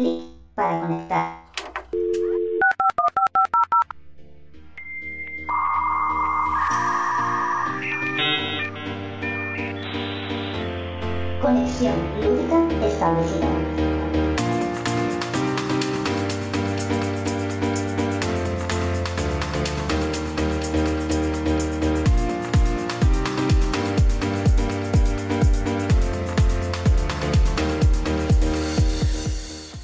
clic para conectar.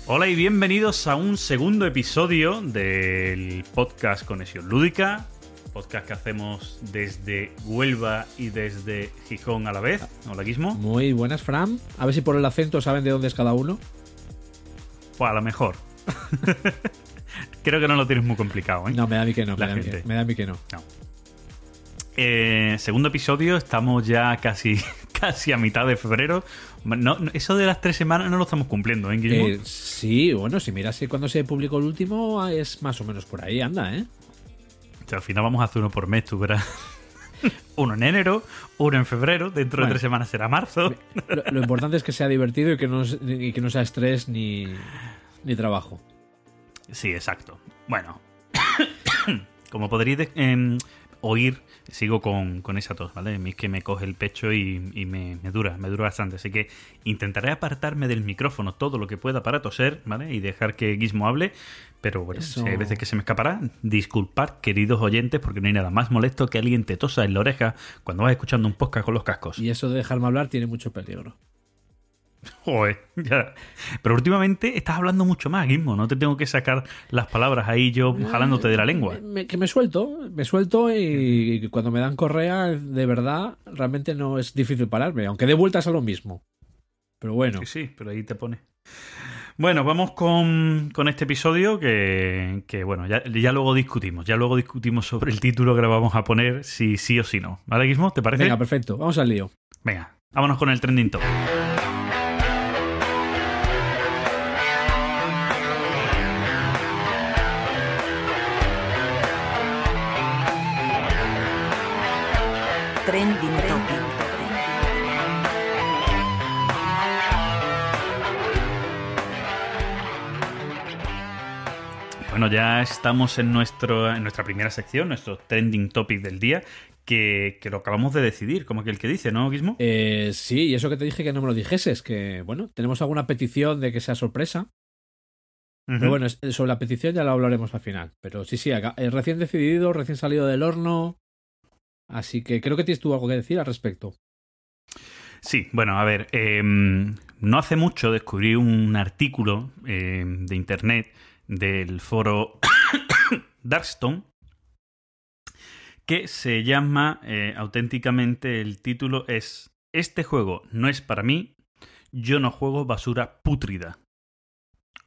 Hola y bienvenidos a un segundo episodio del podcast Conexión Lúdica, podcast que hacemos desde Huelva y desde Gijón a la vez. Hola, Guismo. Muy buenas, Fran. A ver si por el acento saben de dónde es cada uno. Pues a lo mejor. Creo que no lo tienes muy complicado, ¿eh? No, me da a mí que no. La me, da a mí gente. que, me da a mí que no. No. Eh, segundo episodio, estamos ya casi, casi a mitad de febrero. No, eso de las tres semanas no lo estamos cumpliendo, ¿eh, Guillermo? Eh, sí, bueno, si miras que cuando se publicó el último es más o menos por ahí, anda, ¿eh? O sea, al final vamos a hacer uno por mes, tú verás. uno en enero, uno en febrero, dentro de tres semanas será marzo. Lo, lo importante es que sea divertido y que no, y que no sea estrés ni, ni trabajo. Sí, exacto. Bueno, como podréis em, oír, sigo con, con esa tos, ¿vale? A mí es que me coge el pecho y, y me, me dura, me dura bastante. Así que intentaré apartarme del micrófono todo lo que pueda para toser, ¿vale? Y dejar que Gizmo hable. Pero bueno, Eso- si hay veces que se me escapará. Disculpad, queridos oyentes, porque no hay nada más molesto que alguien te tosa en la oreja cuando vas escuchando un podcast con los cascos. Y eso de dejarme hablar tiene mucho peligro. Joder, ya. Pero últimamente estás hablando mucho más, Gizmo. No te tengo que sacar las palabras ahí yo jalándote de la lengua. Me- me- que me suelto, me suelto y, y cuando me dan correa, de verdad, realmente no es difícil pararme, aunque dé vueltas a lo mismo. Pero bueno, Sí, sí, pero ahí te pone. Bueno, vamos con, con este episodio que, que, bueno, ya, ya luego discutimos. Ya luego discutimos sobre el título que le vamos a poner, si sí o si no. ¿Vale, Guismo? ¿Te parece? venga, perfecto, vamos al lío. Venga, vámonos con el trending top. Bueno, ya estamos en, nuestro, en nuestra primera sección, nuestro trending topic del día, que, que lo acabamos de decidir, como que el que dice, ¿no, Guismo? Eh, sí, y eso que te dije que no me lo dijeses, que bueno, tenemos alguna petición de que sea sorpresa. Pero bueno, es- sobre la petición ya lo hablaremos al final. Pero sí, sí, acá- eh, recién decidido, recién salido del horno. Así que creo que tienes tú algo que decir al respecto. Sí, bueno, a ver, eh, no hace mucho descubrí un artículo eh, de internet del foro Darkstone que se llama eh, auténticamente, el título es Este juego no es para mí, yo no juego basura pútrida.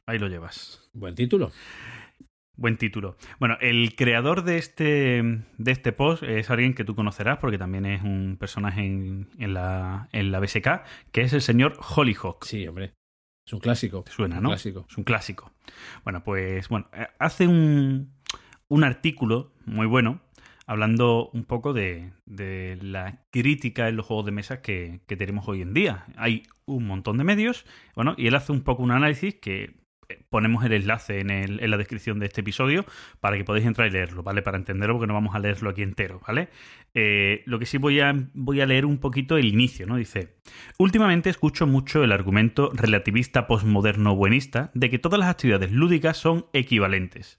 Ahí lo llevas. Buen título. Buen título. Bueno, el creador de este, de este post es alguien que tú conocerás porque también es un personaje en, en la, en la BSK, que es el señor Hollyhock. Sí, hombre. Es un clásico. Te suena, Un ¿no? clásico. Es un clásico. Bueno, pues bueno, eh, hace un, un artículo muy bueno hablando un poco de, de la crítica en los juegos de mesa que, que tenemos hoy en día. Hay un montón de medios, bueno, y él hace un poco un análisis que ponemos el enlace en, la descripción de este episodio para que podáis entrar y leerlo, ¿vale? Para entenderlo, porque no vamos a leerlo aquí entero, ¿vale? Eh, lo que sí voy a, voy a leer un poquito el inicio, ¿no? Dice, últimamente escucho mucho el argumento relativista postmoderno buenista de que todas las actividades lúdicas son equivalentes.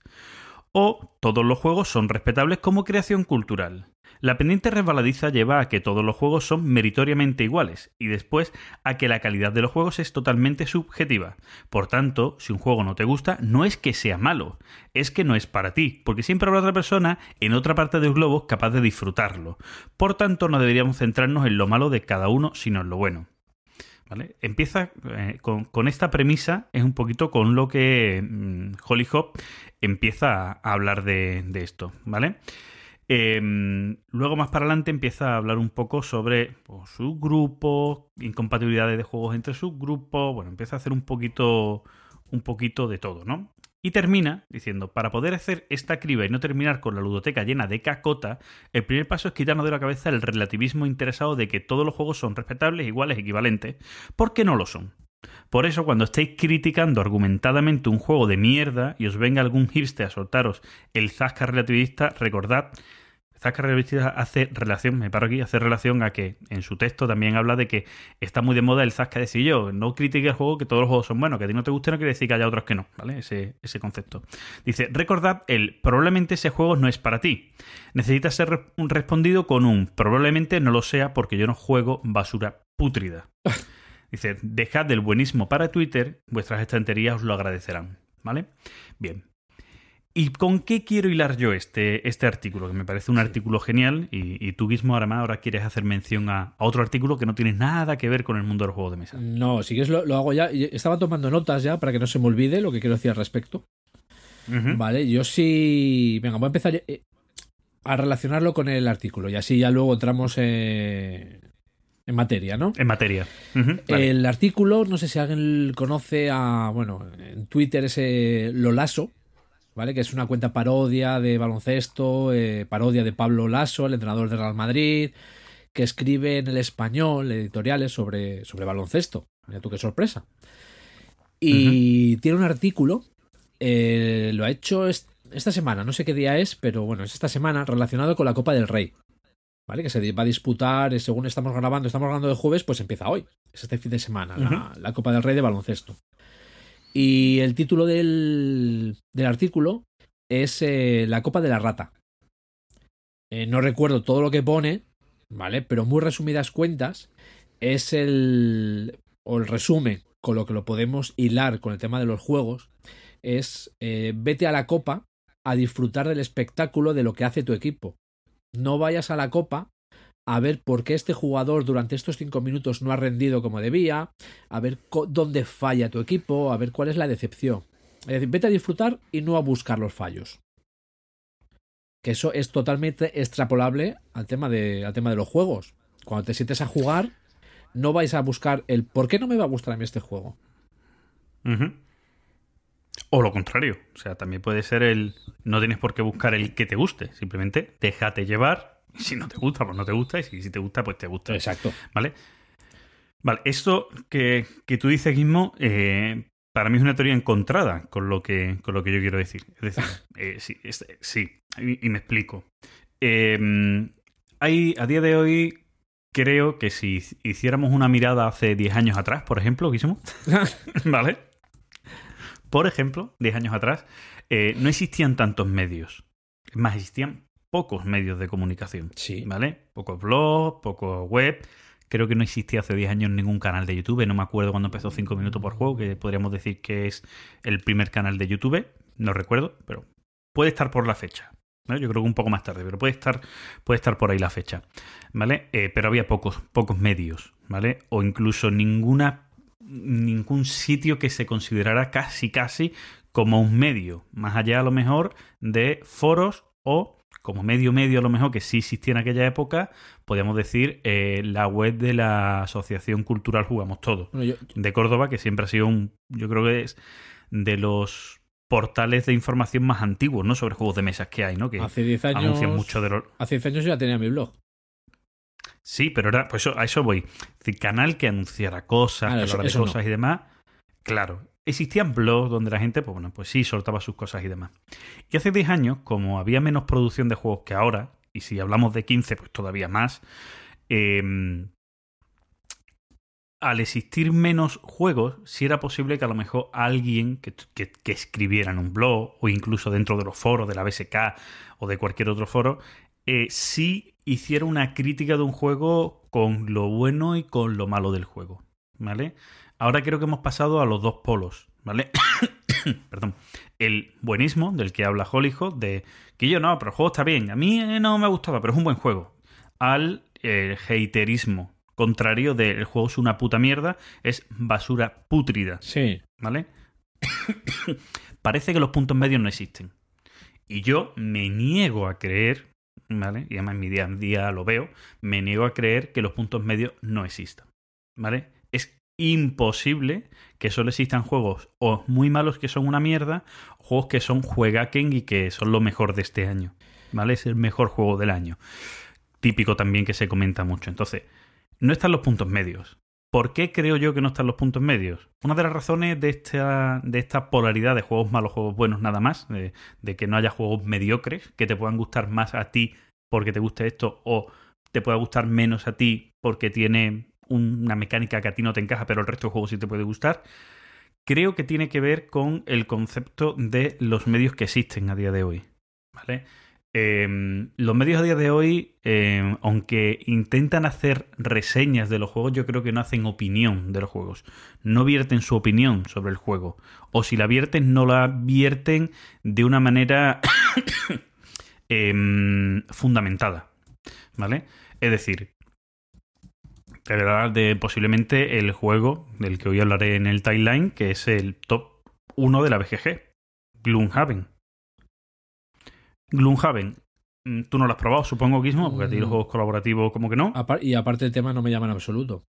O todos los juegos son respetables como creación cultural. La pendiente resbaladiza lleva a que todos los juegos son meritoriamente iguales y después a que la calidad de los juegos es totalmente subjetiva. Por tanto, si un juego no te gusta, no es que sea malo, es que no es para ti, porque siempre habrá otra persona en otra parte del globo capaz de disfrutarlo. Por tanto, no deberíamos centrarnos en lo malo de cada uno, sino en lo bueno. ¿Vale? Empieza eh, con, esta premisa, es un poquito con lo que mm, Holly Hop empieza a, hablar de, esto, ¿vale? Eh, luego más para adelante empieza a hablar un poco sobre pues, subgrupos, incompatibilidades de juegos entre subgrupos, bueno, empieza a hacer un poquito, un poquito de todo, ¿no? Y termina diciendo, para poder hacer esta criba y no terminar con la ludoteca llena de cacota, el primer paso es quitarnos de la cabeza el relativismo interesado de que todos los juegos son respetables, iguales, equivalentes, porque no lo son. Por eso, cuando estéis criticando argumentadamente un juego de mierda y os venga algún hipster a soltaros el zasca relativista, recordad Zasca Relativista hace relación, me paro aquí, hace relación a que en su texto también habla de que está muy de moda el Zasca decir yo, no critique el juego, que todos los juegos son buenos, que a ti no te guste no quiere decir que haya otros que no, ¿vale? Ese, ese concepto. Dice, recordad el probablemente ese juego no es para ti. Necesita ser respondido con un probablemente no lo sea porque yo no juego basura pútrida. Dice, dejad el buenismo para Twitter, vuestras estanterías os lo agradecerán, ¿vale? Bien, ¿Y con qué quiero hilar yo este, este artículo? Que me parece un artículo genial y, tú mismo, además, ahora quieres hacer mención a, otro artículo que no tiene nada que ver con el mundo del juego de mesa. No, si quieres lo, lo hago ya. Estaba tomando notas ya para que no se me olvide lo que quiero decir al respecto. Vale, yo sí... Venga, voy a empezar eh, a relacionarlo con el artículo y así ya luego entramos en materia, ¿no? En materia. El artículo, no sé si alguien conoce a, bueno, en Twitter ese Lolaso, ¿vale? Que es una cuenta parodia de baloncesto, eh, parodia de Pablo Lasso, el entrenador del Real Madrid, que escribe en el español editoriales sobre, sobre baloncesto. Mira tú qué sorpresa. Y tiene un artículo, eh, lo ha hecho esta semana, no sé qué día es, pero bueno, es esta semana relacionado con la Copa del Rey. ¿Vale? Que se va a disputar, eh, según estamos grabando, estamos grabando de jueves, pues empieza hoy. Es este fin de semana, la, la Copa del Rey de baloncesto. Y el título del, del artículo es eh, La Copa de la Rata. Eh, no recuerdo todo lo que pone, ¿vale? Pero muy resumidas cuentas, es el. o el resumen con lo que lo podemos hilar con el tema de los juegos. Es eh, vete a la copa a disfrutar del espectáculo de lo que hace tu equipo. No vayas a la copa a ver por qué este jugador durante estos cinco minutos no ha rendido como debía, a ver dónde falla tu equipo, a ver cuál es la decepción. Es decir, vete a disfrutar y no a buscar los fallos. Que eso es totalmente extrapolable al tema de, al tema de los juegos. Cuando te sientes a jugar, no vais a buscar el por qué no me va a gustar a mí este juego. O lo contrario. O sea, también puede ser el. No tienes por qué buscar el que te guste. Simplemente déjate llevar si no te gusta, pues no te gusta. Y si, te gusta, pues te gusta. Exacto. ¿Vale? Vale, esto que, tú dices, mismo eh, para mí es una teoría encontrada con lo que, con lo que yo quiero decir. Es decir, eh, sí, sí y, me explico. Em, hay, a día de hoy, creo que si hiciéramos una mirada hace 10 años atrás, por ejemplo, Guismo, ¿vale? Por ejemplo, 10 años atrás, eh, no existían tantos medios. Es más, existían pocos medios de comunicación. Sí. ¿Vale? Pocos blogs, pocos web. Creo que no existía hace 10 años ningún canal de YouTube. No me acuerdo cuando empezó 5 minutos por juego, que podríamos decir que es el primer canal de YouTube. No recuerdo, pero puede estar por la fecha. Yo creo que un poco más tarde, pero puede estar, puede estar por ahí la fecha. ¿Vale? Eh, pero había pocos, pocos medios, ¿vale? O incluso ninguna ningún sitio que se considerara casi casi como un medio, más allá a lo mejor de foros o como medio medio a lo mejor que sí existía en aquella época, podríamos decir eh, la web de la Asociación Cultural Jugamos Todo de Córdoba, que siempre ha sido un, yo creo que es de los portales de información más antiguos, ¿no? Sobre juegos de mesas que hay, ¿no? Que hace 10 años, mucho de los... Hace 10 años yo ya tenía mi blog. Sí, pero era, pues a eso voy. canal que anunciara cosas, que hablara de cosas y demás. Claro, existían blogs donde la gente, pues bueno, pues sí, soltaba sus cosas y demás. Y hace 10 años, como había menos producción de juegos que ahora, y si hablamos de 15, pues todavía más, em, al existir menos juegos, sí era posible que a lo mejor alguien que, escribiera en un blog o incluso dentro de los foros de la BSK o de cualquier otro foro, eh, sí hiciera una crítica de un juego con lo bueno y con lo malo del juego. ¿Vale? Ahora creo que hemos pasado a los dos polos, ¿vale? Perdón. El buenismo, del que habla Hollyhood, de que yo no, pero el juego está bien. A mí no me ha gustado, pero es un buen juego. Al eh, haterismo, contrario de el juego es una puta mierda, es basura pútrida. Sí. ¿Vale? Parece que los puntos medios no existen. Y yo me niego a creer, ¿vale? Y además en mi día a día lo veo, me niego a creer que los puntos medios no existan. ¿Vale? Es imposible que solo existan juegos o muy malos que son una mierda, o juegos que son juegaken y que son lo mejor de este año. ¿Vale? Es el mejor juego del año. Típico también que se comenta mucho. Entonces, no están los puntos medios. ¿Por qué creo yo que no están los puntos medios? Una de las razones de esta, de esta polaridad de juegos malos, juegos buenos, nada más, de, de que no haya juegos mediocres que te puedan gustar más a ti porque te guste esto o te pueda gustar menos a ti porque tiene una mecánica que a ti no te encaja, pero el resto de juegos sí te puede gustar, creo que tiene que ver con el concepto de los medios que existen a día de hoy. ¿Vale? Eh, los medios a día de hoy, eh, aunque intentan hacer reseñas de los juegos, yo creo que no hacen opinión de los juegos. No vierten su opinión sobre el juego. O si la vierten, no la vierten de una manera eh, fundamentada. ¿Vale? Es decir, te voy a hablar de posiblemente el juego del que hoy hablaré en el timeline, que es el top 1 de la BGG, Gloomhaven. Gloomhaven, mm, tú no lo has probado, supongo, Gizmo, porque a ti los Mm. juegos colaborativos como que no. Y aparte el tema no me llama en absoluto.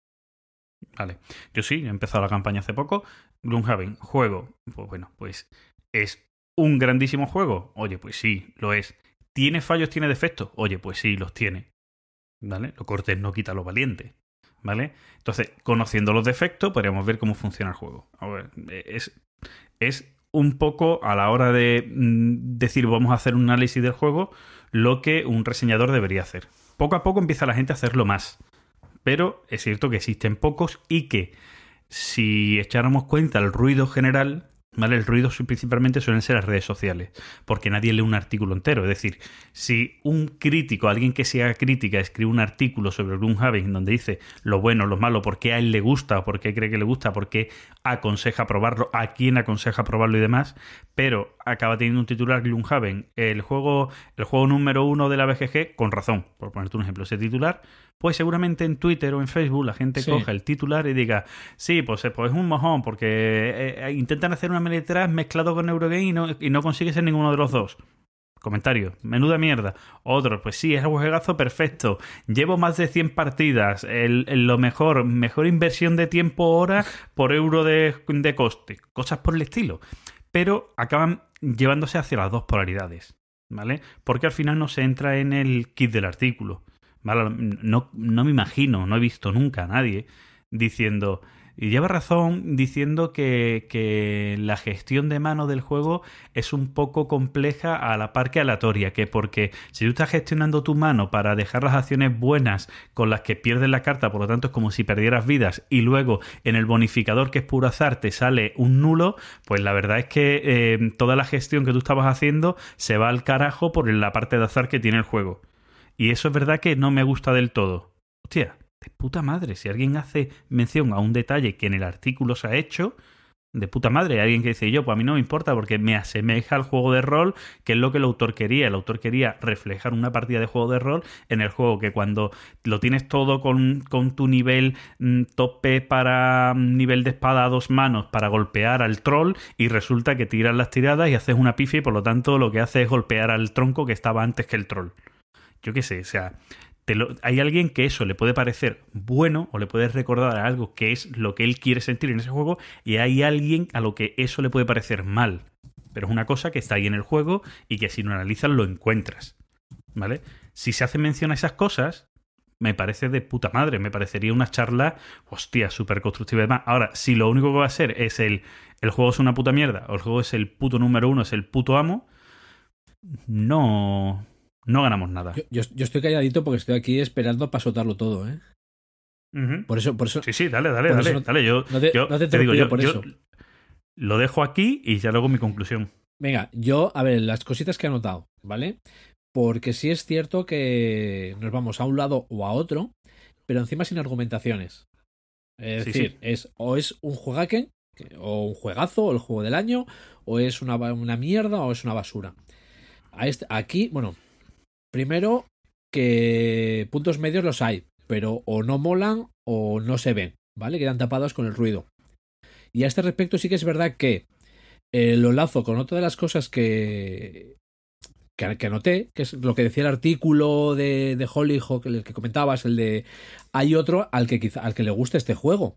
Vale. Yo sí, he empezado la campaña hace poco. Gloomhaven, juego. Pues bueno, pues es un grandísimo juego. Oye, pues sí, lo es. ¿Tiene fallos, tiene defectos? Oye, pues sí, los tiene. ¿Vale? Lo cortés no quita lo valiente. ¿Vale? Entonces, conociendo los defectos, podríamos ver cómo funciona el juego. A ver, es, es un poco a la hora de mm, decir vamos a hacer un análisis del juego lo que un reseñador debería hacer. Poco a poco empieza la gente a hacerlo más. Pero es cierto que existen pocos y que si echáramos cuenta el ruido general, El ruido principalmente suelen ser las redes sociales, porque nadie lee un artículo entero. Es decir, si un crítico, alguien que sea crítica, escribe un artículo sobre Gloomhaven donde dice lo bueno, lo malo, por qué a él le gusta, por qué cree que le gusta, por qué aconseja probarlo, a quién aconseja probarlo y demás, pero acaba teniendo un titular Gloomhaven, el juego, el juego número uno de la BGG, con razón, por ponerte un ejemplo, ese titular, pues seguramente en Twitter o en Facebook la gente Sí. coja el titular y diga, sí, pues, eh, pues es un mojón, porque eh, eh, intentan hacer una Meletras mezclado con Eurogame y no, y no consigue ser ninguno de los dos. Comentarios, menuda mierda. Otro, pues sí, es un juegazo perfecto. Llevo más de 100 partidas. El, el- lo mejor, mejor inversión de tiempo hora por euro de, de coste. Cosas por el estilo. Pero acaban llevándose hacia las dos polaridades. ¿Vale? Porque al final no se entra en el kit del artículo. No, no me imagino, no he visto nunca a nadie diciendo. Y lleva razón diciendo que, que la gestión de mano del juego es un poco compleja a la par que aleatoria, que porque si tú estás gestionando tu mano para dejar las acciones buenas con las que pierdes la carta, por lo tanto es como si perdieras vidas, y luego en el bonificador que es puro azar te sale un nulo, pues la verdad es que eh, toda la gestión que tú estabas haciendo se va al carajo por la parte de azar que tiene el juego. Y eso es verdad que no me gusta del todo. Hostia, de puta madre, si alguien hace mención a un detalle que en el artículo se ha hecho, de puta madre, hay alguien que dice yo, pues a mí no me importa porque me asemeja al juego de rol, que es lo que el autor quería. El autor quería reflejar una partida de juego de rol en el juego, que cuando lo tienes todo con, tu nivel mm, tope para mm, nivel de espada a dos manos para golpear al troll y resulta que tiras las tiradas y haces una pifia y por lo tanto lo que hace es golpear al tronco que estaba antes que el troll. Yo qué sé, o sea, hay alguien que eso le puede parecer bueno o le puede recordar algo que es lo que él quiere sentir en ese juego y hay alguien a lo que eso le puede parecer mal. Pero es una cosa que está ahí en el juego y que si lo analizas lo encuentras. ¿Vale? Si se hace mención a esas cosas, me parece de puta madre. Me parecería una charla, hostia, súper constructiva y demás. Ahora, si lo único que va a ser es el, el juego es una puta mierda o el juego es el puto número uno, es el puto amo, no, no ganamos nada. Yo, yo- yo estoy calladito porque estoy aquí esperando para soltarlo todo, ¿eh? Por eso, por eso. Sí, sí, dale, dale, dale, no- dale. Yo, no te- yo no te te digo, yo, por yo eso. lo dejo aquí y ya luego mi conclusión. Venga, yo, a ver, las cositas que he anotado, ¿vale? Porque sí es cierto que nos vamos a un lado o a otro, pero encima sin argumentaciones. Es Sí, decir, sí. es o es un juegaken, que- o un juegazo, o el juego del año, o es una, una mierda, o es una basura. A este, aquí, bueno, primero que puntos medios los hay, pero o no molan o no se ven, ¿vale? Quedan tapados con el ruido. Y a este respecto sí que es verdad que eh, lo lazo con otra de las cosas que, que, que anoté, que es lo que decía el artículo de, de Hollyhock, el que comentabas, el de hay otro al que quizá, al que le guste este juego.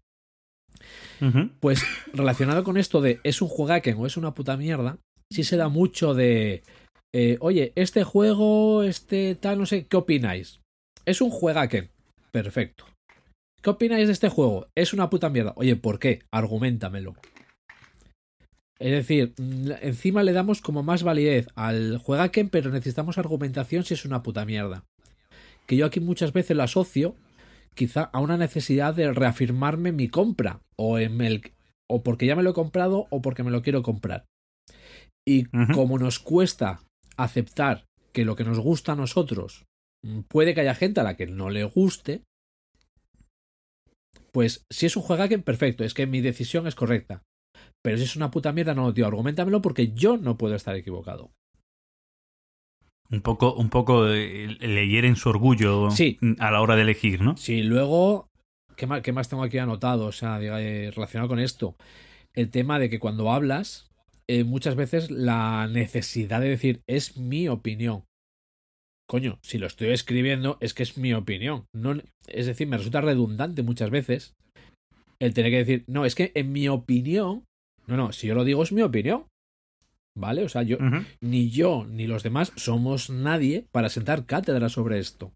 Pues relacionado con esto de es un juegaken o es una puta mierda, sí se da mucho de eh, oye, este juego, este tal, no sé, ¿qué opináis? Es un juegaken. Perfecto. ¿qué opináis de este juego? Es una puta mierda. Oye, ¿por qué? Argumentamelo. Es decir, mm, encima le damos como más validez al juegaken, pero necesitamos argumentación si es una puta mierda. Que yo aquí muchas veces lo asocio quizá a una necesidad de reafirmarme mi compra o en el o porque ya me lo he comprado o porque me lo quiero comprar. Y como nos cuesta aceptar que lo que nos gusta a nosotros mm, puede que haya gente a la que no le guste, pues si es un juegaken, perfecto, es que mi decisión es correcta. Pero si es una puta mierda, no, tío, argumentamelo porque yo no puedo estar equivocado. Un poco, un poco eh, le hieren su orgullo Sí. a la hora de elegir, ¿no? Sí, luego, ¿qué más, qué más tengo aquí anotado? O sea, diga, eh, relacionado con esto. El tema de que cuando hablas, eh, muchas veces la necesidad de decir, es mi opinión. Coño, si lo estoy escribiendo, es que es mi opinión. No, es decir, me resulta redundante muchas veces el tener que decir, no, es que en mi opinión, no, no, si yo lo digo es mi opinión. ¿Vale? O sea, yo, ni yo ni los demás somos nadie para sentar cátedra sobre esto.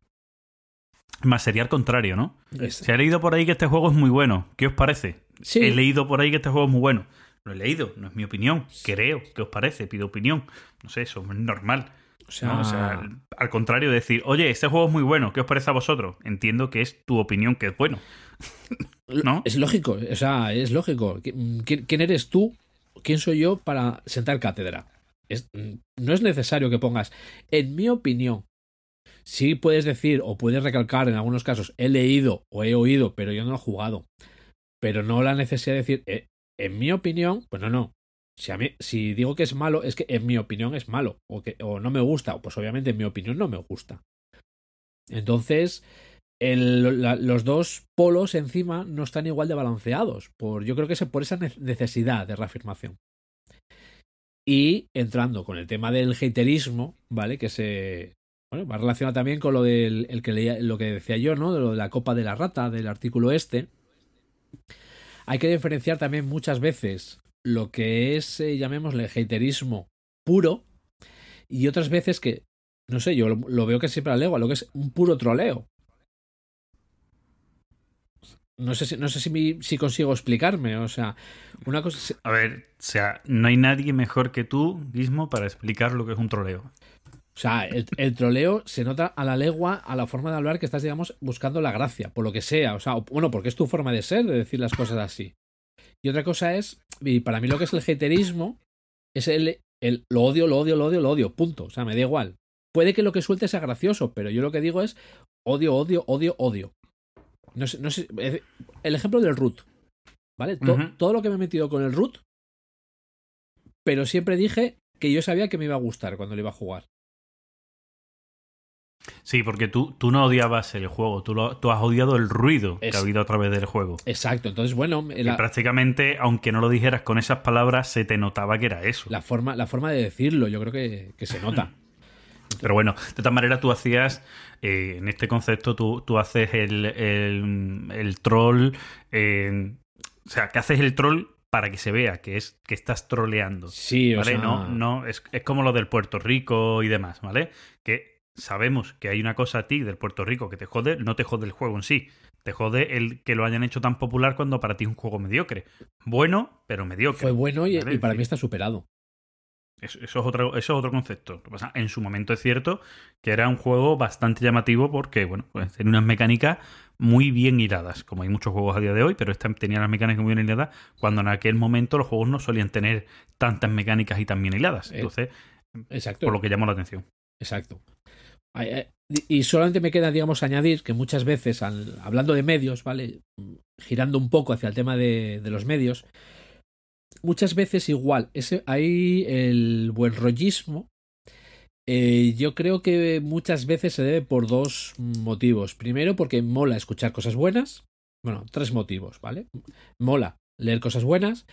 Más sería al contrario, ¿no? Es- Se ha leído por ahí que este juego es muy bueno. ¿Qué os parece? sí, He leído por ahí que este juego es muy bueno. Lo he leído, no es mi opinión. Creo. ¿Qué os parece? Pido opinión. No sé, eso es normal. o sea, ¿no? O sea, al contrario, decir, oye, este juego es muy bueno, ¿qué os parece a vosotros? Entiendo que es tu opinión que es bueno. ¿no? Es lógico, o sea, es lógico. ¿Qui- ¿Quién, quién eres tú? ¿Quién soy yo para sentar cátedra? Es- no es necesario que pongas, en mi opinión, sí puedes decir o puedes recalcar en algunos casos, he leído o he oído, pero yo no lo he jugado. Pero no la necesidad de decir, "Eh, en mi opinión, pues no, no. Si, digo que es malo, es que en mi opinión es malo. O, que, o no me gusta. Pues obviamente en mi opinión no me gusta. Entonces, los dos polos encima no están igual de balanceados. Por, yo creo que es por esa ne- necesidad de reafirmación. Y entrando con el tema del haterismo, ¿vale? Que se. Bueno, va relacionado también con lo del el que leía, lo que decía yo, ¿no? De lo de la copa de la rata, del artículo este. Hay que diferenciar también muchas veces lo que es, eh, llamémosle, puro, y otras veces que, no sé, yo lo, veo que siempre la leo, lo que es un puro troleo. No sé si, no sé si, consigo explicarme, o sea, una cosa... A ver, o sea, no hay nadie mejor que tú, Gizmo, para explicar lo que es un troleo. O sea, el, el troleo se nota a la legua, a la forma de hablar que estás, digamos, buscando la gracia, por lo que sea. O sea, bueno, porque es tu forma de ser, de decir las cosas así. Y otra cosa es, y para mí lo que es el haterismo, es el, el lo odio, lo odio, lo odio, lo odio, punto. O sea, me da igual. Puede que lo que suelte sea gracioso, pero yo lo que digo es odio, odio, odio, odio. No sé, no sé, el ejemplo del root, ¿vale? To-. Todo lo que me he metido con el root, pero siempre dije que yo sabía que me iba a gustar cuando lo iba a jugar. Sí, porque tú, tú no odiabas el juego, tú, lo- tú has odiado el ruido que ha habido a través del juego. Exacto, entonces bueno, la, prácticamente, aunque no lo dijeras con esas palabras, se te notaba que era eso. la forma, la forma de decirlo, yo creo que, que se nota. Pero bueno, de todas maneras tú hacías, eh, en este concepto, tú, tú haces el, el, el troll, eh, o sea, que haces el troll para que se vea que es que estás troleando. Sí, o ¿Vale? sea, No, no, es, es como lo del Puerto Rico y demás, ¿vale? Que sabemos que hay una cosa a ti del Puerto Rico que te jode, no te jode el juego en sí. Te jode el que lo hayan hecho tan popular cuando para ti es un juego mediocre. Bueno, pero mediocre. fue bueno y, ¿vale? y para mí está superado. Eso, eso es otro, eso es otro concepto. En su momento es cierto que era un juego bastante llamativo porque, bueno, pues tenía unas mecánicas muy bien hiladas, como hay muchos juegos a día de hoy, pero este tenía las mecánicas muy bien hiladas cuando en aquel momento los juegos no solían tener tantas mecánicas y tan bien hiladas. Eh, Entonces, Exacto. por lo que llamó la atención. Exacto. Y solamente me queda, digamos, añadir que muchas veces, hablando de medios, ¿vale? Girando un poco hacia el tema de, los medios, muchas veces igual, ese, hay el buen rollismo. eh, yo creo que muchas veces se debe por dos motivos. Primero, porque mola escuchar cosas buenas. Bueno, tres motivos, ¿vale? Mola leer cosas buenas.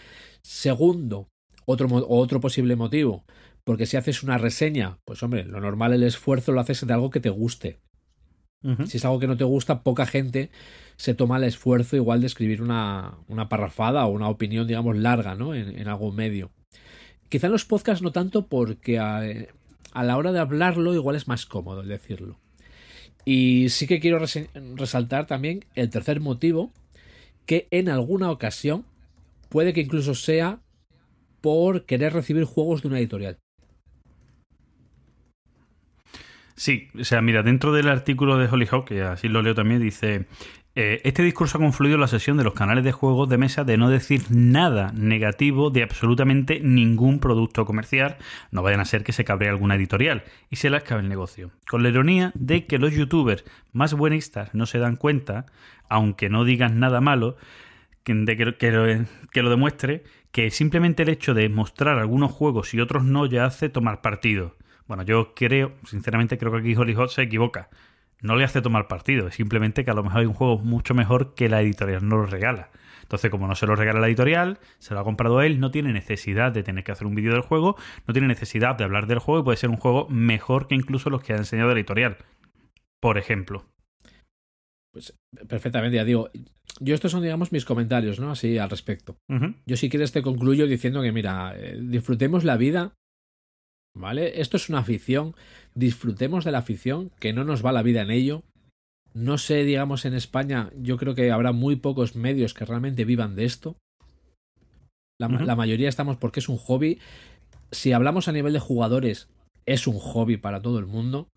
Segundo, otro, otro posible motivo, porque si haces una reseña, pues hombre, lo normal el esfuerzo lo haces de algo que te guste. Si es algo que no te gusta, poca gente se toma el esfuerzo igual de escribir una, una parrafada o una opinión, digamos, larga, ¿no? En, en algún medio. Quizá en los podcasts no tanto porque a, a la hora de hablarlo igual es más cómodo el decirlo. Y sí que quiero resaltar también el tercer motivo, que en alguna ocasión puede que incluso sea por querer recibir juegos de una editorial. Sí, o sea, mira, dentro del artículo de Hollyhock, que así lo leo también, dice, eh, este discurso ha confluido la sesión de los canales de juegos de mesa de no decir nada negativo de absolutamente ningún producto comercial, no vayan a ser que se cabree alguna editorial y se les cabe el negocio. Con la ironía de que los youtubers más buenistas no se dan cuenta, aunque no digan nada malo, de que, que lo, que lo demuestre, que simplemente el hecho de mostrar algunos juegos y otros no ya hace tomar partido. Bueno, yo creo, sinceramente creo que aquí Hollywood se equivoca. No le hace tomar partido, es simplemente que a lo mejor hay un juego mucho mejor que la editorial no lo regala. Entonces, como no se lo regala la editorial, se lo ha comprado él, no tiene necesidad de tener que hacer un vídeo del juego, no tiene necesidad de hablar del juego y puede ser un juego mejor que incluso los que ha enseñado la editorial. Por ejemplo. Pues perfectamente, ya digo. Yo estos son, digamos, mis comentarios, ¿no? Así al respecto. Ujú. Yo si quieres te concluyo diciendo que, mira, eh, disfrutemos la vida, ¿vale? Esto es una afición, disfrutemos de la afición, que no nos va la vida en ello. No sé, digamos, en España, yo creo que habrá muy pocos medios que realmente vivan de esto. La, mayoría estamos porque es un hobby. Si hablamos a nivel de jugadores, es un hobby para todo el mundo.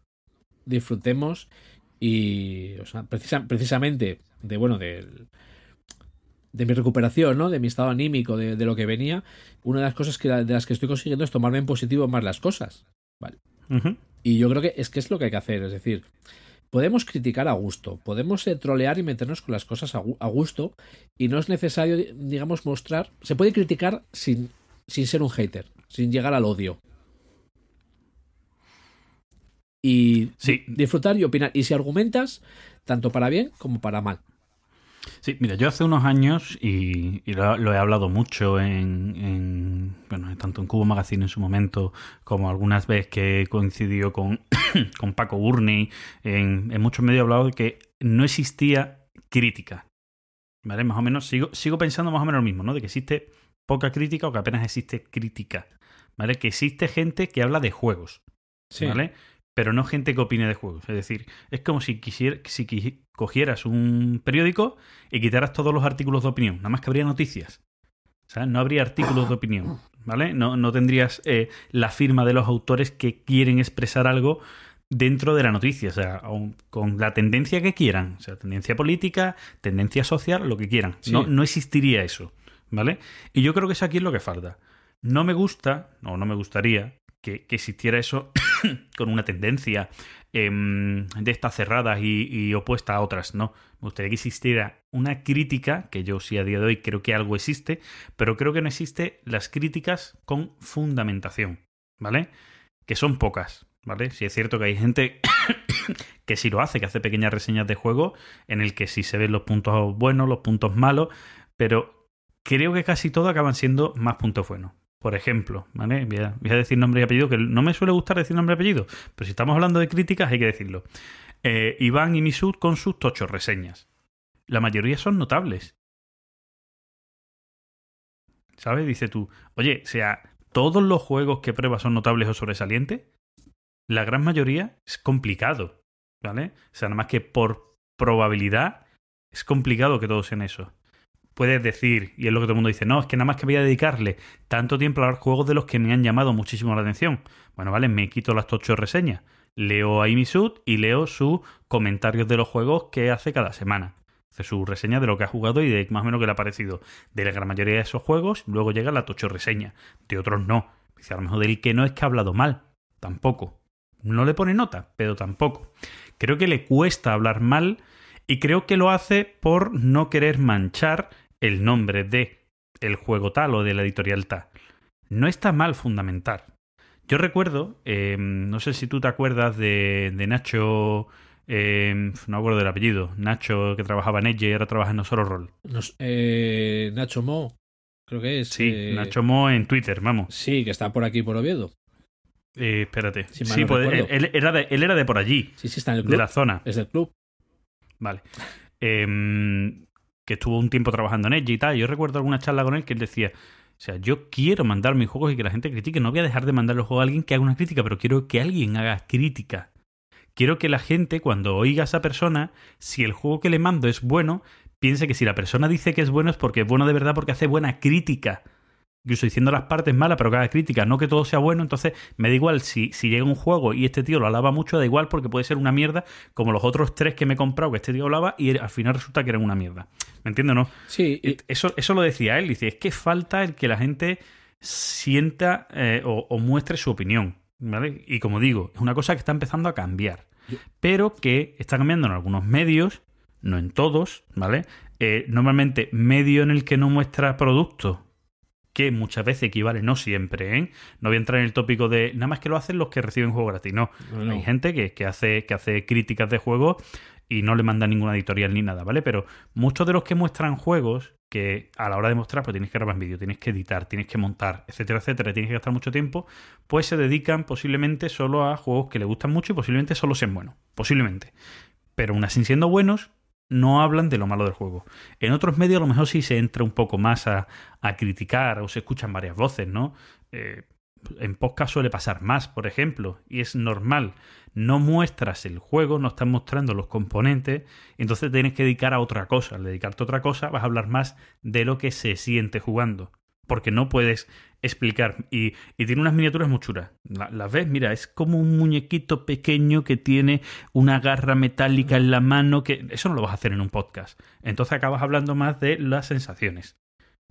Disfrutemos y, o sea, precisa- precisamente de, bueno, del, de mi recuperación, ¿no? De mi estado anímico, de, de lo que venía, una de las cosas que, de las que estoy consiguiendo es tomarme en positivo más las cosas. Vale. Y yo creo que es que es lo que hay que hacer, es decir, podemos criticar a gusto, podemos eh, trolear y meternos con las cosas a, a gusto y no es necesario, di- digamos, mostrar, se puede criticar sin, sin ser un hater, sin llegar al odio. Y Sí. disfrutar y opinar. Y si argumentas, tanto para bien como para mal. Sí, mira, yo hace unos años, y, y lo, lo he hablado mucho en, en- bueno, tanto en Cubo Magazine en su momento, como algunas veces que coincidió con, con Paco Burney, en, en muchos medios he hablado de que no existía crítica. ¿Vale? Más o menos, sigo, sigo pensando más o menos lo mismo, ¿no? De que existe poca crítica o que apenas existe crítica. ¿Vale? Que existe gente que habla de juegos. ¿vale? Pero no gente que opine de juegos. Es decir, es como si, quisier- si cogieras un periódico y quitaras todos los artículos de opinión. Nada más que habría noticias. ¿Sabes? No habría artículos de opinión. ¿Vale? No, no tendrías eh, la firma de los autores que quieren expresar algo dentro de la noticia. O sea, con la tendencia que quieran. O sea, tendencia política, tendencia social, lo que quieran. Sí. No, no existiría eso. ¿Vale? Y yo creo que eso aquí es lo que falta. No me gusta, o no me gustaría, que, que existiera eso con una tendencia em, de estas cerradas y, y opuesta a otras, no. Me gustaría que existiera una crítica, que yo sí a día de hoy creo que algo existe, pero creo que no existe las críticas con fundamentación, ¿vale? Que son pocas, ¿vale? Si es cierto que hay gente que sí lo hace, que hace pequeñas reseñas de juego en el que sí se ven los puntos buenos, los puntos malos, pero creo que casi todo acaban siendo más puntos buenos. Por ejemplo, ¿vale? Voy a, decir nombre y apellido, que no me suele gustar decir nombre y apellido, pero si estamos hablando de críticas hay que decirlo. Eh, Iván y Misud con sus tochos reseñas. La mayoría son notables. ¿Sabes? Dice tú, oye, o sea, ¿todos los juegos que pruebas son notables o sobresalientes? La gran mayoría es complicado, ¿vale? O sea, nada más que por probabilidad es complicado que todos sean eso puedes decir, y es lo que todo el mundo dice, no, es que nada más que voy a dedicarle tanto tiempo a los juegos de los que me han llamado muchísimo la atención. Bueno, vale, me quito las ocho reseñas. Leo a Imisud y leo sus comentarios de los juegos que hace cada semana. Hace su reseña de lo que ha jugado y de más o menos qué le ha parecido. De la gran mayoría de esos juegos, luego llega la tocho reseña. De otros no. Dice, a lo mejor del que no es que ha hablado mal. Tampoco. No le pone nota, pero tampoco. Creo que le cuesta hablar mal y creo que lo hace por no querer manchar el nombre de el juego tal o de la editorial tal. No está mal fundamentar. Yo recuerdo, eh, no sé si tú te acuerdas de, de Nacho, eh, no acuerdo del apellido, Nacho que trabajaba en Edge y ahora trabaja en No Solo Roll. Nos- eh, Nacho Mo, creo que es. Sí, eh, Nacho Mo en Twitter, vamos. Sí, que está por aquí por Oviedo. Eh, espérate. Si sí, pues, él, era de, él era de por allí, Sí, sí, está en el club. de la zona. Es del club. Vale. Que estuvo un tiempo trabajando en Edge y tal. Yo recuerdo alguna charla con él que él decía, o sea, yo quiero mandar mis juegos y que la gente critique. No voy a dejar de mandar los juegos a alguien que haga una crítica, pero quiero que alguien haga crítica. quiero que la gente, cuando oiga a esa persona, si el juego que le mando es bueno, piense que si la persona dice que es bueno es porque es bueno de verdad, porque hace buena crítica. Incluso diciendo las partes malas, pero cada crítica, no que todo sea bueno, entonces me da igual si, si llega un juego y este tío lo alaba mucho, da igual porque puede ser una mierda, como los otros tres que me he comprado que este tío hablaba y al final resulta que eran una mierda. ¿Me entiendes no? Sí. y- Eso, eso lo decía él, dice, es que falta el que la gente sienta eh, o, o muestre su opinión. ¿vale? Y como digo, es una cosa que está empezando a cambiar, pero que está cambiando en algunos medios, no en todos, ¿vale? Eh, normalmente medio en el que no muestra producto, que muchas veces equivale, no siempre, ¿eh? No voy a entrar en el tópico de nada más que lo hacen los que reciben juego gratis, no. Hay gente que, que hace, que hace críticas de juegos y no le manda ninguna editorial ni nada, ¿vale? Pero muchos de los que muestran juegos, que a la hora de mostrar, pues tienes que grabar vídeo, tienes que editar, tienes que montar, etcétera, etcétera, tienes que gastar mucho tiempo, pues se dedican posiblemente solo a juegos que les gustan mucho y posiblemente solo sean buenos. Posiblemente. Pero aún así siendo buenos, no hablan de lo malo del juego. En otros medios a lo mejor sí se entra un poco más a, a criticar o se escuchan varias voces, ¿no? Eh, en podcast suele pasar más, por ejemplo, y es normal. No muestras el juego, no estás mostrando los componentes, entonces tienes que dedicar a otra cosa. Al dedicarte a otra cosa vas a hablar más de lo que se siente jugando. Porque no puedes explicar. Y, tiene unas miniaturas muy chulas. La- Las ves, mira, es como un muñequito pequeño que tiene una garra metálica en la mano. que Eso no lo vas a hacer en un podcast. Entonces acabas hablando más de las sensaciones.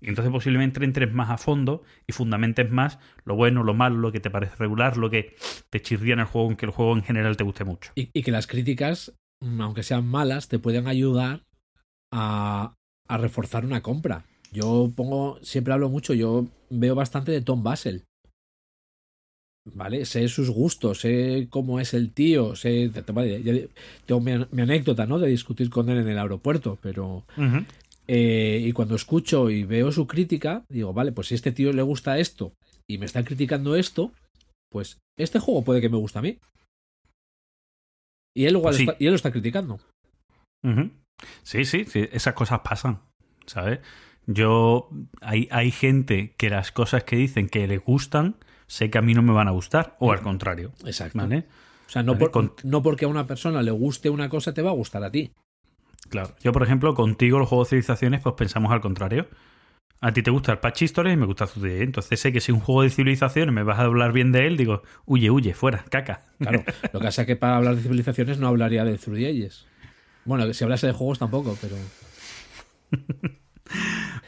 Y entonces posiblemente entres más a fondo y fundamentes más lo bueno, lo malo, lo que te parece regular, lo que te chirría en el juego, aunque el juego en general te guste mucho. Y, que las críticas, mm, aunque sean malas, te pueden ayudar a reforzar una compra. Yo pongo, siempre hablo mucho, yo veo bastante de Tom Basel. ¿Vale? Sé sus gustos, sé cómo es el tío, sé. vale, ya- Tengo mi, mi anécdota, ¿no? De discutir con él en el aeropuerto, pero. Eh, y cuando escucho y veo su crítica, digo, vale, pues si a este tío le gusta esto y me está criticando esto, pues este juego puede que me guste a mí. Y él, igual Pues sí. está- y él lo está criticando. Sí, sí, sí, esas cosas pasan, ¿sabes? Yo, hay, hay gente que las cosas que dicen que les gustan, sé que a mí no me van a gustar, o al contrario, Exacto. ¿vale? O sea, no, Vale, por- con- no porque a una persona le guste una cosa te va a gustar a ti. Claro. Yo, por ejemplo, contigo los juegos de civilizaciones, pues pensamos al contrario. A ti te gusta el Patch Stories y me gusta Zude. Entonces sé que si un juego de civilizaciones me vas a hablar bien de él, digo, huye, huye, fuera, caca. Claro, lo que pasa es que para hablar de civilizaciones no hablaría de Through. Bueno, si hablase de juegos tampoco, pero...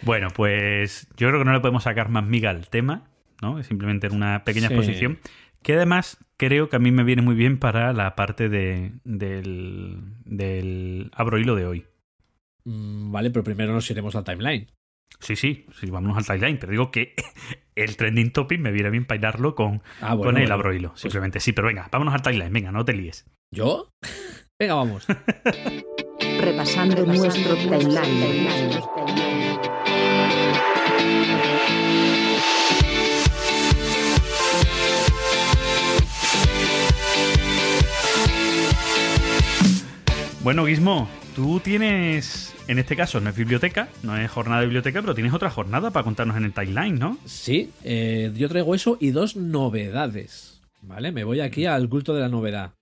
Bueno, pues yo creo que no le podemos sacar más miga al tema, ¿no? Es simplemente una pequeña Sí. exposición. Que además creo que a mí me viene muy bien para la parte de, del, del abro hilo de hoy. mm, vale, pero primero nos iremos al timeline. Sí, sí, sí, vámonos al timeline, pero digo que el trending topic me viene bien para hilarlo con, Ah, bueno, con el bueno. abro hilo. Pues- Simplemente, sí, pero venga, vámonos al timeline, venga, no te líes. ¿Yo? Venga, vamos. Repasando nuestro timeline. Bueno, Guismo, tú tienes, en este caso no es biblioteca, no es jornada de biblioteca, pero tienes otra jornada para contarnos en el timeline, ¿no? Sí, eh, yo traigo eso y dos novedades. ¿Vale? Me voy aquí al culto de la novedad.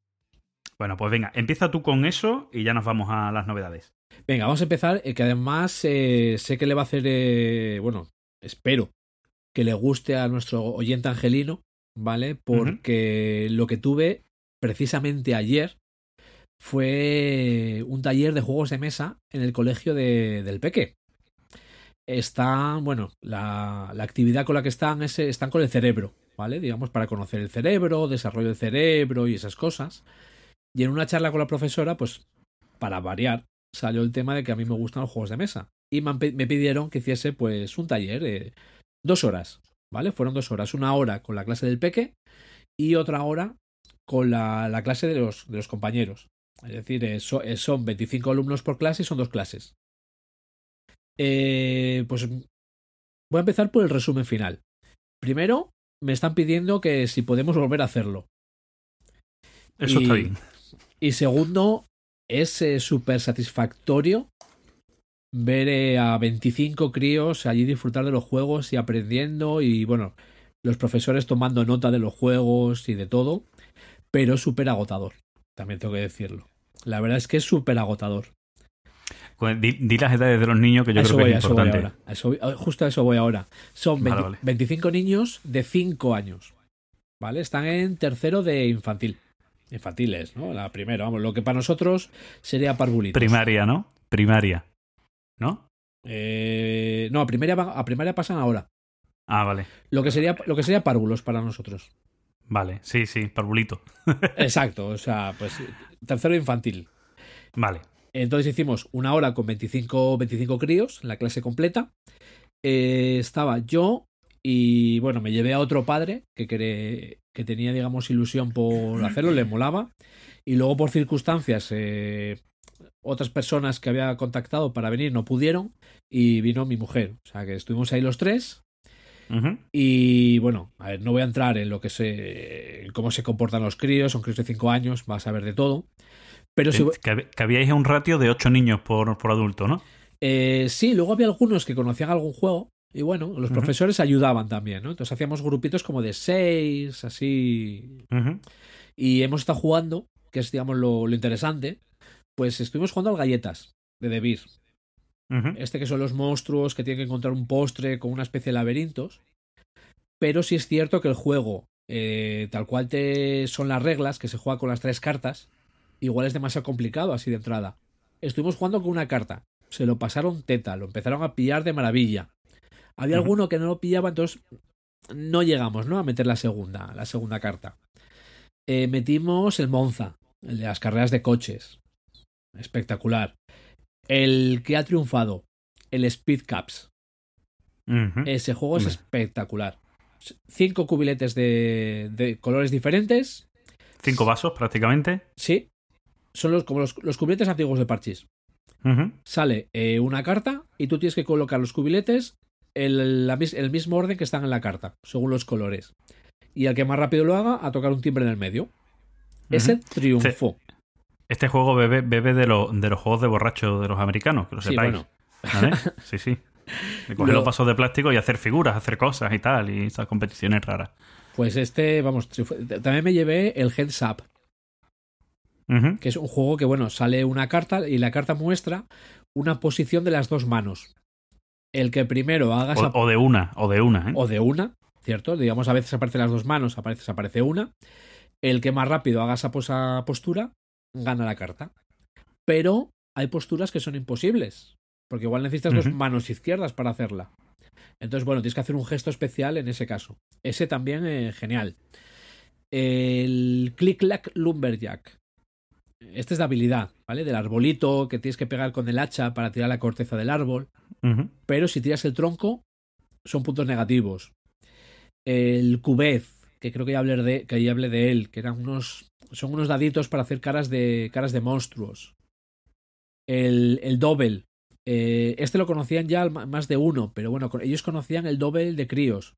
Bueno, pues venga, empieza tú con eso y ya nos vamos a las novedades. Venga, vamos a empezar, eh, que además eh, sé que le va a hacer, eh, bueno, espero que le guste a nuestro oyente angelino, ¿vale? Porque lo que tuve precisamente ayer fue un taller de juegos de mesa en el colegio de- del Peque. Están, bueno, la, actividad con la que están es, están con el cerebro, ¿vale? Digamos, para conocer el cerebro, desarrollo del cerebro y esas cosas. Y en una charla con la profesora, pues, para variar, salió el tema de que a mí me gustan los juegos de mesa. Y me, pidieron que hiciese, pues, un taller, eh, dos horas, ¿vale? Fueron dos horas. Una hora con la clase del peque y otra hora con la, la clase de los compañeros. Es decir, eh, eh, son 25 alumnos por clase y son dos clases. Eh, pues voy a empezar por el resumen final. Primero, me están pidiendo que si podemos volver a hacerlo. Eso Y- está bien. Y segundo, es eh, súper satisfactorio ver eh, a 25 críos allí disfrutar de los juegos y aprendiendo y bueno, los profesores tomando nota de los juegos y de todo, pero súper agotador. También tengo que decirlo. La verdad es que es súper agotador. Pues Di, di las edades de los niños que yo A creo que voy, es importante. A eso justo a eso voy ahora. Son Vale, 20 vale. 25 niños de 5 años. ¿Vale? Están en tercero de infantil. Infantiles, ¿no? La primera, vamos, lo que para nosotros sería parvulitos. Primaria, ¿no? Primaria. ¿No? Eh, no, a primaria, a primaria pasan ahora. Ah, vale. Lo que sería, lo que sería párvulos para nosotros. Vale. Sí, sí, parvulito. Exacto, o sea, pues tercero infantil. Vale. Entonces hicimos una hora con 25, 25 críos, la clase completa. Eh, estaba yo y bueno, me llevé a otro padre que, quere- que tenía, digamos, ilusión por hacerlo, le molaba. Y luego por circunstancias, eh, otras personas que había contactado para venir no pudieron y vino mi mujer. O sea que estuvimos ahí los tres. Y bueno, a ver, no voy a entrar en lo que se. en cómo se comportan los críos, son críos de 5 años, vas a ver de todo. Pero Eh, Que, hab- que habíais un ratio de 8 niños por, por adulto, ¿no? Eh, sí, luego había algunos que conocían algún juego y bueno, los profesores ayudaban también, ¿no? Entonces hacíamos grupitos como de seis, así. Ujú. Y hemos estado jugando, que es, digamos, lo, lo interesante. Pues estuvimos jugando al galletas de Debir. Este que son los monstruos que tienen que encontrar un postre con una especie de laberintos. Pero sí es cierto que el juego, eh, tal cual te son las reglas, que se juega con las tres cartas, igual es demasiado complicado así de entrada. Estuvimos jugando con una carta. Se lo pasaron teta, lo empezaron a pillar de maravilla. Había alguno que no lo pillaba, entonces no llegamos, ¿no? A meter la segunda, la segunda carta. Eh, metimos el Monza, el de las carreras de coches. Espectacular. El que ha triunfado, el Speed Cups. Ujú. Ese juego es espectacular. Cinco cubiletes de, de colores diferentes. Cinco vasos prácticamente. Sí. Son los, como los, los cubiletes antiguos de Parchís. Ujú. Sale eh, una carta y tú tienes que colocar los cubiletes en la mis- el mismo orden que están en la carta, según los colores. Y al que más rápido lo haga, a tocar un timbre en el medio. Ese triunfó. Este juego bebe, bebe de, lo- de los juegos de borracho de los americanos, que lo Sí, sepáis. bueno. ¿Vale? Sí, sí. De coger Lo- los vasos de plástico y hacer figuras, hacer cosas y tal, y esas competiciones raras. Pues este, vamos, también me llevé el Heads Up, que es un juego que, bueno, sale una carta y la carta muestra una posición de las dos manos. El que primero haga esa O, o de una, o de una, ¿eh? o de una, ¿cierto? Digamos, a veces aparecen las dos manos, a veces aparece una. El que más rápido haga esa postura gana la carta. Pero hay posturas que son imposibles, porque igual necesitas dos manos izquierdas para hacerla. Entonces, bueno, tienes que hacer un gesto especial en ese caso. Ese también, eh, genial. El Click-Clack Lumberjack. Este es de habilidad, ¿vale? Del arbolito que tienes que pegar con el hacha para tirar la corteza del árbol pero si tiras el tronco son puntos negativos. El cubez, que creo que ya hablé de, que ya hablé de él, que eran unos son unos daditos para hacer caras de caras de monstruos. El, el double, eh, este lo conocían ya más de uno, pero bueno, ellos conocían el double de críos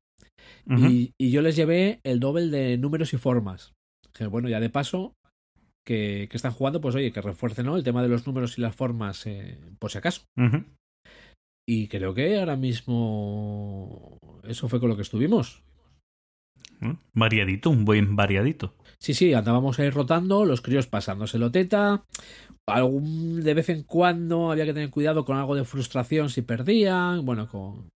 y, y yo les llevé el double de números y formas. Que bueno, ya de paso que, que están jugando, pues oye, que refuercen ¿no? el tema de los números y las formas, eh, por si acaso. Y creo que ahora mismo eso fue con lo que estuvimos. ¿Mm? Variadito, un buen variadito. Sí, sí, andábamos ahí rotando, los críos pasándoselo teta. Algún, de vez en cuando había que tener cuidado con algo de frustración si perdían. Bueno, con...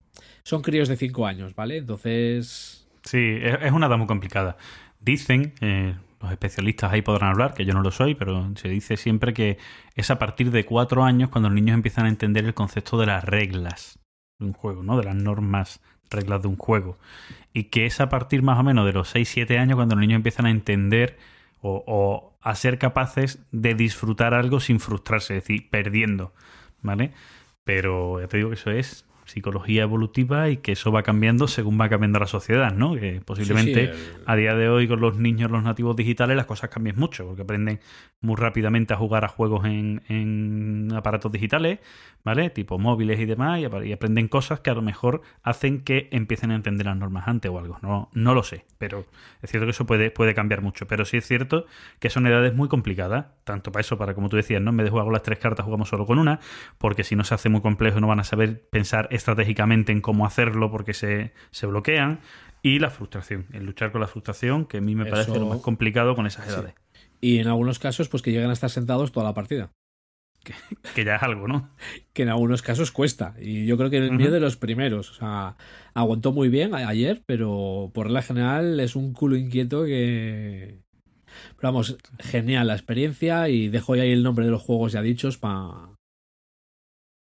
son críos de 5 años, ¿vale? Entonces. Sí, es, una edad muy complicada. Dicen, eh, los especialistas ahí podrán hablar, que yo no lo soy, pero se dice siempre que es a partir de cuatro años cuando los niños empiezan a entender el concepto de las reglas de un juego, ¿no? De las normas, reglas de un juego. Y que es a partir más o menos de los 6-7 años cuando los niños empiezan a entender o, a ser capaces de disfrutar algo sin frustrarse, es decir, perdiendo, ¿vale? Pero ya te digo que eso es psicología evolutiva y que eso va cambiando según va cambiando la sociedad, ¿no? Que posiblemente Sí, sí, el- a día de hoy con los niños, los nativos digitales, las cosas cambian mucho, porque aprenden muy rápidamente a jugar a juegos en, en aparatos digitales, ¿vale? Tipo móviles y demás, y, y aprenden cosas que a lo mejor hacen que empiecen a entender las normas antes o algo. No, no lo sé, pero es cierto que eso puede, puede cambiar mucho. Pero sí es cierto que son edades muy complicadas, tanto para eso, para como tú decías, ¿no? En vez de jugar con las tres cartas, jugamos solo con una, porque si no se hace muy complejo no van a saber pensar estratégicamente en cómo hacerlo porque se, se bloquean. Y la frustración, el luchar con la frustración, que a mí me parece lo más complicado con esas Sí. edades. Y en algunos casos, pues que lleguen a estar sentados toda la partida. Que ya es algo, ¿no? Que en algunos casos cuesta. Y yo creo que el mío Ujú. de los primeros. O sea, aguantó muy bien ayer, pero por regla general es un culo inquieto que. Pero vamos, genial la experiencia y dejo ya ahí el nombre de los juegos ya dichos pa-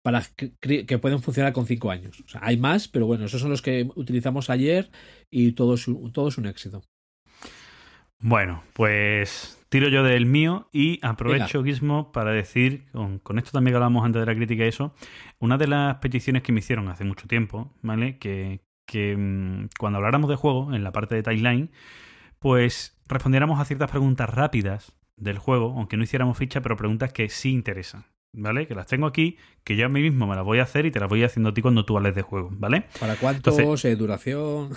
para que, que pueden funcionar con cinco años. O sea, hay más, pero bueno, esos son los que utilizamos ayer y todo es un, todo es un éxito. Bueno, pues tiro yo del mío y aprovecho, Gizmo, para decir, con, con esto también que hablábamos antes de la crítica y eso, una de las peticiones que me hicieron hace mucho tiempo, ¿vale? Que, que mm, cuando habláramos de juego, en la parte de timeline, pues respondiéramos a ciertas preguntas rápidas del juego, aunque no hiciéramos ficha, pero preguntas que sí interesan, ¿vale? Que las tengo aquí, que yo a mí mismo me las voy a hacer y te las voy haciendo a ti cuando tú hables de juego, ¿vale? ¿Para cuántos? Entonces- eh, duración.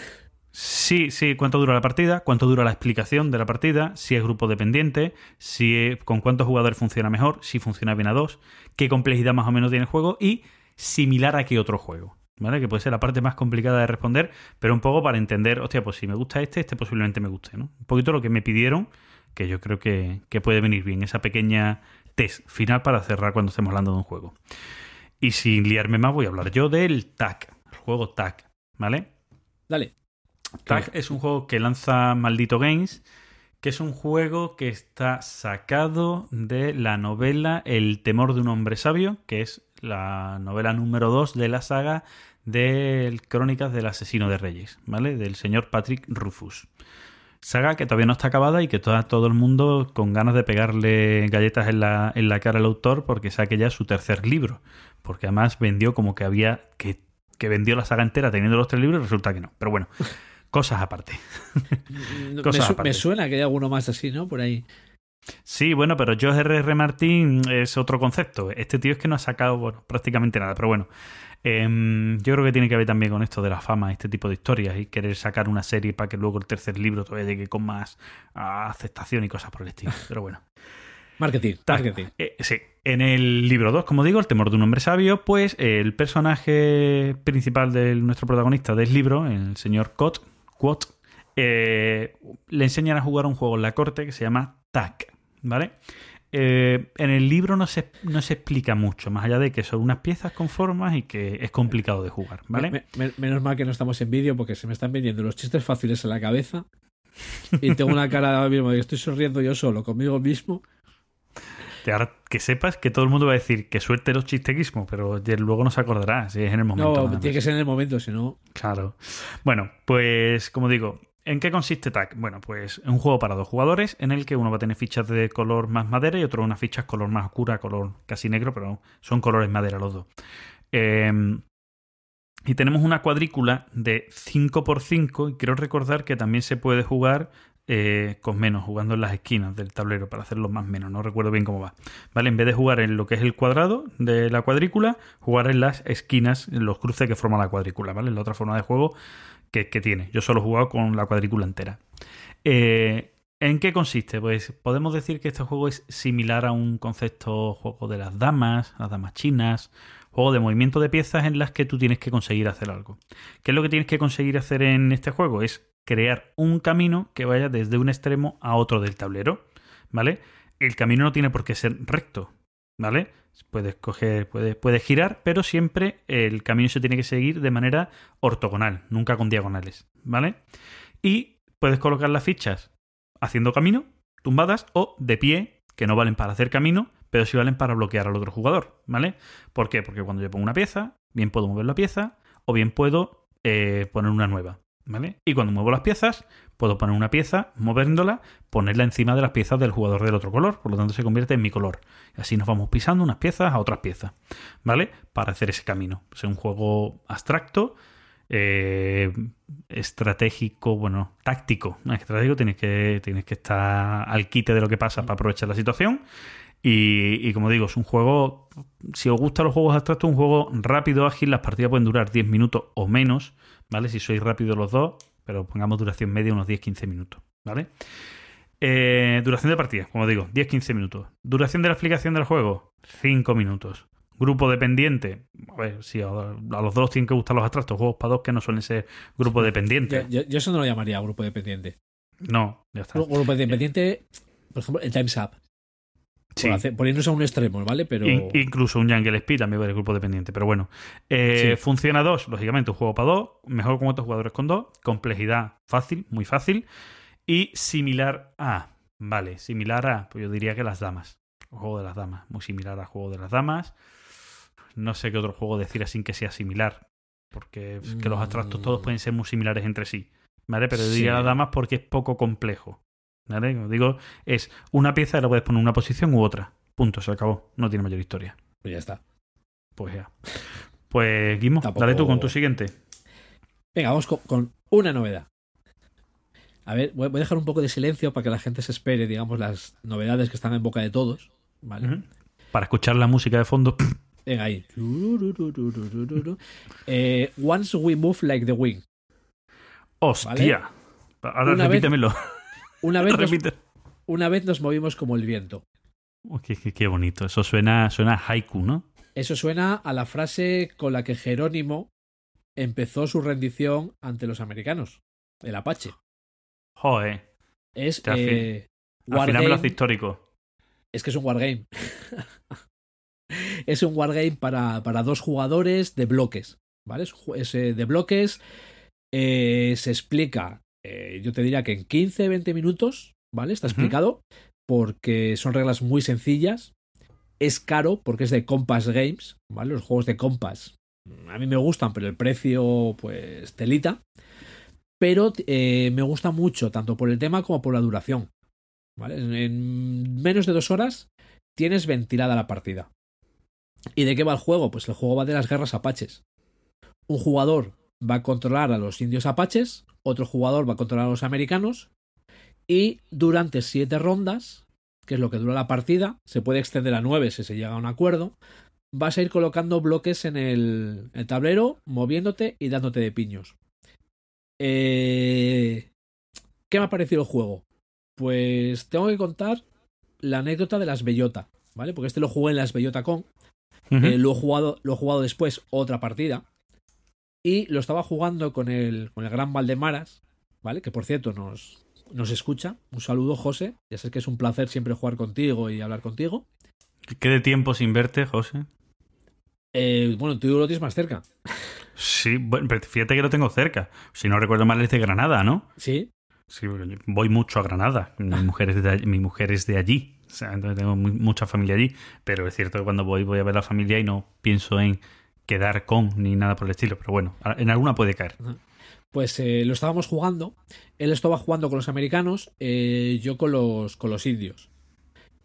Sí, sí, cuánto dura la partida, cuánto dura la explicación de la partida, si es grupo dependiente, si es- con cuántos jugadores funciona mejor, si funciona bien a dos, qué complejidad más o menos tiene el juego y similar a qué otro juego. ¿Vale? Que puede ser la parte más complicada de responder, pero un poco para entender, hostia, pues si me gusta este, este posiblemente me guste, ¿no? Un poquito lo que me pidieron, que yo creo que, que puede venir bien, esa pequeña test final para cerrar cuando estemos hablando de un juego. Y sin liarme más, voy a hablar yo del TAC, el juego TAC, ¿vale? Dale. Tag es un juego que lanza Maldito Games, que es un juego que está sacado de la novela El temor de un hombre sabio, que es la novela número 2 de la saga de Crónicas del asesino de reyes, ¿vale? Del señor Patrick Rufus. Saga que todavía no está acabada y que toda, todo el mundo con ganas de pegarle galletas en la, en la cara al autor porque saque ya su tercer libro. Porque además vendió como que había que, que vendió la saga entera teniendo los tres libros, resulta que no. Pero bueno, cosas aparte. Me, Cosas su- aparte. me suena que hay alguno más así, ¿no? Por ahí. Sí, bueno, pero George R.R. Martin es otro concepto. Este tío es que no ha sacado bueno, prácticamente nada, pero bueno. Em, yo creo que tiene que ver también con esto de la fama, este tipo de historias y querer sacar una serie para que luego el tercer libro todavía llegue con más ah, aceptación y cosas por el estilo. Pero bueno. Marketing. Marketing. Eh, sí, en el libro 2, como digo, El temor de un hombre sabio, pues el personaje principal de nuestro protagonista del libro, el señor Cot, Quot, eh, le enseñan a jugar un juego en la corte que se llama TAC, ¿vale? Eh, en el libro no se, no se explica mucho, más allá de que son unas piezas con formas y que es complicado de jugar, ¿vale? Me- me- menos mal que no estamos en vídeo porque se me están vendiendo los chistes fáciles en la cabeza. Y tengo una cara ahora mismo de que estoy sonriendo yo solo conmigo mismo. Que ahora que sepas que todo el mundo va a decir que suerte los chistequismos, pero luego no se acordará si es en el momento. No, tiene que ser en el momento, si no. Claro. Bueno, pues como digo, ¿en qué consiste TAC? Bueno, pues es un juego para dos jugadores en el que uno va a tener fichas de color más madera y otro unas fichas color más oscura, color casi negro, pero son colores madera los dos. Eh, y tenemos una cuadrícula de 5x5 y quiero recordar que también se puede jugar eh, con menos, jugando en las esquinas del tablero para hacerlo más menos. No recuerdo bien cómo va. ¿Vale? En vez de jugar en lo que es el cuadrado de la cuadrícula, jugar en las esquinas, en los cruces que forman la cuadrícula. ¿Vale? La otra forma de juego que, tiene. Yo solo he jugado con la cuadrícula entera. Eh, ¿En qué consiste? Pues podemos decir que este juego es similar a un concepto juego de las damas, las damas chinas, juego de movimiento de piezas en las que tú tienes que conseguir hacer algo. ¿Qué es lo que tienes que conseguir hacer en este juego? Es crear un camino que vaya desde un extremo a otro del tablero, ¿vale? El camino no tiene por qué ser recto, ¿vale? Puedes coger, puedes, puedes girar, pero siempre el camino se tiene que seguir de manera ortogonal, nunca con diagonales, ¿vale? Y puedes colocar las fichas haciendo camino, tumbadas o de pie, que no valen para hacer camino, pero sí valen para bloquear al otro jugador, ¿vale? ¿Por qué? Porque cuando yo pongo una pieza, bien puedo mover la pieza o bien puedo eh, poner una nueva, ¿vale? Y cuando muevo las piezas, puedo poner una pieza, moviéndola, ponerla encima de las piezas del jugador del otro color, por lo tanto se convierte en mi color. Y así nos vamos pisando unas piezas a otras piezas, ¿vale? Para hacer ese camino. Es un juego abstracto, eh, estratégico, bueno, táctico. Estratégico tienes que, tienes que estar al quite de lo que pasa para aprovechar la situación. Y, y como digo, es un juego, si os gustan los juegos abstractos, un juego rápido, ágil, las partidas pueden durar 10 minutos o menos, ¿vale? Si sois rápidos los dos, pero pongamos duración media unos 10-15 minutos, ¿vale? Eh, duración de partida, como digo, 10-15 minutos. Duración de la explicación del juego, 5 minutos. Grupo dependiente, a ver, si a, a los dos tienen que gustar los abstractos, juegos para dos que no suelen ser grupo dependiente. Yo, yo- yo eso no lo llamaría grupo dependiente. No, ya está. Grupo dependiente por ejemplo, el Time's Up. Sí. Por hacer- poniéndose a un extremo, ¿vale? Pero. In- incluso un Jungle Speed también va del grupo dependiente. Pero bueno, Eh, Sí. funciona dos, lógicamente, un juego para dos, mejor con otros jugadores con dos, complejidad fácil, muy fácil, y similar a, vale, similar a, pues yo diría que las damas, el juego de las damas, muy similar al juego de las damas. No sé qué otro juego decir así que sea similar, porque es que los abstractos todos Mm. pueden ser muy similares entre sí, ¿vale? Pero yo Sí. diría las damas porque es poco complejo, ¿vale? Como digo, es una pieza y la puedes poner en una posición u otra. Punto, se acabó. No tiene mayor historia. Pues ya está. Pues ya. Pues Guimo, Tampoco- dale tú con tu siguiente. Venga, vamos con, con una novedad. A ver, voy a dejar un poco de silencio para que la gente se espere, digamos, las novedades que están en boca de todos. ¿Vale? Para escuchar la música de fondo. Venga ahí. Eh, once we move like the wind. ¡Hostia! Ahora Una vez- repítemelo. Una vez, nos, una vez nos movimos como el viento. Oh, qué, qué- qué bonito. Eso suena, suena a haiku, ¿no? Eso suena a la frase con la que Jerónimo empezó su rendición ante los americanos, el Apache. Joder. Es Te eh, Al final me lo hace histórico. Es que es un wargame. es un wargame para, para dos jugadores de bloques. ¿Vale? Es, eh, de bloques. eh, se explica, eh, yo te diría que en 15-20 minutos, ¿vale? Está explicado. Porque son reglas muy sencillas. Es caro porque es de Compass Games, ¿vale? Los juegos de Compass. mm, A mí me gustan, pero el precio, pues, telita. Pero eh, me gusta mucho, tanto por el tema como por la duración. ¿Vale? En, en menos de dos horas tienes ventilada la partida. ¿Y de qué va el juego? Pues el juego va de las guerras apaches. Un jugador va a controlar a los indios apaches, otro jugador va a controlar a los americanos, y durante siete rondas, que es lo que dura la partida, se puede extender a nueve si se llega a un acuerdo, vas a ir colocando bloques en el, el tablero, moviéndote y dándote de piños. Eh, ¿Qué me ha parecido el juego? Pues tengo que contar la anécdota de las Bellota, ¿vale? Porque este lo jugué en las Bellota Con. Eh, lo, he jugado, lo he jugado después otra partida. Y lo estaba jugando con el, con el gran Valdemaras, ¿vale? Que por cierto nos, nos escucha. Un saludo, José. Ya sabes que es un placer siempre jugar contigo y hablar contigo. ¿Qué de tiempo sin verte, José? Eh, bueno, tú lo tienes más cerca. Sí, bueno, pero fíjate que lo tengo cerca. Si no recuerdo mal, es de Granada, ¿no? Sí. Sí, voy mucho a Granada. Mi mujer es de allí. Mi mujer es de allí. O sea, entonces tengo muy- mucha familia allí. Pero es cierto que cuando voy, voy a ver a la familia y no pienso en quedar con ni nada por el estilo. Pero bueno, en alguna puede caer. Pues eh, lo estábamos jugando. Él estaba jugando con los americanos, eh, yo con los, con los indios.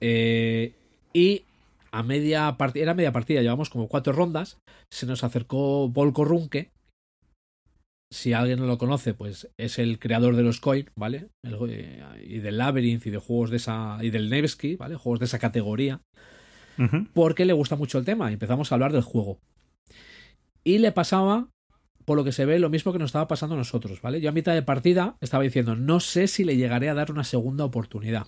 Eh, y a media partida, era media partida, llevamos como cuatro rondas. Se nos acercó Volko Runke. Si alguien no lo conoce, pues es el creador de los Coin, ¿vale? El- y del Labyrinth y de juegos de esa. y del Nevsky, ¿vale? Juegos de esa categoría porque le gusta mucho el tema y empezamos a hablar del juego. Y le pasaba, por lo que se ve, lo mismo que nos estaba pasando a nosotros, ¿vale? Yo a mitad de partida estaba diciendo, no sé si le llegaré a dar una segunda oportunidad.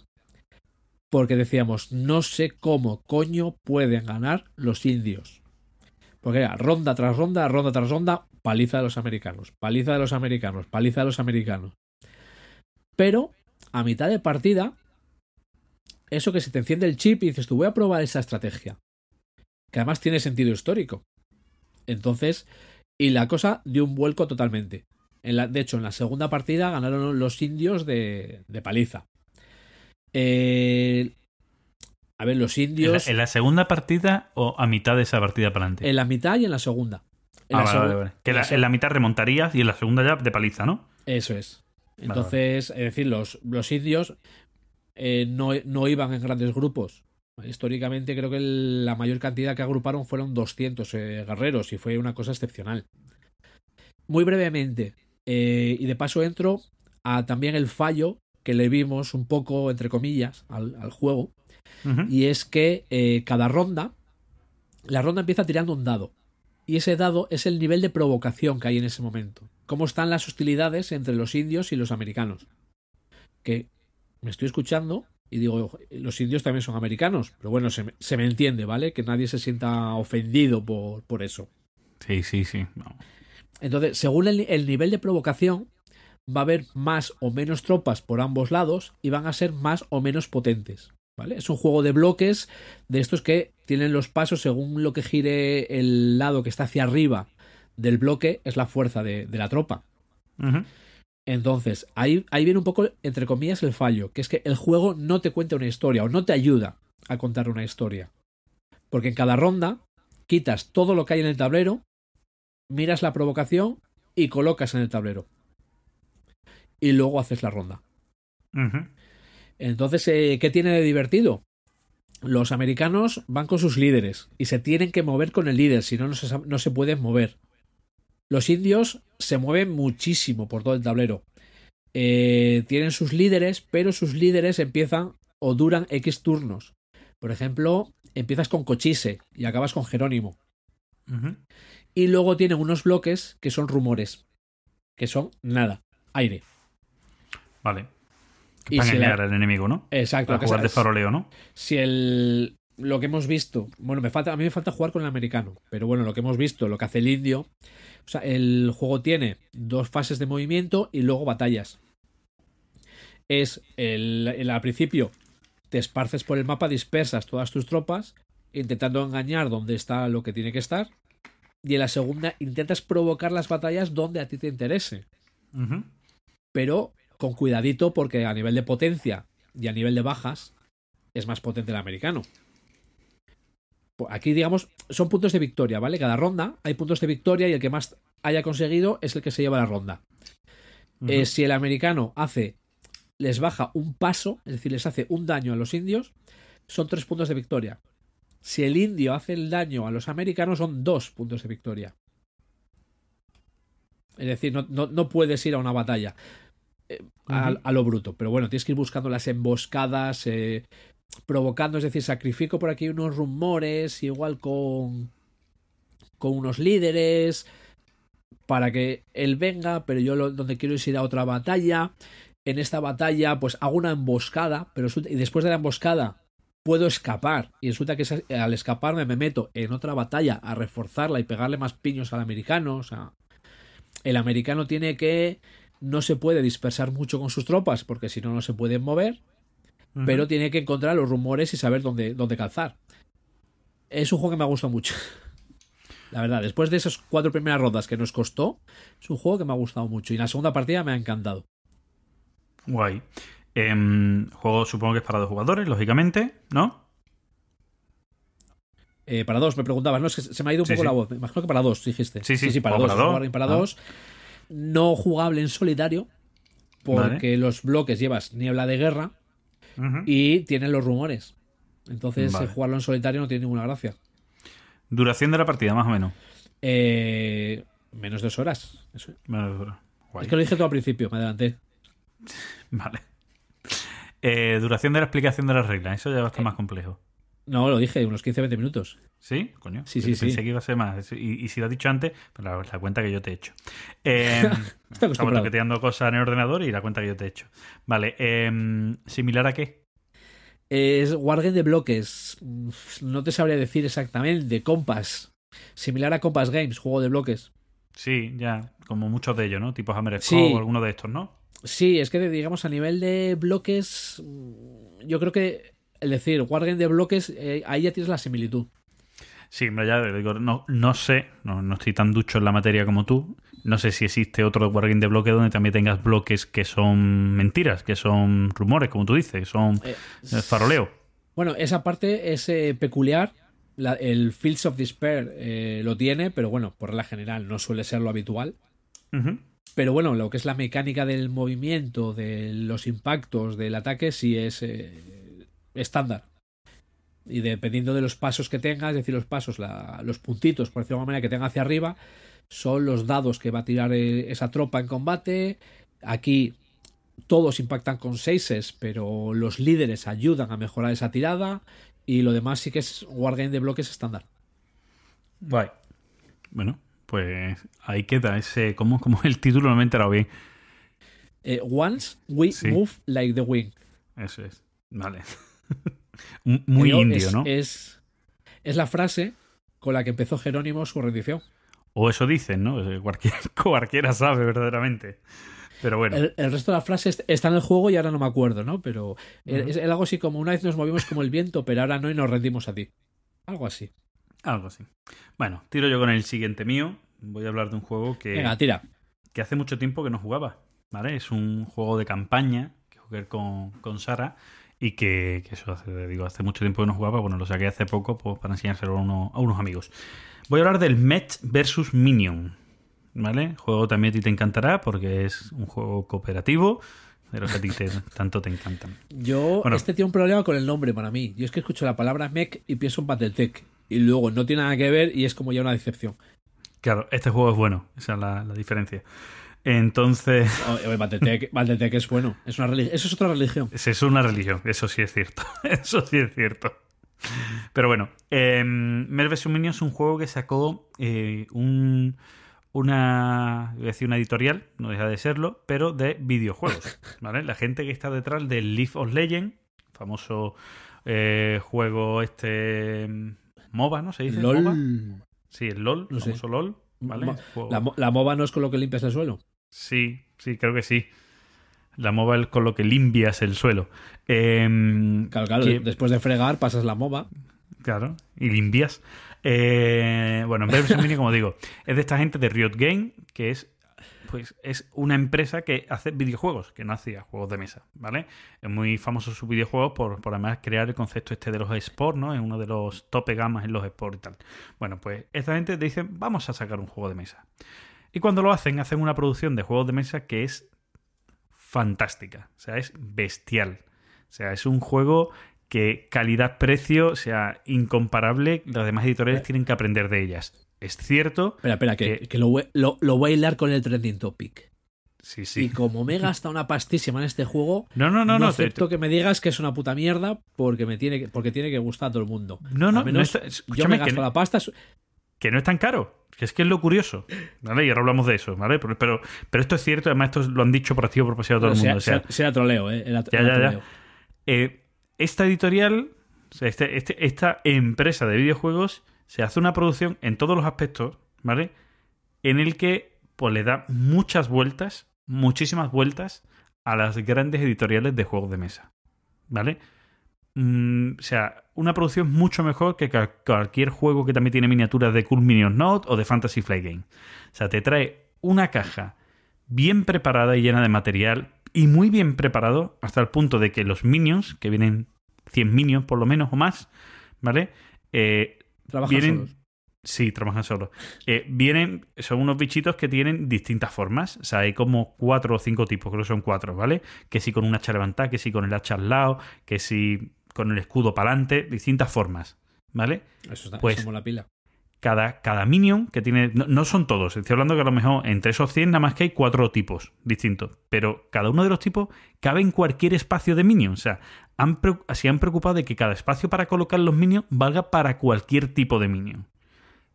Porque decíamos, no sé cómo coño pueden ganar los indios. Porque era ronda tras ronda, ronda tras ronda, paliza de los americanos, paliza de los americanos, paliza de los americanos. Pero, a mitad de partida, eso que se te enciende el chip y dices, tú voy a probar esa estrategia. Que además tiene sentido histórico. Entonces, y la cosa dio un vuelco totalmente. En la, de hecho, en la segunda partida ganaron los indios de, de paliza. Eh, a ver, los ¿En la, indios en la segunda partida o a mitad de esa partida para adelante? en la mitad y en la segunda. En Ah, la vale, segu- vale, vale. Que en la- la en la mitad remontarías y en la segunda ya de paliza, ¿no? Eso es. Entonces, es decir, los, los indios eh, no, no iban en grandes grupos. Históricamente creo que la mayor cantidad que agruparon fueron 200 eh, guerreros y fue una cosa excepcional. Muy brevemente, eh, y de paso entro a también el fallo que le vimos un poco, entre comillas, al, al juego, y es que eh, cada ronda, la ronda empieza tirando un dado. Y ese dado es el nivel de provocación que hay en ese momento. Cómo están las hostilidades entre los indios y los americanos. Que me estoy escuchando y digo, los indios también son americanos. Pero bueno, se me, se me entiende, ¿vale? Que nadie se sienta ofendido por, por eso. Sí, sí, sí. No. Entonces, según el, el nivel de provocación, va a haber más o menos tropas por ambos lados y van a ser más o menos potentes. ¿Vale? Es un juego de bloques de estos que tienen los pasos según lo que gire el lado que está hacia arriba del bloque, es la fuerza de, de la tropa. Entonces, ahí, ahí viene un poco, entre comillas, el fallo, que es que el juego no te cuenta una historia o no te ayuda a contar una historia. Porque en cada ronda quitas todo lo que hay en el tablero, miras la provocación y colocas en el tablero. Y luego haces la ronda. Entonces, eh, ¿qué tiene de divertido? Los americanos van con sus líderes y se tienen que mover con el líder, si no, no se, sab- no se pueden mover. Los indios se mueven muchísimo por todo el tablero. Eh, tienen sus líderes, pero sus líderes empiezan o duran X turnos. Por ejemplo, empiezas con Cochise y acabas con Jerónimo. Y luego tienen unos bloques que son rumores, que son nada, aire. Vale. Y Para si engañar la- al enemigo, ¿no? Exacto. Para que jugar de faroleo, ¿no? si el lo que hemos visto, bueno, me falta a mí me falta jugar con el americano, pero bueno, lo que hemos visto, lo que hace el indio, o sea, el juego tiene dos fases de movimiento y luego batallas. Es el, el- al principio te esparces por el mapa, dispersas todas tus tropas intentando engañar dónde está lo que tiene que estar y en la segunda intentas provocar las batallas donde a ti te interese pero con cuidadito porque a nivel de potencia y a nivel de bajas es más potente el americano. Aquí, digamos, son puntos de victoria, ¿vale? Cada ronda hay puntos de victoria y el que más haya conseguido es el que se lleva la ronda. Eh, si el americano hace, les baja un paso, es decir, les hace un daño a los indios, son tres puntos de victoria. Si el indio hace el daño a los americanos, son dos puntos de victoria. Es decir, no, no- no puedes ir a una batalla eh, a lo bruto. Pero bueno, tienes que ir buscando las emboscadas, eh, provocando, es decir, sacrifico por aquí unos rumores, igual con, con unos líderes, para que él venga, pero yo lo- donde quiero es ir a otra batalla. En esta batalla, pues hago una emboscada, pero y después de la emboscada puedo escapar. Y resulta que al escaparme me meto en otra batalla a reforzarla y pegarle más piños al americano. O sea, el americano tiene que. No se puede dispersar mucho con sus tropas, porque si no, no se pueden mover. Pero tiene que encontrar los rumores y saber dónde, dónde calzar. Es un juego que me ha gustado mucho. La verdad, después de esas cuatro primeras rondas que nos costó, es un juego que me ha gustado mucho. Y la segunda partida me ha encantado. Guay. Em, juego supongo que es para dos jugadores, lógicamente, ¿no? Eh, para dos, me preguntabas, ¿no? Es que se me ha ido un Sí, poco sí. la voz. Me imagino que para dos, dijiste. Sí, sí, para dos. para dos. Para Ah. dos. No jugable en solitario, porque los bloques llevas niebla de guerra Y tienen los rumores. Entonces, Vale. eh, jugarlo en solitario no tiene ninguna gracia. Duración de la partida, más o menos. Eh, menos de dos horas. Eso. Guay. Es que lo dije todo al principio, me adelanté. Vale. Eh, duración de la explicación de las reglas. Eso ya va a estar más complejo. No, lo dije, unos 15-20 minutos. ¿Sí? Coño. Sí, sí, sí. Pensé que iba a ser más. Y, y si lo has dicho antes, pues la, la cuenta que yo te he hecho. Eh, acostumbrado. toqueteando cosas en el ordenador y la cuenta que yo te he hecho. Vale. em, ¿Similar a qué? Es Wargame de bloques. No te sabría decir exactamente. Compass. Similar a Compass Games, juego de bloques. Sí, ya. Como muchos de ellos, ¿no? Tipo Hammer Sí. o alguno de estos, ¿no? Sí, es que digamos a nivel de bloques, yo creo que el decir Wargame de bloques, eh, ahí ya tienes la similitud. Sí, hombre, ya digo, no, no sé, no, no estoy tan ducho en la materia como tú. No sé si existe otro wargame de bloque donde también tengas bloques que son mentiras, que son rumores, como tú dices, que son Eh, eh, faroleo. Bueno, esa parte es eh, peculiar. La- el Fields of Despair eh, lo tiene, pero bueno, por regla general no suele ser lo habitual. Pero bueno, lo que es la mecánica del movimiento, de los impactos, del ataque, sí es estándar. Y dependiendo de los pasos que tengas, es decir, los pasos, la- los puntitos, por decirlo de alguna manera, que tenga hacia arriba, son los dados que va a tirar eh, esa tropa en combate. Aquí todos impactan con seises, pero los líderes ayudan a mejorar esa tirada. Y lo demás sí que es Wargame de bloques estándar. Guay. Bueno, pues ahí queda ese. ¿Cómo, cómo es el título? No me he enterado bien. Eh, once we Sí. move like the wind. Eso es. Vale. Muy indio, es- ¿no? Es, es la frase con la que empezó Jerónimo su rendición. O eso dicen, ¿no? Eh, Cualquiera, cualquiera sabe verdaderamente. Pero bueno. El, el resto de la frase est- está en el juego y ahora no me acuerdo, ¿no? Pero es, es algo así como una vez nos movimos como el viento, pero ahora no y nos rendimos a ti. Algo así. Algo así. Bueno, tiro yo con el siguiente mío. Voy a hablar de un juego que, Venga, tira. que hace mucho tiempo que no jugaba. ¿Vale? Es un juego de campaña que jugué con, con Sara y que, que eso hace, digo, hace mucho tiempo que no jugaba. Bueno, lo saqué hace poco pues, para enseñárselo a, uno- a unos amigos. Voy a hablar del Match vs Minion. ¿Vale? Juego también a ti te encantará porque es un juego cooperativo de los que a ti te- tanto te encantan. Yo, Bueno. este tiene un problema con el nombre para mí. Yo es que escucho la palabra mech y pienso en Battletech. Y luego no tiene nada que ver y es como ya una decepción. Claro, este juego es bueno. Esa es la, la diferencia. Entonces... Battletech es bueno. Es una relig- Eso es otra religión. Es, es una religión, eso sí es cierto. Eso sí es cierto. Pero bueno, eh, vs. Minion es un juego que sacó eh, un, una, decir una editorial, no deja de serlo, pero de videojuegos. ¿vale? La gente que está detrás del League of Legends, famoso eh, juego este mm, MOBA, ¿no? ¿Se dice? LOL. MOBA? Sí, el LOL, No sé. famoso LOL. ¿vale? La MOBA no es con lo que limpias el suelo. Sí, sí, creo que sí. La MOBA es con lo que limpias el suelo. Em, Claro, claro. que- Después de fregar, pasas la MOBA. Claro, y limpias. Eh, bueno, Mel vs. Minion, como digo, es de esta gente de Riot Game, que es pues es una empresa que hace videojuegos, que no hacía juegos de mesa, ¿vale? Es muy famoso su videojuego por, por además crear el concepto este de los esports, ¿no? Es uno de los tope gamas en los esports y tal. Bueno, pues esta gente dice, vamos a sacar un juego de mesa. Y cuando lo hacen, hacen una producción de juegos de mesa que es fantástica, o sea, es bestial. O sea, es un juego que calidad-precio, o sea, incomparable, las demás editoriales tienen que aprender de ellas. Es cierto, Espera, espera, que, Que- que lo, voy- lo, lo voy a hilar con el trending topic. sí, Y sí. como me he gastado una pastísima en este juego, No, no, no, no, no. te- acepto que me digas que es una puta mierda porque me tiene que, porque tiene que gustar a todo el mundo. No, no, no está- yo escúchame, me que gasto no- la pasta. Que no es tan caro. Que es que es lo curioso. ¿Vale? Y ahora hablamos de eso, ¿vale? Pero, pero, pero esto es cierto, además esto lo han dicho por activo por pasivo todo el sea, mundo. O sea, sea- sea troleo, ¿eh? Era, Ya, era ya, ya. troleo. eh, esta editorial, o sea, este- este- esta empresa de videojuegos, se hace una producción en todos los aspectos, ¿vale? En el que pues, le da muchas vueltas, muchísimas vueltas a las grandes editoriales de juegos de mesa, ¿vale? Mm, o sea, una producción mucho mejor que cualquier juego que también tiene miniaturas de Cool Minions Note o de Fantasy Flight Game. O sea, te trae una caja bien preparada y llena de material y muy bien preparado hasta el punto de que los minions, que vienen 100 minions por lo menos o más, ¿vale? Eh, Trabajan vienen- solos. Sí, trabajan solos. Eh, vienen, son unos bichitos que tienen distintas formas. O sea, hay como cuatro o cinco tipos, creo que son cuatro, ¿vale? Que si con un hacha levantada, que si con el hacha al lado, que si con el escudo para adelante, distintas formas, ¿vale? Eso está, pues- eso mola pila. Cada, cada minion que tiene. No, no son todos, estoy hablando que a lo mejor entre esos 100 nada más que hay cuatro tipos distintos. Pero cada uno de los tipos cabe en cualquier espacio de minion. O sea, han, se han preocupado de que cada espacio para colocar los minions valga para cualquier tipo de minion.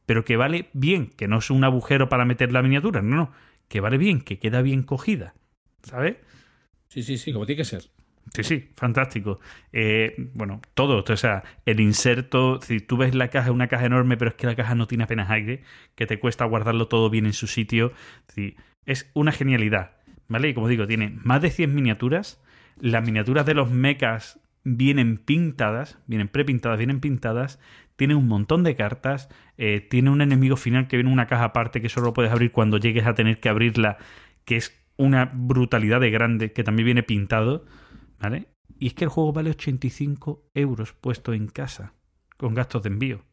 Pero que vale bien, que no es un agujero para meter la miniatura, no, no. Que vale bien, que queda bien cogida. ¿Sabes? Sí, sí, sí, como tiene que ser. Sí, sí, fantástico. Eh, bueno, todo, o sea, el inserto, si tú ves la caja, una caja enorme, pero es que la caja no tiene apenas aire, que te cuesta guardarlo todo bien en su sitio. Es una genialidad, ¿vale? Y como digo, tiene más de 100 miniaturas. Las miniaturas de los mechas vienen pintadas, vienen prepintadas, vienen pintadas. Tiene un montón de cartas. eh, tiene un enemigo final que viene en una caja aparte que solo puedes abrir cuando llegues a tener que abrirla, que es una brutalidad de grande, que también viene pintado. ¿Vale? Y es que el juego vale 85 euros puesto en casa, con gastos de envío.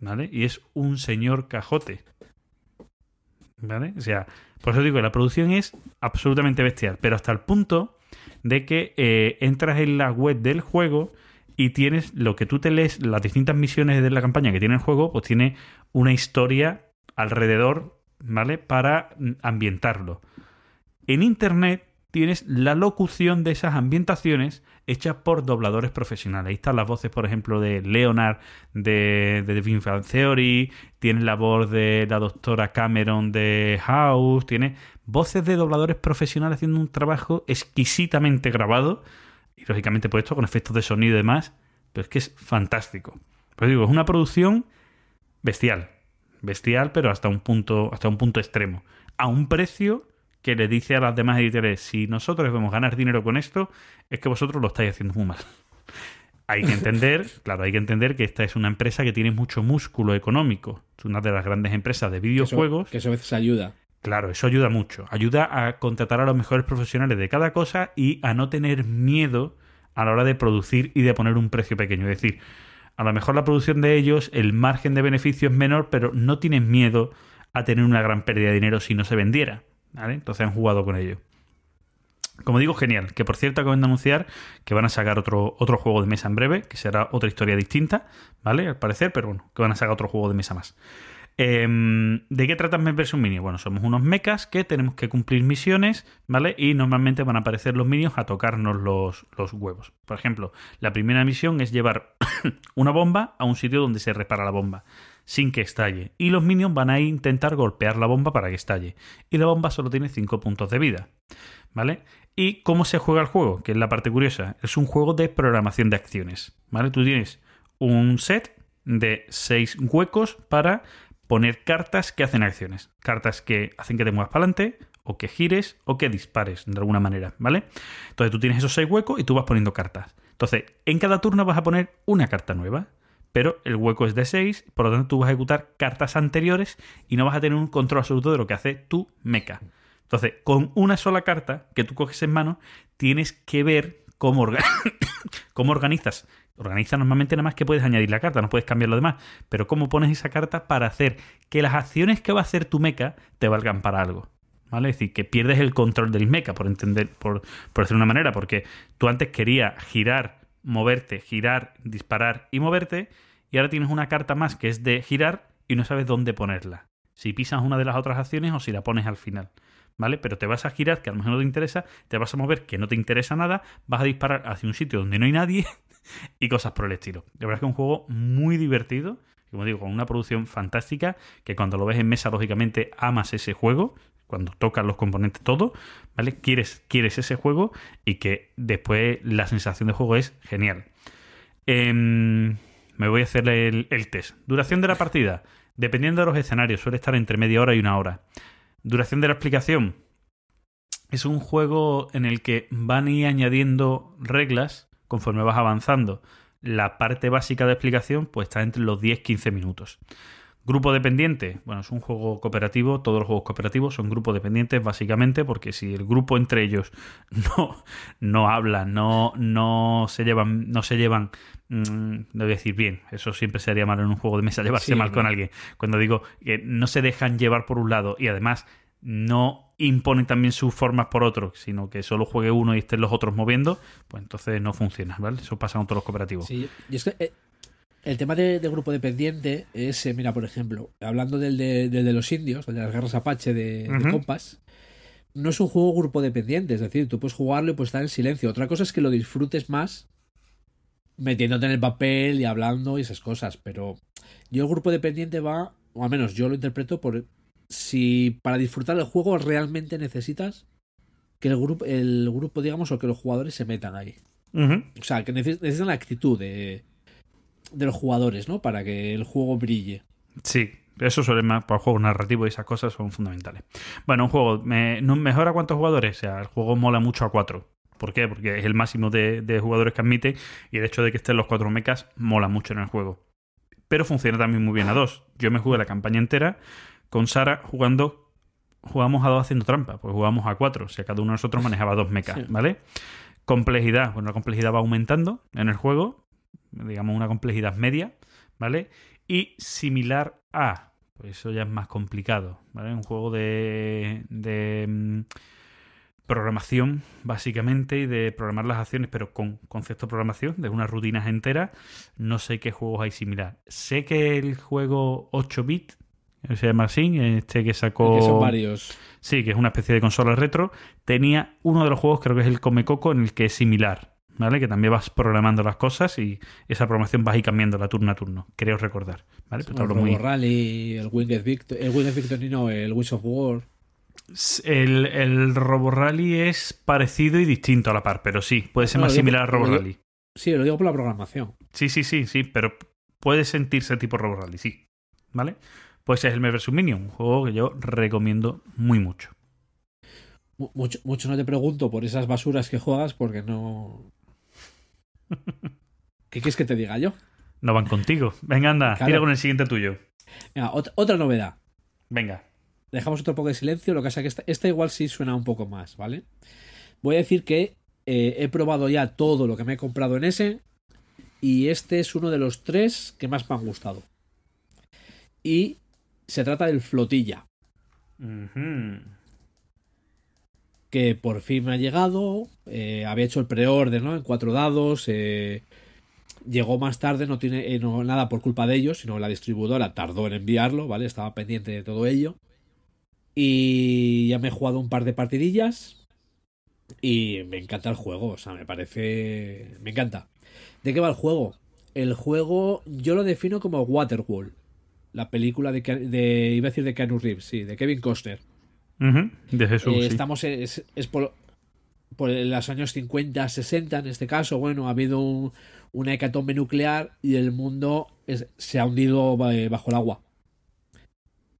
¿Vale? Y es un señor cajote. ¿Vale? O sea, por eso digo, la producción es absolutamente bestial, pero hasta el punto de que eh, entras en la web del juego y tienes lo que tú te lees, las distintas misiones de la campaña que tiene el juego, pues tiene una historia alrededor, ¿vale? Para mm, ambientarlo. En internet tienes la locución de esas ambientaciones hechas por dobladores profesionales. Ahí están las voces, por ejemplo, de Leonard de, de The Big Bang Theory, tienes la voz de la doctora Cameron de House, tiene voces de dobladores profesionales haciendo un trabajo exquisitamente grabado y lógicamente puesto con efectos de sonido y demás, pero es que es fantástico. Pues digo, es una producción bestial, bestial, pero hasta un punto, hasta un punto extremo, a un precio que le dice a las demás editoriales, si nosotros debemos ganar dinero con esto, es que vosotros lo estáis haciendo muy mal. Hay que entender, claro, hay que entender que esta es una empresa que tiene mucho músculo económico. Es una de las grandes empresas de Que eso- videojuegos. Que eso a veces ayuda. Claro, eso ayuda mucho. Ayuda a contratar a los mejores profesionales de cada cosa y a no tener miedo a la hora de producir y de poner un precio pequeño. Es decir, a lo mejor la producción de ellos, el margen de beneficio es menor, pero no tienen miedo a tener una gran pérdida de dinero si no se vendiera. ¿Vale? Entonces han jugado con ello. Como digo, genial. Que por cierto acaban de anunciar que van a sacar otro, otro juego de mesa en breve, que será otra historia distinta, ¿vale? Al parecer, pero bueno, que van a sacar otro juego de mesa más. Em, ¿De qué trata vs Minions? Bueno, somos unos mechas que tenemos que cumplir misiones, ¿vale? Y normalmente van a aparecer los minions a tocarnos los, los huevos. Por ejemplo, la primera misión es llevar una bomba a un sitio donde se repara la bomba, sin que estalle. Y los minions van a intentar golpear la bomba para que estalle. Y la bomba solo tiene 5 puntos de vida, ¿vale? ¿Y cómo se juega el juego? Que es la parte curiosa. Es un juego de programación de acciones, ¿vale? Tú tienes un set de 6 huecos para poner cartas que hacen acciones. Cartas que hacen que te muevas para adelante, o que gires, o que dispares de alguna manera, ¿vale? Entonces tú tienes esos seis huecos y tú vas poniendo cartas. Entonces, en cada turno vas a poner una carta nueva, pero el hueco es de 6, por lo tanto tú vas a ejecutar cartas anteriores y no vas a tener un control absoluto de lo que hace tu mecha. Entonces, con una sola carta que tú coges en mano, tienes que ver cómo, cómo organizas. Organiza normalmente nada más que puedes añadir la carta, no puedes cambiar lo demás. Pero cómo pones esa carta para hacer que las acciones que va a hacer tu mecha te valgan para algo. ¿Vale? Es decir, que pierdes el control del mecha, por entender, por, por decir una manera, porque tú antes querías girar, moverte, girar, disparar y moverte, y ahora tienes una carta más que es de girar y no sabes dónde ponerla. Si pisas una de las otras acciones o si la pones al final. ¿Vale? Pero te vas a girar, que a lo mejor no te interesa, te vas a mover, que no te interesa nada, vas a disparar hacia un sitio donde no hay nadie y cosas por el estilo. De verdad es que es un juego muy divertido, como digo, con una producción fantástica, que cuando lo ves en mesa, lógicamente amas ese juego, cuando tocas los componentes todo, ¿vale? Quieres, quieres ese juego y que después la sensación de juego es genial. Em, me voy a hacer el, el test. Duración de la partida, dependiendo de los escenarios, suele estar entre media hora y una hora. Duración de la explicación. Es un juego en el que van a ir añadiendo reglas conforme vas avanzando. La parte básica de explicación pues está entre los 10-15 minutos. Grupo dependiente, bueno, es un juego cooperativo, todos los juegos cooperativos son grupos dependientes básicamente porque si el grupo entre ellos no, no hablan, no, no se llevan, no se llevan, mm, no voy a decir bien, eso siempre sería malo en un juego de mesa, llevarse Sí, mal con alguien. Cuando digo que no se dejan llevar por un lado y además no imponen también sus formas por otro, sino que solo juegue uno y estén los otros moviendo, pues entonces no funciona, ¿vale? Eso pasa en todos los cooperativos. Sí, y es que eh, el tema de, de grupo dependiente es, eh, mira, por ejemplo, hablando del de, del de los indios, el de las guerras Apache de, de Ujú. Compass, no es un juego grupo dependiente, es decir, tú puedes jugarlo y puedes estar en silencio. Otra cosa es que lo disfrutes más metiéndote en el papel y hablando y esas cosas, pero yo el grupo dependiente va, o al menos yo lo interpreto por si para disfrutar el juego realmente necesitas que el grupo, el grupo digamos, o que los jugadores se metan ahí. O sea, que neces- necesitan la actitud de, de los jugadores, ¿no? Para que el juego brille. Sí, eso suele más para juegos narrativos y esas cosas son fundamentales. Bueno, un juego, me, ¿no ¿mejora cuántos jugadores? O sea, el juego mola mucho a cuatro. ¿Por qué? Porque es el máximo de, de jugadores que admite y el hecho de que estén los cuatro mechas mola mucho en el juego. Pero funciona también muy bien a dos. Yo me jugué la campaña entera con Sara jugando, jugamos a dos haciendo trampa, pues jugamos a cuatro. O sea, cada uno de nosotros manejaba dos mechas, Sí. ¿vale? Complejidad, bueno, la complejidad va aumentando en el juego, digamos una complejidad media, ¿vale? Y similar a, pues eso ya es más complicado, ¿vale? Un juego de, de mm, programación, básicamente, y de programar las acciones, pero con concepto de programación, de unas rutinas enteras. No sé qué juegos hay similar. Sé que el juego 8-bit, se llama así, este que sacó... Que son varios. Sí, que es una especie de consola retro. Tenía uno de los juegos, creo que es el Come Coco, en el que es similar, ¿vale? Que también vas programando las cosas y esa programación vas a ir cambiando la turno a turno, creo recordar, ¿vale? Pero te el muy... Rally, el Winged Victory, el Winged Victory no, el Wings of War. El, el Robo Rally es parecido y distinto a la par, pero sí, puede ser No, más similar al Robo Rally. Sí, lo digo por la programación. Sí, sí, sí, sí, pero puede sentirse tipo Robo Rally, sí, ¿vale? Pues es el Me vs. Minion, un juego que yo recomiendo muy mucho. Mu- Mucho, mucho no te pregunto por esas basuras que juegas porque no. ¿Qué quieres que te diga yo? No van contigo. Venga, anda, Claro. tira con el siguiente tuyo. Venga, ot- otra novedad. Venga. Dejamos otro poco de silencio, lo que pasa es que esta, esta igual sí suena un poco más, ¿vale? Voy a decir que eh, he probado ya todo lo que me he comprado en ese y este es uno de los tres que más me han gustado. Y se trata del Flotilla. Que por fin me ha llegado. eh, había hecho el pre-order, ¿no? En cuatro dados. eh, llegó más tarde, no tiene eh, nada por culpa de ellos, sino la distribuidora tardó en enviarlo, ¿vale? Estaba pendiente de todo ello. Y ya me he jugado un par de partidillas. Y me encanta el juego, o sea, me parece. Me encanta. ¿De qué va el juego? El juego yo lo defino como Waterworld. La película de, de iba a decir de Keanu Reeves, sí, de Kevin Costner. Ujú. De Jesús. Eh, sí. Estamos en- es, es por, por los años 50, 60 en este caso. Bueno, ha habido un- una hecatombe nuclear y el mundo es- se ha hundido eh, bajo el agua.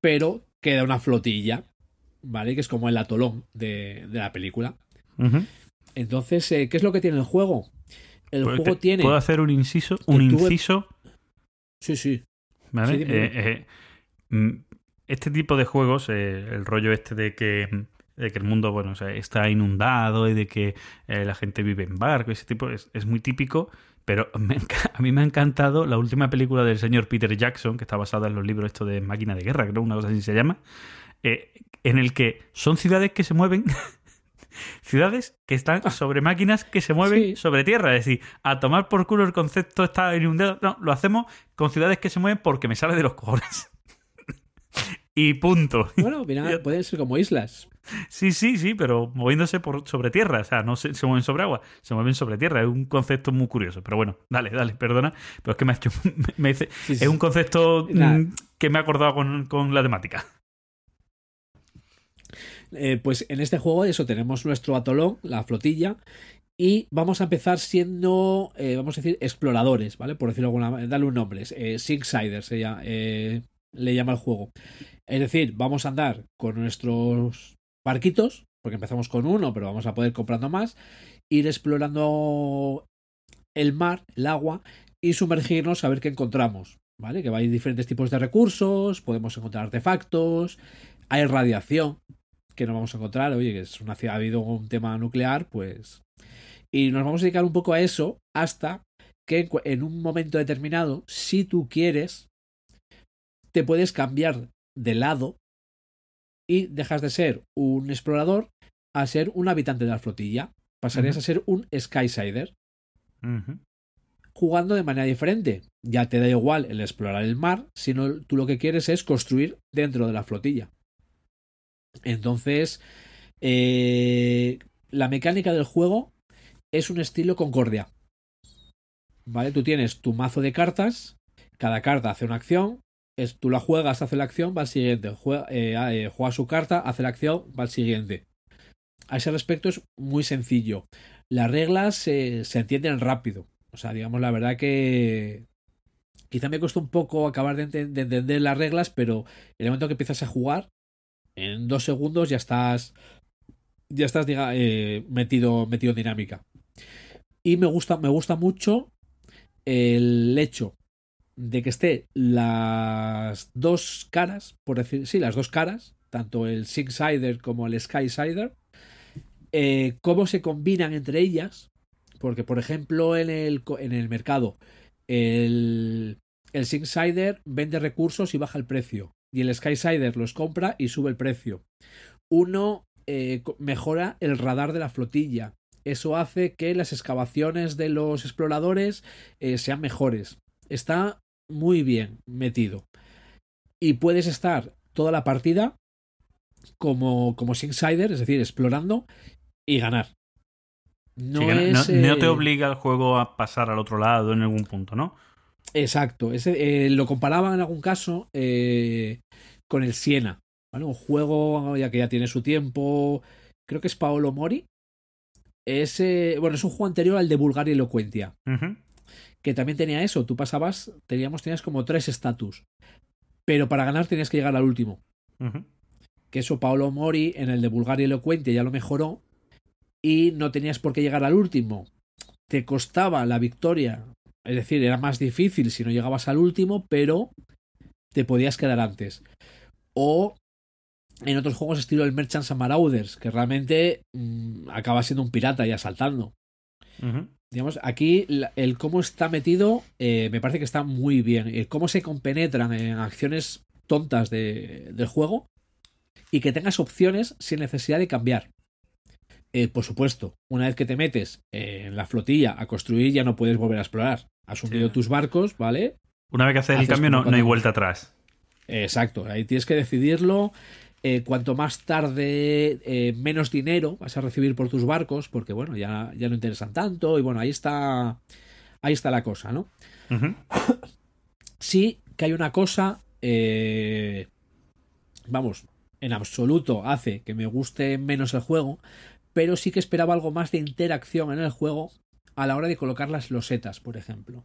Pero queda una flotilla, ¿vale? Que es como el atolón de, de la película. Entonces, eh, ¿qué es lo que tiene el juego? El Pues juego te- tiene. ¿Puedo hacer un inciso? Un tuve- inciso. Sí, sí. ¿Vale? Sí. Eh, eh, mm, este tipo de juegos, eh, el rollo este de que, de que el mundo bueno, o sea, está inundado y de que eh, la gente vive en barco, ese tipo, es, es muy típico. Pero me a mí me ha encantado la última película del señor Peter Jackson, que está basada en los libros estos de Máquina de Guerra, creo, una cosa así se llama, eh, en el que son ciudades que se mueven, ciudades que están sobre máquinas que se mueven Sí. sobre tierra. Es decir, a tomar por culo el concepto está inundado. No, lo hacemos con ciudades que se mueven porque me sale de los cojones. y punto. Bueno, mira, pueden ser como islas. Sí, sí, sí, pero moviéndose por sobre tierra. O sea, no se, se mueven sobre agua, se mueven sobre tierra. Es un concepto muy curioso. Pero bueno, dale, dale, perdona. Pero es que me ha hecho. me dice- Sí, sí. es un concepto Nada. mm, que me ha acordado con, con la temática. Eh, pues en este juego, eso, tenemos nuestro atolón, la flotilla, y vamos a empezar siendo, eh, vamos a decir, exploradores, ¿vale? Por decirlo de alguna manera, darle un nombre. Eh, Sixider se llama, eh, le llama el juego. Es decir, vamos a andar con nuestros barquitos, porque empezamos con uno, pero vamos a poder comprando más, ir explorando el mar, el agua, y sumergirnos a ver qué encontramos, ¿vale? Que hay diferentes tipos de recursos, podemos encontrar artefactos, hay radiación, que nos vamos a encontrar, oye, que es una ciudad, ha habido un tema nuclear, pues... Y nos vamos a dedicar un poco a eso hasta que en un momento determinado, si tú quieres, te puedes cambiar de lado y dejas de ser un explorador a ser un habitante de la flotilla. Pasarías a ser un Skysider Ujú. jugando de manera diferente. Ya te da igual el explorar el mar, sino tú lo que quieres es construir dentro de la flotilla. Entonces, eh, la mecánica del juego es un estilo Concordia. ¿Vale? Tú tienes tu mazo de cartas, cada carta hace una acción, tú la juegas, hace la acción, va al siguiente. Juega, eh, eh, juega su carta, hace la acción, va al siguiente. A ese respecto es muy sencillo. Las reglas se entienden rápido. O sea, digamos, la verdad que quizá me costó un poco acabar de, ente- de entender las reglas, pero el momento que empiezas a jugar, en dos segundos ya estás ya estás eh, metido metido en dinámica y me gusta me gusta mucho el hecho de que esté las dos caras por decir sí las dos caras tanto el Six-Sider como el Sky-Sider eh, cómo se combinan entre ellas porque por ejemplo en el, en el mercado el, el Six-Sider vende recursos y baja el precio y el Skysider los compra y sube el precio. Uno eh, mejora el radar de la flotilla. Eso hace que las excavaciones de los exploradores eh, sean mejores. Está muy bien metido. Y puedes estar toda la partida como, como Sixider, es decir, explorando y ganar. No, Sí, que no- es, no- no te eh, obliga el juego a pasar al otro lado en algún punto, ¿no? Exacto. Ese, eh, lo comparaban en algún caso eh, con el Siena. ¿vale? Un juego ya que ya tiene su tiempo. Creo que es Paolo Mori. Es, eh, bueno, es un juego anterior al de Bulgaria y Elocuentia. Que también tenía eso. Tú pasabas, teníamos, tenías como tres estatus. Pero para ganar tenías que llegar al último. Que eso Paolo Mori en el de Bulgaria Elocuente ya lo mejoró y no tenías por qué llegar al último. Te costaba la victoria, es decir, era más difícil si no llegabas al último, pero te podías quedar antes. O en otros juegos estilo el Merchants and Marauders, que realmente mm, acaba siendo un pirata y asaltando. Ujú. Digamos, aquí el cómo está metido eh, me parece que está muy bien. El cómo se compenetran en acciones tontas de- del juego y que tengas opciones sin necesidad de cambiar. Eh, por supuesto, una vez que te metes en la flotilla a construir ya no puedes volver a explorar. Has hundido Sí. tus barcos, ¿vale? Una vez que haces el Haces cambio como no, no hay vuelta atrás. Exacto, ahí tienes que decidirlo. Eh, cuanto más tarde, eh, menos dinero vas a recibir por tus barcos, porque bueno, ya, ya no interesan tanto. Y bueno, ahí está. Ahí está la cosa, ¿no? Sí que hay una cosa. eh, vamos, en absoluto hace que me guste menos el juego. Pero sí que esperaba algo más de interacción en el juego a la hora de colocar las losetas, por ejemplo.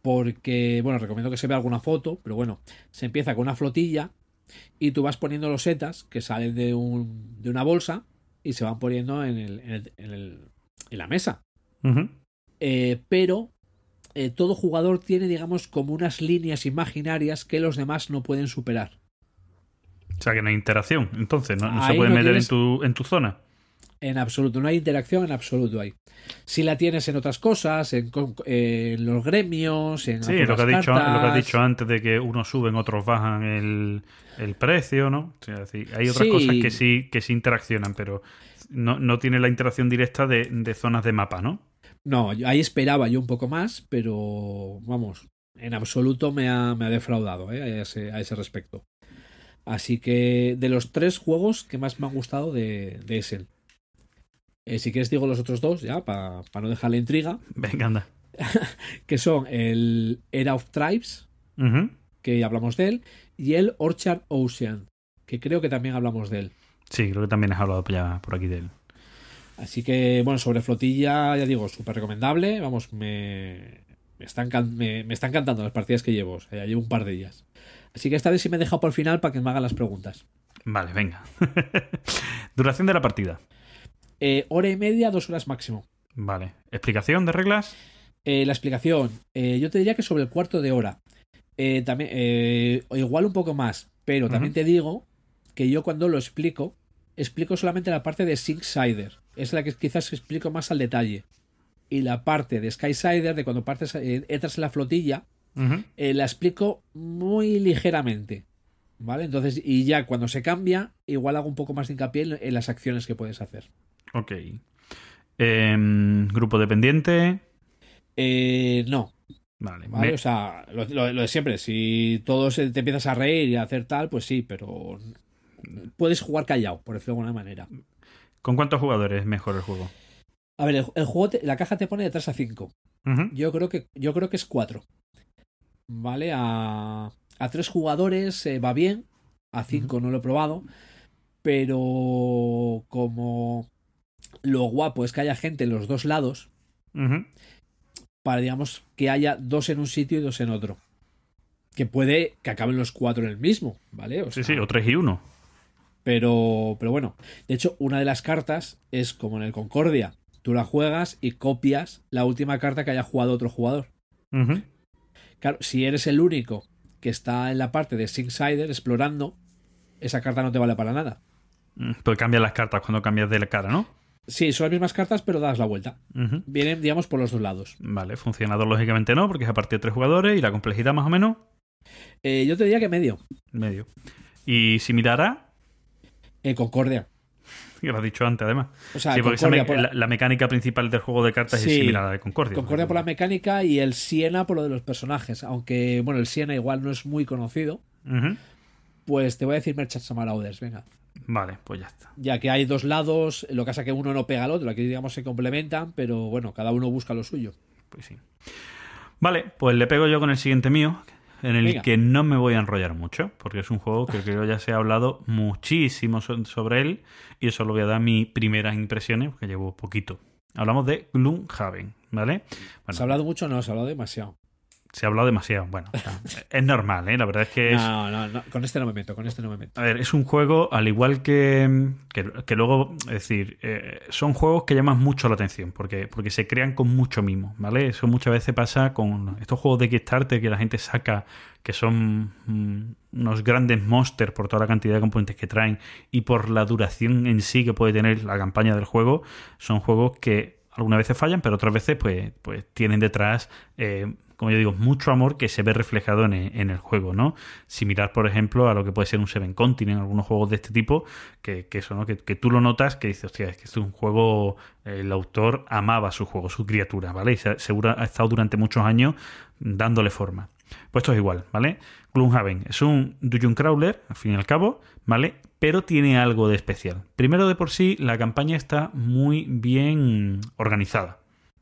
Porque, bueno, recomiendo que se vea alguna foto, pero bueno, se empieza con una flotilla y tú vas poniendo losetas que salen de, un, de una bolsa y se van poniendo en, el, en, el- en el- en la mesa. Eh, pero eh, todo jugador tiene, digamos, como unas líneas imaginarias que los demás no pueden superar. O sea que no hay interacción. Entonces, no, no se puede no meter tienes- en, tu, en tu zona. En absoluto, no hay interacción en absoluto ahí. Si la tienes en otras cosas, en, los gremios, en Sí, lo que, has dicho, lo que has dicho antes de que unos suben, otros bajan el, el precio, ¿no? O sea, es decir, hay otras Sí. cosas que sí, que sí interaccionan, pero no, no tiene la interacción directa de, de zonas de mapa, ¿no? No, yo- ahí esperaba yo un poco más, pero vamos, en absoluto me ha, me ha defraudado ¿eh? a, ese, a ese respecto. Así que de los tres juegos que más me han gustado de, de Essen. Eh, si quieres digo los otros dos, ya, para no dejar la intriga, Venga, anda. que son el Era of Tribes, que hablamos de él, y el Orchard Ocean, que creo que también hablamos de él. Sí, creo que también has hablado ya por aquí de él. Así que, bueno, sobre flotilla, ya digo, súper recomendable. Vamos, me, me, están, me, me están encantando las partidas que llevo. O sea, ya llevo un par de ellas. Así que esta vez sí me he dejado por el final para que me hagan las preguntas. Vale, venga. Duración de la partida. Eh, hora y media, dos horas máximo. Vale. ¿Explicación de reglas? Eh, la explicación, eh, yo te diría que sobre el cuarto de hora. Eh, también, eh, igual un poco más, pero también te digo que yo cuando lo explico, explico solamente la parte de Sinksider. Es la que quizás explico más al detalle. Y la parte de Skysider, de cuando partes, entras en la flotilla, la explico muy ligeramente. ¿Vale? Entonces, y ya cuando se cambia, igual hago un poco más de hincapié en, en las acciones que puedes hacer. Ok. Em, grupo dependiente. Eh, no, Vale. ¿vale? Me- O sea, lo, lo- lo de siempre. Si todos te empiezas a reír y a hacer tal, pues sí, pero puedes jugar callado, por decirlo de alguna manera. ¿Con cuántos jugadores es mejor el juego? A ver, el, el juego, te- la caja te pone de 3 a 5. Ujú. Yo creo que, yo creo que es 4. ¿Vale? A, a 3 jugadores eh, va bien. A 5 no lo he probado. Pero como lo guapo es que haya gente en los dos lados, para digamos que haya dos en un sitio y dos en otro. Que puede que acaben los cuatro en el mismo, ¿vale? O Sí, sea, sí, o tres y uno. Pero, pero bueno, de hecho, una de las cartas es como en el Concordia. Tú la juegas y copias la última carta que haya jugado otro jugador. Claro, si eres el único que está en la parte de Sinksider explorando, esa carta no te vale para nada. Mm, Pues cambias las cartas cuando cambias de la cara, ¿no? Sí, son las mismas cartas, pero das la vuelta. Vienen, digamos, por los dos lados. Vale, funcionador lógicamente no, porque es a partir de tres jugadores y la complejidad más o menos Eh, yo te diría que medio. medio. Y si mirara, Eh, Concordia. que lo has dicho antes además. O sea, sí, porque esa Concordia me- por la- mecánica principal del juego de cartas Sí. es similar a la de Concordia. Concordia por la mecánica y el Siena por lo de los personajes. Aunque, bueno, el Siena igual no es muy conocido. Pues te voy a decir Marauders, venga. Vale, pues ya está. Ya que hay dos lados, lo que pasa que uno no pega al otro, aquí digamos se complementan, pero bueno, cada uno busca lo suyo. Pues sí. Vale, pues le pego yo con el siguiente mío, en el Venga. que no me voy a enrollar mucho, porque es un juego que creo ya se ha hablado muchísimo so- sobre él, y eso lo voy a dar mis primeras impresiones, porque llevo poquito. Hablamos de Gloomhaven, ¿vale? ¿Se ha hablado mucho? No, se ha hablado demasiado. Se ha hablado demasiado. Bueno, es normal, ¿eh? La verdad es que es... No, no, no, con este no me meto, con este no me meto. A ver, es un juego, al igual que, que, que luego, es decir, eh, son juegos que llaman mucho la atención, porque, porque se crean con mucho mimo, ¿vale? Eso muchas veces pasa con estos juegos de Kickstarter que la gente saca, que son mm, unos grandes monsters por toda la cantidad de componentes que traen y por la duración en sí que puede tener la campaña del juego, son juegos que algunas veces fallan, pero otras veces pues, pues tienen detrás... Eh, como yo digo, mucho amor que se ve reflejado en, el juego, ¿no? Similar, por ejemplo, a lo que puede ser un Seven Continent, algunos juegos de este tipo, que, eso, ¿no? Que, tú lo notas, que dices, hostia, es que es un juego, el autor amaba su juego, su criatura, ¿vale? Y se, seguro ha estado durante muchos años dándole forma. Pues esto es igual, ¿vale? Gloomhaven es un Dungeon Crawler, al fin y al cabo, ¿vale? Pero tiene algo de especial. Primero, de por sí, la campaña está muy bien organizada,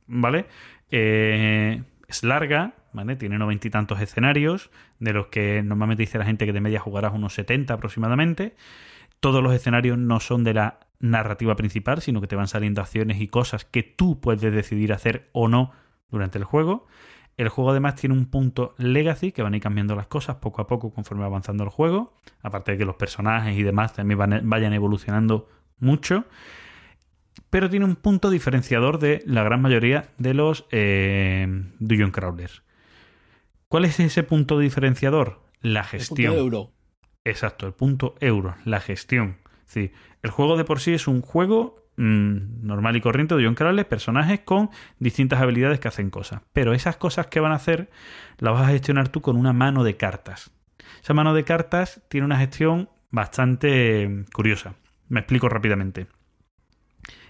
¿vale? Eh, es larga, ¿vale? Tiene noventa y tantos escenarios, de los que normalmente dice la gente que de media jugarás unos 70 aproximadamente. Todos los escenarios no son de la narrativa principal, sino que te van saliendo acciones y cosas que tú puedes decidir hacer o no durante el juego. El juego además tiene un punto legacy que van a ir cambiando las cosas poco a poco conforme va avanzando el juego, aparte de que los personajes y demás también van, vayan evolucionando mucho pero tiene un punto diferenciador de la gran mayoría de los eh, Dungeon Crawlers. ¿Cuál es ese punto diferenciador? La gestión. El punto euro. Exacto, el punto euro, la gestión. Sí, el juego de por sí es un juego mmm, normal y corriente de Dungeon Crawler, personajes con distintas habilidades que hacen cosas. Pero esas cosas que van a hacer las vas a gestionar tú con una mano de cartas. Esa mano de cartas tiene una gestión bastante curiosa. Me explico rápidamente.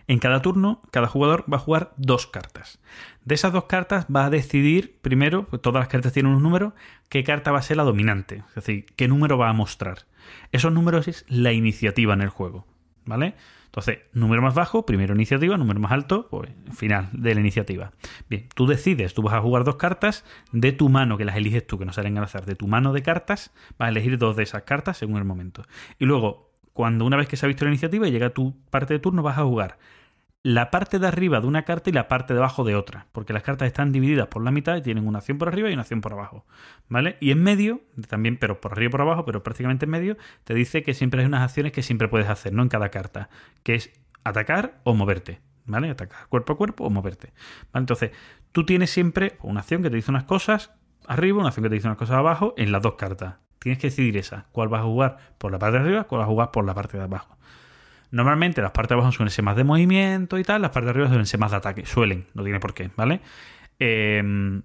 En cada turno, cada jugador va a jugar dos cartas. De esas dos cartas va a decidir, primero, pues todas las cartas tienen un número, qué carta va a ser la dominante, es decir, qué número va a mostrar. Esos números es la iniciativa en el juego, ¿vale? Entonces, número más bajo, primero iniciativa, número más alto, pues final de la iniciativa. Bien, tú decides, tú vas a jugar dos cartas de tu mano, que las eliges tú, que no salen al azar, de tu mano de cartas, vas a elegir dos de esas cartas según el momento. Y luego, cuando una vez que se ha visto la iniciativa y llega tu parte de turno, vas a jugar la parte de arriba de una carta y la parte de abajo de otra, porque las cartas están divididas por la mitad y tienen una acción por arriba y una acción por abajo, ¿vale? Y en medio, también, pero por arriba y por abajo, pero prácticamente en medio, te dice que siempre hay unas acciones que siempre puedes hacer, no en cada carta, que es atacar o moverte, ¿vale? Atacar cuerpo a cuerpo o moverte, ¿vale? Entonces, tú tienes siempre una acción que te dice unas cosas arriba, una acción que te dice unas cosas abajo, en las dos cartas. Tienes que decidir esa, cuál vas a jugar por la parte de arriba, cuál vas a jugar por la parte de abajo. Normalmente las partes de abajo suelen ser más de movimiento y tal, las partes de arriba suelen ser más de ataque. Suelen, no tiene por qué, ¿vale? Eh,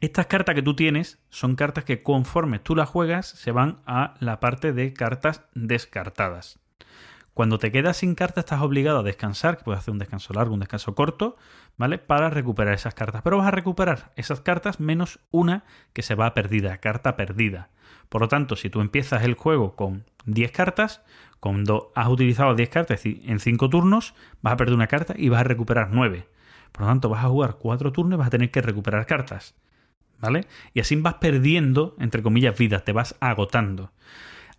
estas cartas que tú tienes son cartas que conforme tú las juegas se van a la parte de cartas descartadas. Cuando te quedas sin cartas estás obligado a descansar, que puedes hacer un descanso largo, un descanso corto, ¿vale? Para recuperar esas cartas. Pero vas a recuperar esas cartas menos una que se va perdida, carta perdida. Por lo tanto, si tú empiezas el juego con 10 cartas, cuando has utilizado 10 cartas en 5 turnos, vas a perder una carta y vas a recuperar 9. Por lo tanto, vas a jugar 4 turnos y vas a tener que recuperar cartas. ¿Vale? Y así vas perdiendo, entre comillas, vidas, te vas agotando.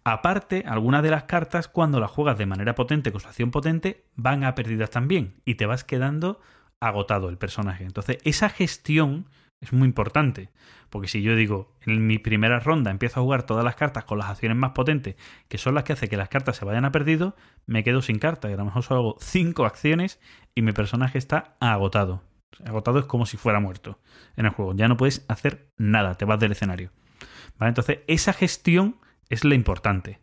Aparte, algunas de las cartas, cuando las juegas de manera potente, con su acción potente, van a perdidas también. Y te vas quedando agotado el personaje. Entonces, esa gestión es muy importante. Porque si yo digo, en mi primera ronda empiezo a jugar todas las cartas con las acciones más potentes, que son las que hacen que las cartas se vayan a perdido, me quedo sin cartas. Y a lo mejor solo hago 5 acciones y mi personaje está agotado. Agotado es como si fuera muerto en el juego. Ya no puedes hacer nada, te vas del escenario. ¿Vale? Entonces, esa gestión es la importante.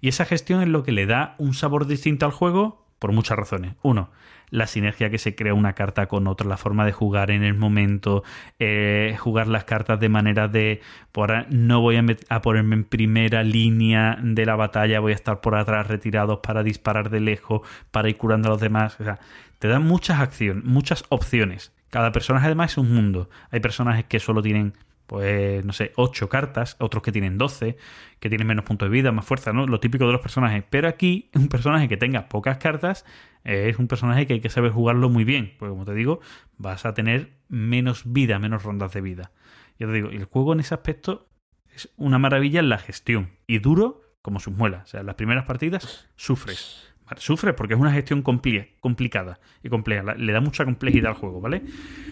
Y esa gestión es lo que le da un sabor distinto al juego por muchas razones. Uno, la sinergia que se crea una carta con otra, la forma de jugar en el momento, eh, jugar las cartas de manera de, por, no voy a, ponerme en primera línea de la batalla, voy a estar por atrás retirados para disparar de lejos, para ir curando a los demás. O sea, te dan muchas acciones, muchas opciones. Cada personaje además es un mundo. Hay personajes que solo tienen pues, no sé, 8 cartas, otros que tienen 12, que tienen menos puntos de vida, más fuerza, ¿no? Lo típico de los personajes. Pero aquí, un personaje que tenga pocas cartas es un personaje que hay que saber jugarlo muy bien, porque como te digo, vas a tener menos vida, menos rondas de vida. Yo te digo, el juego en ese aspecto es una maravilla en la gestión y duro como sus muelas. O sea, en las primeras partidas sufres, ¿vale? Sufre porque es una gestión compli- complicada y compleja. Le da mucha complejidad al juego, ¿vale?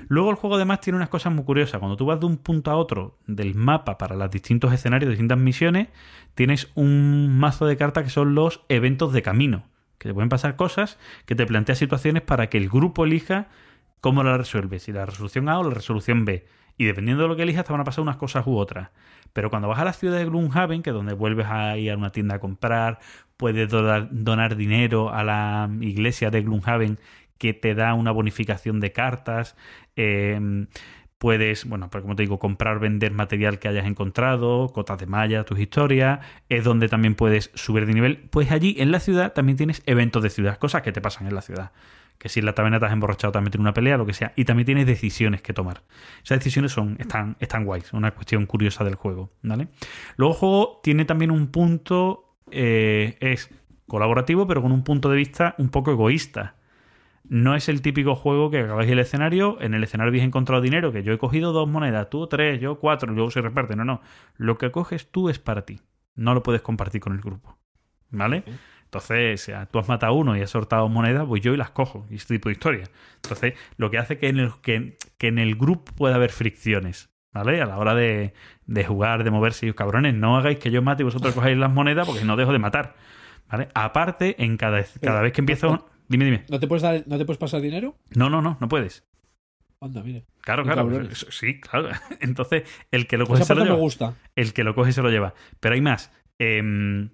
Luego el juego además tiene unas cosas muy curiosas. Cuando tú vas de un punto a otro del mapa para los distintos escenarios, distintas misiones, tienes un mazo de cartas que son los eventos de camino. Que te pueden pasar cosas que te plantea situaciones para que el grupo elija cómo la resuelve. Si la resolución A o la resolución B. Y dependiendo de lo que elijas, te van a pasar unas cosas u otras. Pero cuando vas a la ciudad de Gloomhaven, que es donde vuelves a ir a una tienda a comprar, puedes donar, dinero a la iglesia de Gloomhaven que te da una bonificación de cartas. eh, puedes, bueno, pues como te digo, comprar, vender material que hayas encontrado, cotas de malla, tus historias. Es donde también puedes subir de nivel. Pues allí en la ciudad también tienes eventos de ciudad, cosas que te pasan en la ciudad. Que si en la taberna te has emborrachado también tiene una pelea, lo que sea. Y también tienes decisiones que tomar. Esas decisiones son, están, están guays, una cuestión curiosa del juego, ¿vale? Luego el juego tiene también un punto, eh, es colaborativo, pero con un punto de vista un poco egoísta. No es el típico juego que acabáis el escenario, en el escenario habéis encontrado dinero, que yo he cogido dos monedas, tú tres, yo cuatro, y luego se reparte. No, no. Lo que coges tú es para ti. No lo puedes compartir con el grupo. ¿Vale? Entonces, o sea, tú has matado a uno y has sortado monedas, pues yo y las cojo. Y este tipo de historia. Entonces, lo que hace que en el, que, que en el grupo pueda haber fricciones. ¿Vale? A la hora de, de jugar, de moverse. Y cabrones, no hagáis que yo mate y vosotros cogáis las monedas porque no dejo de matar. ¿Vale? Aparte, en cada, cada vez que empiezo. Dime, dime. ¿No te puedes, dar, ¿No te puedes pasar dinero? No, no, no, no puedes. Anda, mira. Claro, claro. cabrones. Sí, claro. Entonces, el que lo coge Esa se lo parte me lleva. gusta. El que lo coge se lo lleva. Pero hay más. Em,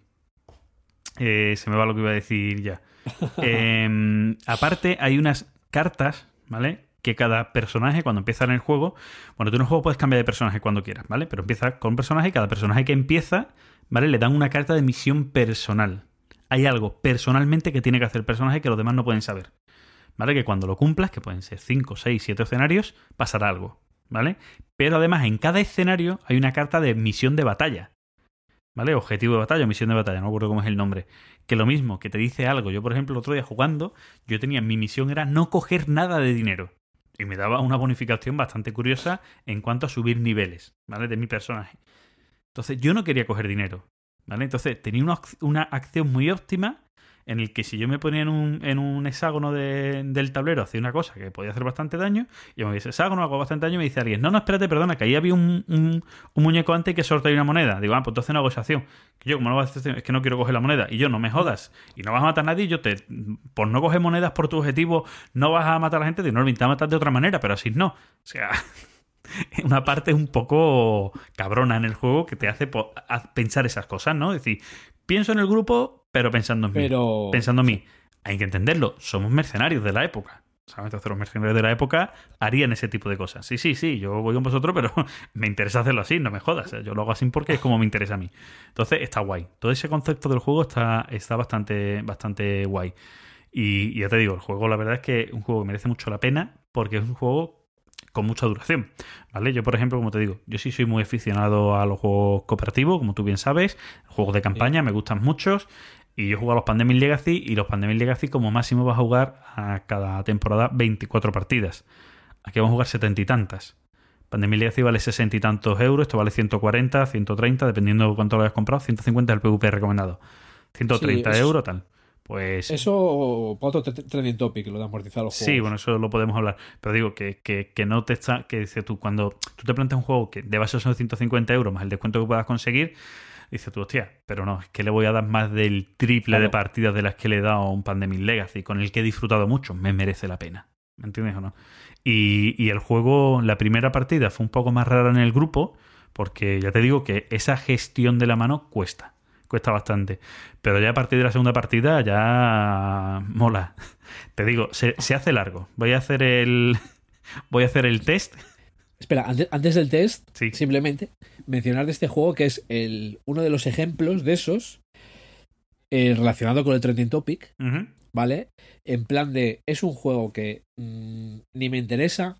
eh, se me va lo que iba a decir ya. Em, aparte, hay unas cartas, ¿vale? Que cada personaje, cuando empieza en el juego, bueno, tú en el juego puedes cambiar de personaje cuando quieras, ¿vale? Pero empieza con un personaje y cada personaje que empieza, ¿vale? Le dan una carta de misión personal. Hay algo personalmente que tiene que hacer el personaje que los demás no pueden saber. ¿Vale? Que cuando lo cumplas, que pueden ser 5, 6, 7 escenarios, pasará algo. ¿Vale? Pero además en cada escenario hay una carta de misión de batalla. ¿Vale? Objetivo de batalla, misión de batalla, no me acuerdo cómo es el nombre. Que lo mismo, que te dice algo. Yo, por ejemplo, el otro día jugando, yo tenía, mi misión era no coger nada de dinero. Y me daba una bonificación bastante curiosa en cuanto a subir niveles, ¿vale? De mi personaje. Entonces, yo no quería coger dinero, ¿vale? Entonces, tenía una, una acción muy óptima en el que si yo me ponía en un, en un hexágono de- del tablero, hacía una cosa que podía hacer bastante daño, y me dice hexágono, hago bastante daño, y me dice alguien, no, no, espérate, perdona, que ahí había un, un, muñeco antes que sortea una moneda. Digo, ah, pues entonces no hago esa acción. Que yo, como no voy a hacer es que no quiero coger la moneda. Y yo, no me jodas. Y no vas a matar a nadie, yo te, por no coger monedas por tu objetivo, no vas a matar a la gente, digo, no, lo intenta matar de otra manera, pero así no. O sea, una parte un poco cabrona en el juego que te hace pensar esas cosas, ¿no? Es decir, pienso en el grupo, pero pensando en mí. Pero. Pensando en mí. Hay que entenderlo, somos mercenarios de la época. ¿Sabes? Entonces los mercenarios de la época harían ese tipo de cosas. Sí, sí, sí, yo voy con vosotros, pero me interesa hacerlo así, no me jodas. ¿eh? Yo lo hago así porque es como me interesa a mí. Entonces está guay. Todo ese concepto del juego está, está bastante, bastante guay. Y, y ya te digo, el juego la verdad es que es un juego que merece mucho la pena porque es un juego con mucha duración. ¿Vale? Yo, por ejemplo, como te digo, yo sí soy muy aficionado a los juegos cooperativos, como tú bien sabes, juegos de campaña, me gustan muchos. Y yo juego a los Pandemic Legacy y los Pandemic Legacy como máximo vas a jugar a cada temporada 24 partidas. Aquí vamos a jugar setenta y tantas. Pandemic Legacy vale 60 y tantos euros, esto vale 140, 130, dependiendo de cuánto lo hayas comprado, 150 es el PvP recomendado. 130 Sí, eso- euros, tal. Pues Eso, para otro trending topic, lo de amortizar los juegos. Sí, bueno, eso lo podemos hablar. Pero digo que, que, que no te está. Que dice tú, cuando tú te planteas un juego que de base son 150 euros más el descuento que puedas conseguir, dices tú, hostia, pero no, es que le voy a dar más del triple Claro. de partidas de las que le he dado a un Pandemic Legacy, con el que he disfrutado mucho, me merece la pena. ¿Me entiendes o no? Y, y el juego, la primera partida fue un poco más rara en el grupo, porque ya te digo que esa gestión de la mano cuesta. Cuesta bastante. Pero ya a partir de la segunda partida ya mola. Te digo, se, se hace largo. Voy a hacer el. Voy a hacer el test. Espera, antes, antes del test, Sí. simplemente mencionar de este juego que es el, uno de los ejemplos de esos eh, relacionado con el trending topic. ¿vale? En plan de, es un juego que mm, ni me interesa,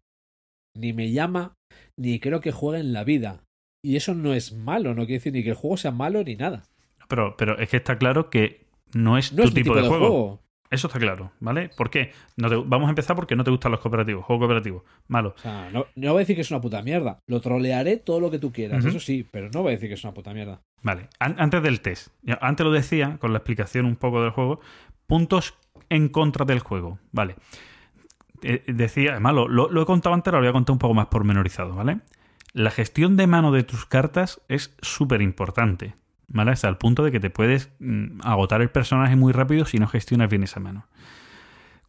ni me llama, ni creo que juegue en la vida. Y eso no es malo, no quiere decir ni que el juego sea malo ni nada. Pero, pero es que está claro que no es No tu es tipo, de, juego. juego. Eso está claro, ¿vale? ¿Por qué? No te- vamos a empezar porque no te gustan los cooperativos. Juego cooperativo. Malo. O sea, no, no voy a decir que es una puta mierda. Lo trolearé todo lo que tú quieras, eso sí, pero no voy a decir que es una puta mierda. Vale. An- antes del test. Antes lo decía, con la explicación un poco del juego, puntos en contra del juego, ¿vale? Eh, decía, además lo, lo- lo he contado antes, lo voy a contar un poco más pormenorizado, ¿vale? La gestión de mano de tus cartas es súper importante, ¿vale? Hasta el punto de que te puedes mm, agotar el personaje muy rápido si no gestionas bien esa mano.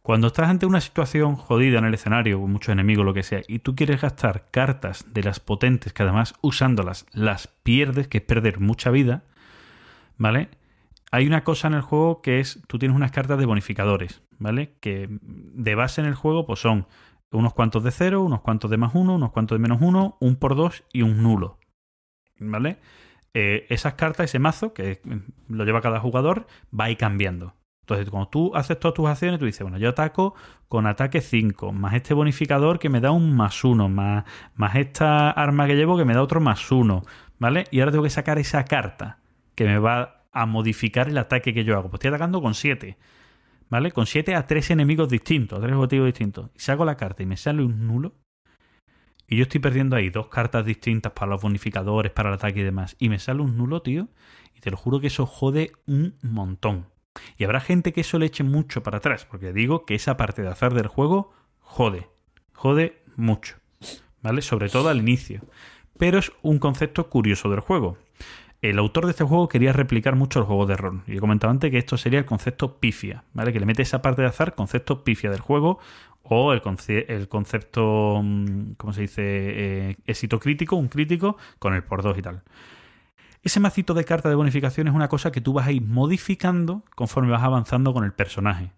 Cuando estás ante una situación jodida en el escenario, con muchos enemigos, lo que sea, y tú quieres gastar cartas de las potentes, que además usándolas las pierdes, que es perder mucha vida, ¿vale? Hay una cosa en el juego que es, tú tienes unas cartas de bonificadores, ¿vale? Que de base en el juego pues son unos cuantos de cero, unos cuantos de más uno, unos cuantos de menos uno, un por dos y un nulo, ¿vale? Eh, esas cartas, ese mazo, que lo lleva cada jugador, va a ir cambiando. Entonces, cuando tú haces todas tus acciones, tú dices, bueno, yo ataco con ataque 5, más este bonificador que me da un más 1, más, más esta arma que llevo que me da otro más 1, ¿vale? Y ahora tengo que sacar esa carta que me va a modificar el ataque que yo hago. Pues estoy atacando con 7, ¿vale? Con 7 a 3 enemigos distintos, a 3 objetivos distintos. Y saco la carta y me sale un nulo. Y yo estoy perdiendo ahí dos cartas distintas para los bonificadores, para el ataque y demás. Y me sale un nulo, tío. Y te lo juro que eso jode un montón. Y habrá gente que eso le eche mucho para atrás, porque digo que esa parte de azar del juego jode, jode mucho, ¿vale? Sobre todo al inicio. Pero es un concepto curioso del juego. El autor de este juego quería replicar mucho el juego de rol. Y he comentado antes que esto sería el concepto pifia, ¿vale? Que le mete esa parte de azar, concepto pifia del juego, o el, el concepto, mm, ¿cómo se dice? Eh, éxito crítico, un crítico, con el por dos y tal. Ese macito de cartas de bonificación es una cosa que tú vas a ir modificando conforme vas avanzando con el personaje.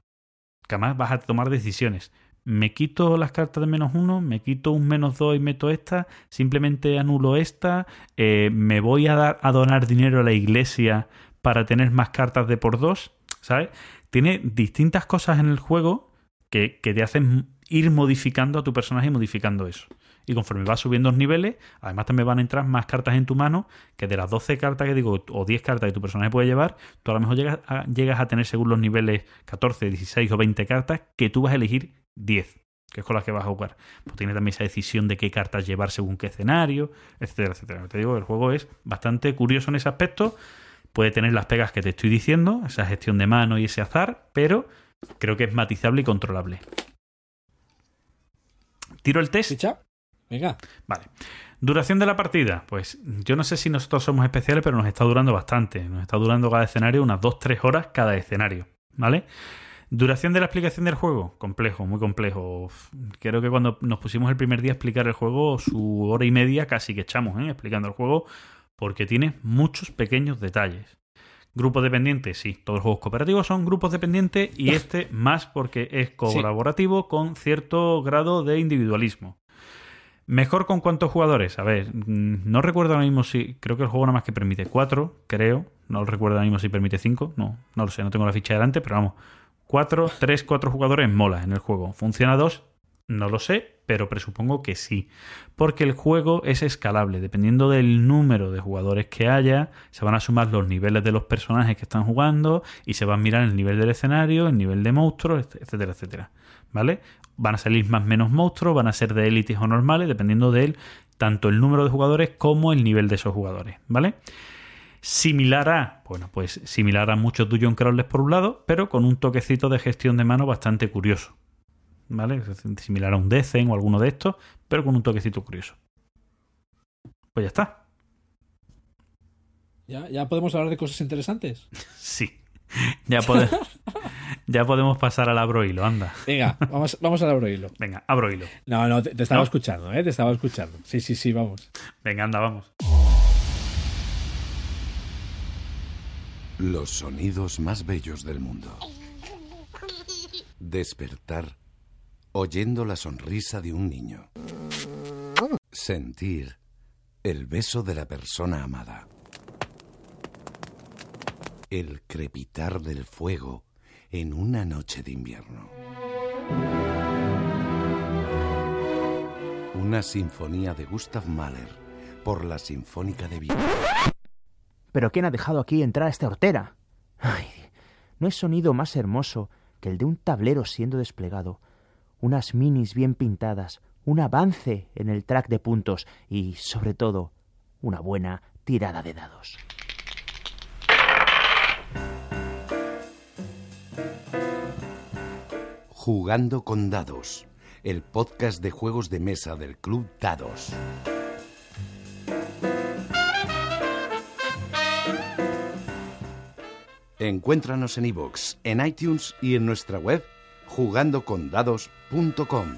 Que además vas a tomar decisiones. Me quito las cartas de menos uno, me quito un menos dos y meto esta, simplemente anulo esta, eh, me voy a, dar, a donar dinero a la iglesia para tener más cartas de por dos, ¿sabes? Tiene distintas cosas en el juego que, te hacen ir modificando a tu personaje y modificando eso. Y conforme vas subiendo los niveles, además también van a entrar más cartas en tu mano, que de las 12 cartas que digo, o 10 cartas que tu personaje puede llevar, tú a lo mejor llegas a, llegas a tener según los niveles 14, 16 o 20 cartas, que tú vas a elegir 10, que es con las que vas a jugar. Pues tiene también esa decisión de qué cartas llevar según qué escenario, etcétera, etcétera. Te digo el juego es bastante curioso en ese aspecto. Puede tener las pegas que te estoy diciendo, esa gestión de mano y ese azar, pero creo que es matizable y controlable. Tiro el test. ¿Ficha? Venga. Vale. Duración de la partida. Pues yo no sé si nosotros somos especiales, pero nos está durando bastante. Nos está durando cada escenario unas 2-3 horas cada escenario. ¿Vale? Duración de la explicación del juego. Complejo, muy complejo. Creo que cuando nos pusimos el primer día a explicar el juego, su hora y media casi que echamos, ¿eh? Explicando el juego, porque tiene muchos pequeños detalles. Grupos dependientes, sí. Todos los juegos cooperativos son grupos dependientes y este más porque es colaborativo con cierto grado de individualismo. Mejor con cuántos jugadores. A ver, mm, no recuerdo ahora mismo si. Creo que el juego nada más que permite cuatro, creo. No recuerdo ahora mismo si permite cinco. No, no lo sé, no tengo la ficha delante, pero vamos. Cuatro, tres, cuatro jugadores mola en el juego. ¿Funciona dos? No lo sé, pero presupongo que sí. Porque el juego es escalable. Dependiendo del número de jugadores que haya, se van a sumar los niveles de los personajes que están jugando y se va a mirar el nivel del escenario, el nivel de monstruos, etcétera, etcétera. ¿Vale? Van a salir más o menos monstruos, van a ser de élites o normales, dependiendo de él, tanto el número de jugadores como el nivel de esos jugadores. ¿Vale? Similar a, bueno, pues similar a muchos Dungeon Crawlers por un lado, pero con un toquecito de gestión de mano bastante curioso. ¿Vale? Similar a un Decen o alguno de estos, pero con un toquecito curioso. Pues ya está. ¿Ya, ya podemos hablar de cosas interesantes. Sí. Ya, pode- ya podemos pasar al abro hilo, anda. Venga, vamos, vamos al abro hilo. Venga, abro hilo. No, no, te, te estaba ¿No? escuchando, ¿eh? Te estaba escuchando. Sí, sí, sí, vamos. Venga, anda, vamos. Los sonidos más bellos del mundo. Despertar oyendo la sonrisa de un niño. Sentir el beso de la persona amada. El crepitar del fuego en una noche de invierno. Una sinfonía de Gustav Mahler por la Sinfónica de Viena. ¿Pero quién ha dejado aquí entrar a esta hortera? Ay, no hay sonido más hermoso que el de un tablero siendo desplegado, unas minis bien pintadas, un avance en el track de puntos y, sobre todo, una buena tirada de dados. Jugando con Dados, el podcast de juegos de mesa del Club Dados. Encuéntranos en iVoox, en iTunes y en nuestra web jugandocondados.com.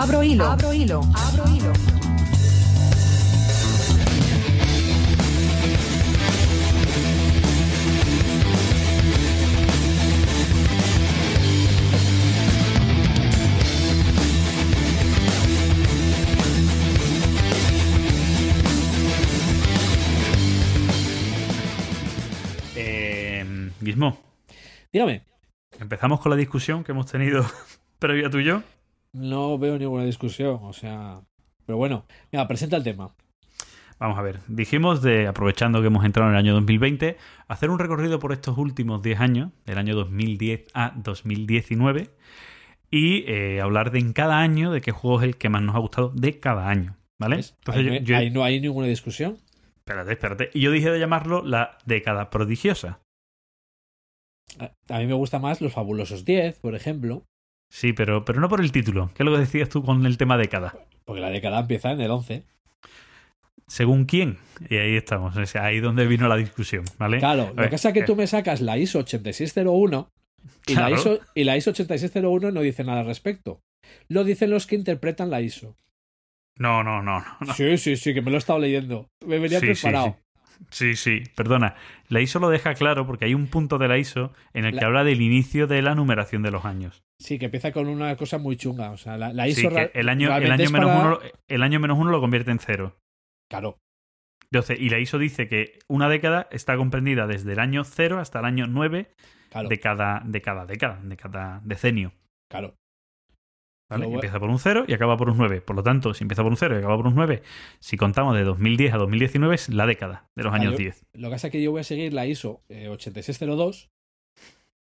Abro hilo. Abro hilo. Abro Dígame, empezamos con la discusión que hemos tenido previa tú y yo. no veo ninguna discusión, o sea. Pero bueno, mira, presenta el tema. Vamos a ver, dijimos de, aprovechando que hemos entrado en el año 2020, hacer un recorrido por estos últimos 10 años, del año 2010 a 2019, y eh, hablar de en cada año de qué juego es el que más nos ha gustado de cada año, ¿vale? ¿Ves? Entonces ahí, yo- no, yo- ahí no hay ninguna discusión. Espérate, espérate. Y yo dije de llamarlo la década prodigiosa. A a mí me gusta más los fabulosos 10, por ejemplo, Sí, pero, pero no por el título. ¿Qué es lo que decías tú con el tema década? porque la década empieza en el 11. ¿Según quién? Y ahí estamos. Sea, ahí es donde vino la discusión, ¿vale? Claro, lo que pasa es que eh, tú me sacas la ISO 8601 y, Claro. la ISO, y la ISO 8601 no dice nada al respecto. Lo dicen los que interpretan la ISO. No, no, no. no. Sí, sí, sí, que me lo he estado leyendo. Me venía sí, preparado. Sí, sí, perdona. La ISO lo deja claro porque hay un punto de la ISO en el que La- habla del inicio de la numeración de los años. Sí, que empieza con una cosa muy chunga. O sea, la, la Sí, ISO que el año, el, año menos para- uno, el año menos uno lo convierte en cero. Claro, Entonces, y la ISO dice que una década está comprendida desde el año cero hasta el año 9 claro, de, cada, de cada década, de cada decenio. claro. ¿Vale? Empieza por un 0 y acaba por un 9. Por lo tanto, si empieza por un 0 y acaba por un 9, si contamos de 2010 a 2019 es la década de los Ah, años yo- 10. Lo que pasa es que yo voy a seguir la ISO eh, 8602,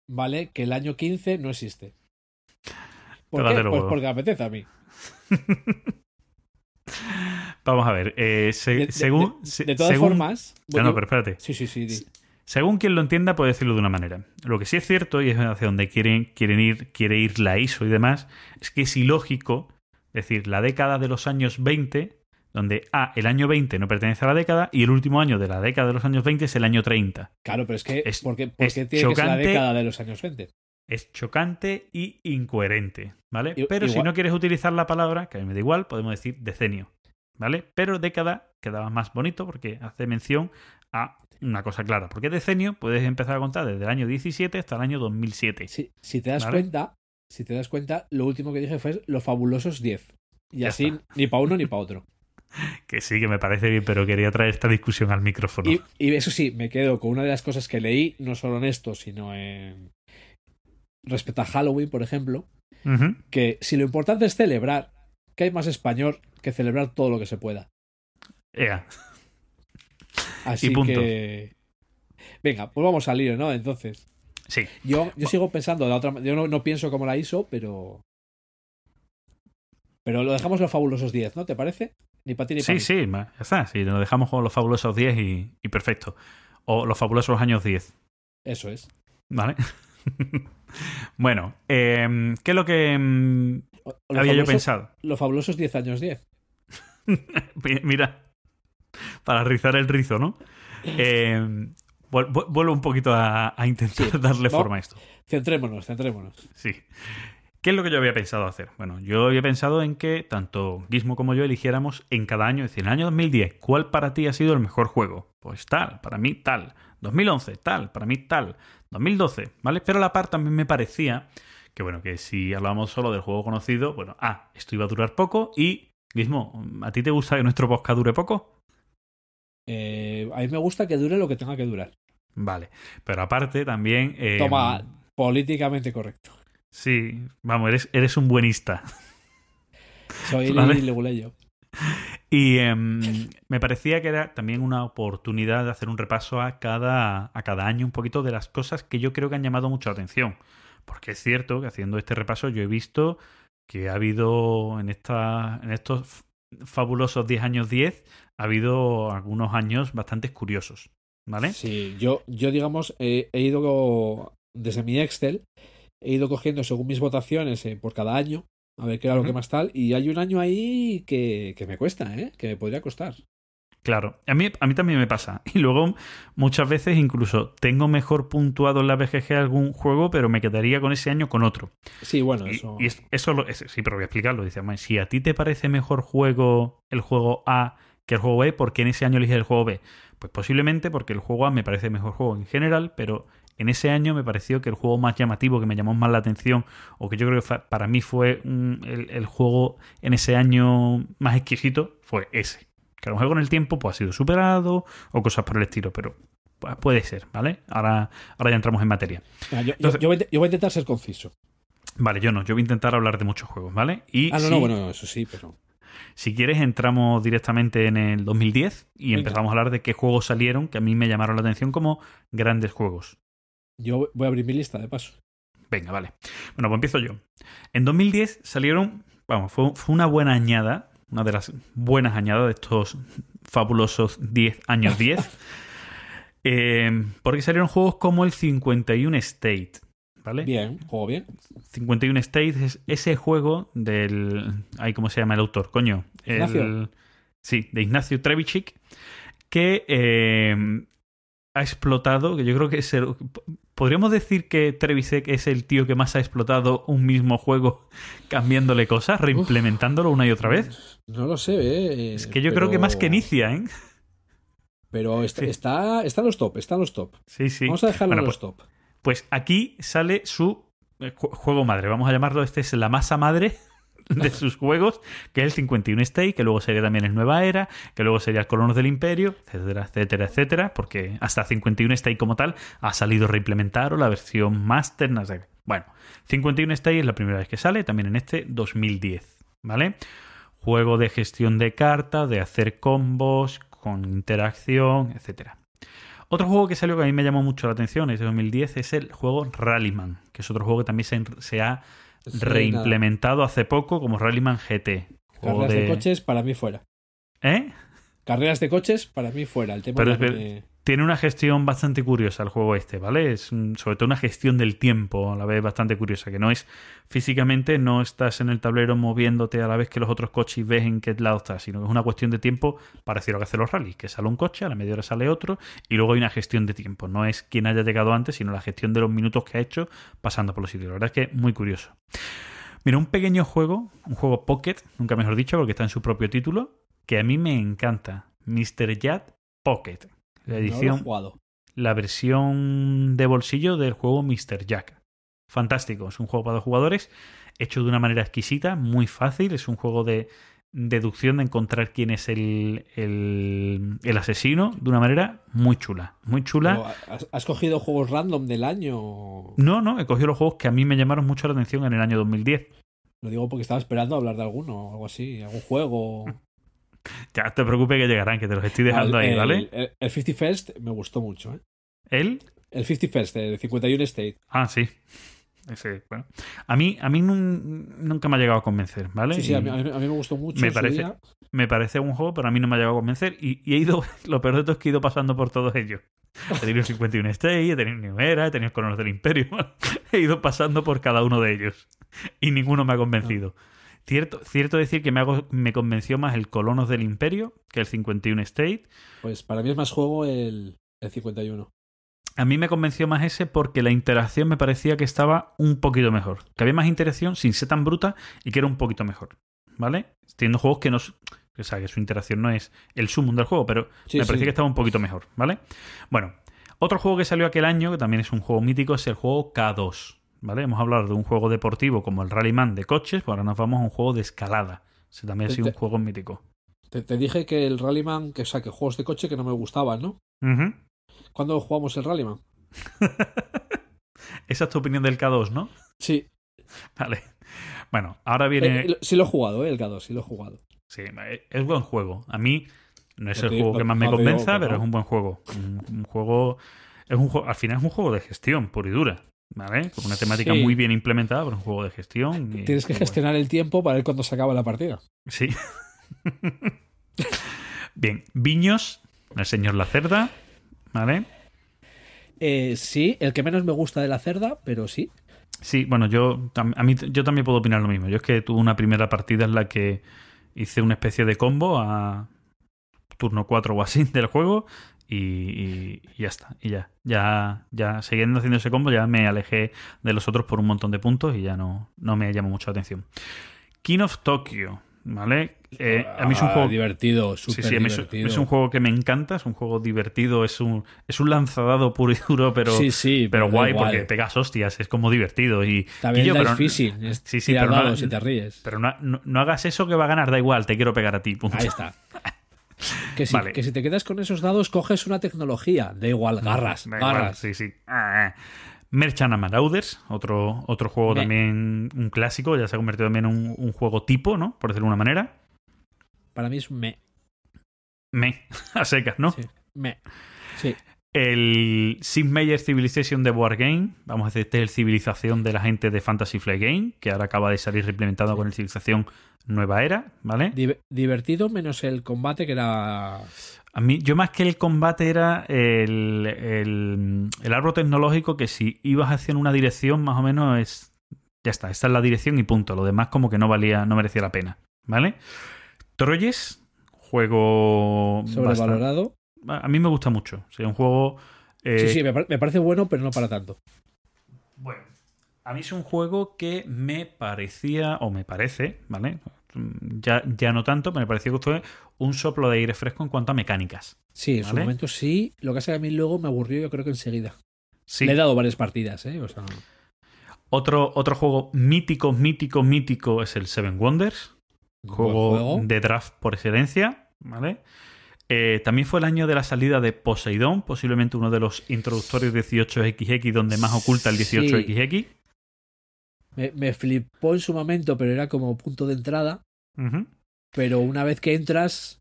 ¿vale? Que el año 15 no existe. ¿Por qué? Pues porque me apetece a mí. Vamos a ver, eh, se- De, según... de- todas según- formas. No, bueno, no, pero espérate. Sí, sí, sí. Según quien lo entienda, puede decirlo de una manera. Lo que sí es cierto, y es hacia donde quieren, quieren ir, quiere ir la ISO y demás, es que es ilógico decir la década de los años 20, donde A, el año 20 no pertenece a la década, y el último año de la década de los años 20 es el año 30. Claro, pero es que. Es- ¿Por qué, por es tiene que ser la chocante. década de los años 20? Es chocante y incoherente, ¿vale? Pero si no quieres utilizar la palabra, que a mí me da igual, podemos decir decenio, ¿vale? Pero década quedaba más bonito porque hace mención a una cosa clara. Porque decenio puedes empezar a contar desde el año 17 hasta el año 2007. Si, si te das Vale. cuenta, si te das cuenta, lo último que dije fue los fabulosos 10. Y Ya así, está. ni para uno ni para otro. Que sí, que me parece bien, pero quería traer esta discusión al micrófono. Y, y eso sí, me quedo con una de las cosas que leí, no solo en esto, sino en. Respecto a Halloween, por ejemplo, que si lo importante es celebrar, que hay más español que celebrar todo lo que se pueda. Así Y punto. que. Venga, pues vamos al lío, ¿no? Entonces. Sí. Yo, yo sigo pensando de la otra Yo no, no pienso como la ISO, pero. Pero lo dejamos los fabulosos 10, ¿no? ¿Te parece? Ni para ti ni para Sí, sí, ya está. Sí, nos dejamos con los fabulosos 10 y, y perfecto. O los fabulosos años 10. Eso es. ¿Vale? bueno, em, ¿qué es lo que em, había yo pensado? Los fabulosos 10 años 10. Mi- Mira, para rizar el rizo, ¿no? Vu- vuelvo un poquito a, a intentar Sí. darle forma a esto. Centrémonos, centrémonos. Sí. ¿Qué es lo que yo había pensado hacer? Bueno, yo había pensado en que tanto Gizmo como yo eligiéramos en cada año, es decir, en el año 2010, ¿cuál para ti ha sido el mejor juego? Pues tal, para mí tal. 2011, tal, para mí tal. 2012, ¿vale? Pero a la par también me parecía que, bueno, que si hablábamos solo del juego conocido, bueno, ah, esto iba a durar poco y, Gizmo, ¿a ti te gusta que nuestro podcast dure poco? Eh, a mí me gusta que dure lo que tenga que durar. Vale. Pero aparte también... eh, Toma, políticamente correcto. Sí, vamos, eres, eres un buenista. Soy Vale. leguleyo. Y em, me parecía que era también una oportunidad de hacer un repaso a cada, a cada año un poquito de las cosas que yo creo que han llamado mucho la atención. Porque es cierto que haciendo este repaso yo he visto que ha habido en, esta, en estos fabulosos 10 años 10, ha habido algunos años bastante curiosos. ¿Vale? Sí, yo, yo digamos, eh, he ido desde mi Excel, he ido cogiendo según mis votaciones eh, por cada año, a ver qué era lo que más tal, y hay un año ahí que, que me cuesta, ¿eh? Que me podría costar. Claro, a mí, a mí también me pasa. Y luego muchas veces incluso tengo mejor puntuado en la BGG algún juego, pero me quedaría con ese año con otro. Sí, bueno, Y, eso. y es- eso lo, es- sí, pero voy a explicarlo. Dice, "Hombre, si a ti te parece mejor juego el juego A que el juego B, ¿por qué en ese año eliges el juego B? Pues posiblemente porque el juego A me parece mejor juego en general, pero en ese año me pareció que el juego más llamativo, que me llamó más la atención, o que yo creo que para mí fue el, el juego en ese año más exquisito, fue ese. Que a lo mejor con el tiempo pues, ha sido superado o cosas por el estilo, pero pues, puede ser, ¿vale? Ahora, ahora ya entramos en materia. Mira, yo, yo- entonces- yo voy a, yo voy a intentar ser conciso. Vale, yo no, yo voy a intentar hablar de muchos juegos, ¿vale? Y Ah, no, no, bueno, eso sí, pero. Si quieres, entramos directamente en el 2010 y empezamos a hablar de qué juegos salieron que a mí me llamaron la atención como grandes juegos. Yo voy a abrir mi lista de paso. Venga, vale. Bueno, pues empiezo yo. En 2010 salieron, vamos, fue, fue una buena añada, una de las buenas añadas de estos fabulosos 10 años 10. eh, porque salieron juegos como el 51 State, ¿vale? Bien, juego bien. 51 States es ese juego del. Ay, ¿Cómo se llama el autor? Coño. El- Ignacio. sí, de Ignacio Trevicic. Que eh, ha explotado. Que yo creo que es el- Podríamos decir que Trevicek es el tío que más ha explotado un mismo juego cambiándole cosas, reimplementándolo una y otra vez. No lo sé, ¿eh? Es que yo creo que más que Inicia, ¿eh? Pero está, Sí. está, está en los top, está en los top. Sí, sí. Vamos a dejarlo Bueno, en pues, los top. Pues aquí sale su eh, ju- juego madre. Vamos a llamarlo, este es la masa madre de sus juegos, que es el 51 State, que luego sería también el Nueva Era, que luego sería el Colonos del Imperio, etcétera, etcétera, etcétera, porque hasta 51 State como tal ha salido reimplementar o la versión Master, no sé. Bueno, 51 State es la primera vez que sale, también en este 2010, ¿vale? Juego de gestión de cartas, de hacer combos, con interacción, etcétera. Otro juego que salió que a mí me llamó mucho la atención es de 2010 es el juego Rallyman, que es otro juego que también se, se ha Sí, reimplementado hace poco como Rallyman GT. Carreras de... de- coches, para mí fuera. ¿Eh? Carreras de coches, para mí fuera. El tema Pero no me- Tiene una gestión bastante curiosa el juego este, ¿vale? Es sobre todo una gestión del tiempo a la vez bastante curiosa, que no es físicamente, no estás en el tablero moviéndote a la vez que los otros coches ves en qué lado estás, sino que es una cuestión de tiempo parecido a lo que hacen los rallies, que sale un coche, a la media hora sale otro, y luego hay una gestión de tiempo. No es quien haya llegado antes, sino la gestión de los minutos que ha hecho pasando por los sitios. La verdad es que muy curioso. Mira, un pequeño juego, un juego Pocket, nunca mejor dicho, porque está en su propio título, que a mí me encanta. Mr. Yacht Pocket. La no lo he edición, la versión de bolsillo del juego Mr. Jack. Fantástico, es un juego para dos jugadores, hecho de una manera exquisita, muy fácil, es un juego de deducción de encontrar quién es el, el, el asesino de una manera muy chula, muy chula. ¿has, has cogido juegos random del año? No, no, he cogido los juegos que a mí me llamaron mucho la atención en el año 2010. Lo digo porque estaba esperando hablar de alguno o algo así, algún juego. Ya no te preocupes que llegarán, que te los estoy dejando el, ahí, ¿vale? El, el 50 First me gustó mucho, ¿eh? ¿Él? El 50 First, el 51 State. Ah, sí. Ese, bueno. A mí, a mí nun- nunca me ha llegado a convencer, ¿vale? Sí, sí, a mí, a me gustó mucho. Me parece- día. me parece un juego, pero a mí no me ha llegado a convencer. Y, y he ido, lo peor de todo es que he ido pasando por todos ellos. He tenido el 51 State, he tenido el New Era, he tenido el Colonos del Imperio. he ido pasando por cada uno de ellos. Y ninguno me ha convencido. Cierto, cierto decir que me, hago, me convenció más el Colonos del Imperio que el 51 State. Pues para mí es más juego el, el 51. A mí me convenció más ese porque la interacción me parecía que estaba un poquito mejor. Que había más interacción sin ser tan bruta y que era un poquito mejor. ¿Vale? Teniendo juegos que no. O sea, que su interacción no es el sumum del juego, pero Sí, me parecía sí. que estaba un poquito mejor. ¿Vale? Bueno, otro juego que salió aquel año, que también es un juego mítico, es el juego K2. ¿Vale? Hemos hablado de un juego deportivo como el Rallyman de coches, pues ahora nos vamos a un juego de escalada. Ese también ha Te- sido un juego mítico. Te, te dije que el Rallyman, que o sea, que juegos de coche que no me gustaban, ¿no? ¿Cuándo jugamos el Rallyman? Esa es tu opinión del K2, ¿no? Sí, Vale. Bueno, ahora viene. Eh, lo- sí lo he jugado, ¿eh? El K2, sí lo he jugado. Sí, es- es buen juego. A mí no es el te- juego que más me convenza, pero no. es un buen juego. Un, un juego. Es un juego. Al final es un juego de gestión, pura y dura. ¿Vale? Con una temática Sí. muy bien implementada, es un juego de gestión. y- Tienes que bueno. gestionar el tiempo para ver cuándo se acaba la partida. Sí. Bien, Viños, el señor La Cerda, ¿vale? Eh, sí, el que menos me gusta de la cerda, pero sí. Sí, bueno, yo, a mí, yo también puedo opinar lo mismo. Yo es que tuve una primera partida en la que hice una especie de combo a turno 4 o así del juego y, y- y ya está. Y ya, ya, ya siguiendo haciendo ese combo ya me alejé de los otros por un montón de puntos y ya no, no me llamó mucho la atención. King of Tokyo, ¿vale? Eh, a mí es un Ah, juego... divertido, Sí, súper sí, a mí es, divertido. es un juego que me encanta, es un juego divertido, es un, es un lanzadado puro y duro, pero, sí, sí, pero guay porque pegas hostias, es como divertido. Y, También yo, pero- fishing, es Sí, sí, pero no- y te ríes. pero no, no- no hagas eso que va a ganar, da igual, te quiero pegar a ti. punto. Ahí está. Que si, Vale. que si te quedas con esos dados, coges una tecnología. Da igual, garras, Da igual, garras. sí, sí. Ah, ah. Merchant Marauders, otro, otro juego Me- también, un clásico, ya se ha convertido también en un, un juego tipo, ¿no? Por decirlo de una manera. Para mí es un me. Me, a secas, ¿no? Sí. Me. Sí. El Sid Meier's Civilization de Board Game, vamos a decir, este es el Civilización de la gente de Fantasy Flight Game, que ahora acaba de salir reimplementado con el Civilización Nueva Era, ¿vale? Di- divertido menos el combate que era. A mí, yo más que el combate era el, el, el árbol tecnológico que si ibas hacia una dirección, más o menos es. Ya está, esta es la dirección y punto. Lo demás como que no valía, no merecía la pena. ¿Vale? Troyes, juego. Sobrevalorado. A mí me gusta mucho. O sea, un juego. eh, Sí, sí, me, par- me parece bueno, pero no para tanto. Bueno, a mí es un juego que me parecía, o me parece, ¿vale? Ya, ya no tanto, pero me pareció que fue un soplo de aire fresco en cuanto a mecánicas. Sí, en su momento sí. Lo que que a mí luego me aburrió, yo creo que enseguida. Sí. Le he dado varias partidas, ¿eh? O sea, Otro, otro juego mítico, mítico, mítico es el Seven Wonders. Juego, juego. de draft por excelencia, ¿vale? Eh, también fue el año de la salida de Poseidón, posiblemente uno de los introductorios 18XX donde más oculta el 18XX. Me, me flipó en su momento, pero era como punto de entrada. Pero una vez que entras,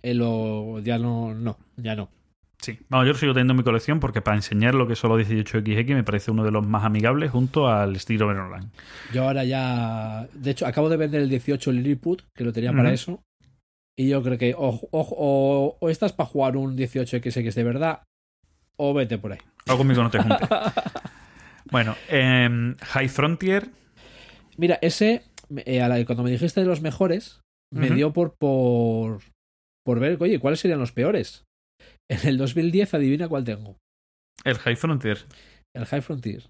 eh, lo, ya no, no, ya no. Sí, vamos, yo lo sigo teniendo en mi colección porque para enseñar lo que son los 18XX me parece uno de los más amigables junto al estilo Online. Yo ahora ya. De hecho, acabo de vender el 18 Lilliput, que lo tenía para eso. Y yo creo que o, o- o- o estás para jugar un 18XX de verdad, o vete por ahí. O conmigo no te juntes. bueno, em, High Frontier, Mira, ese, eh, a la- cuando me dijiste de los mejores, me dio por, por, por ver, oye, ¿cuáles serían los peores? En el 2010, adivina cuál tengo. el High Frontier. El High Frontier.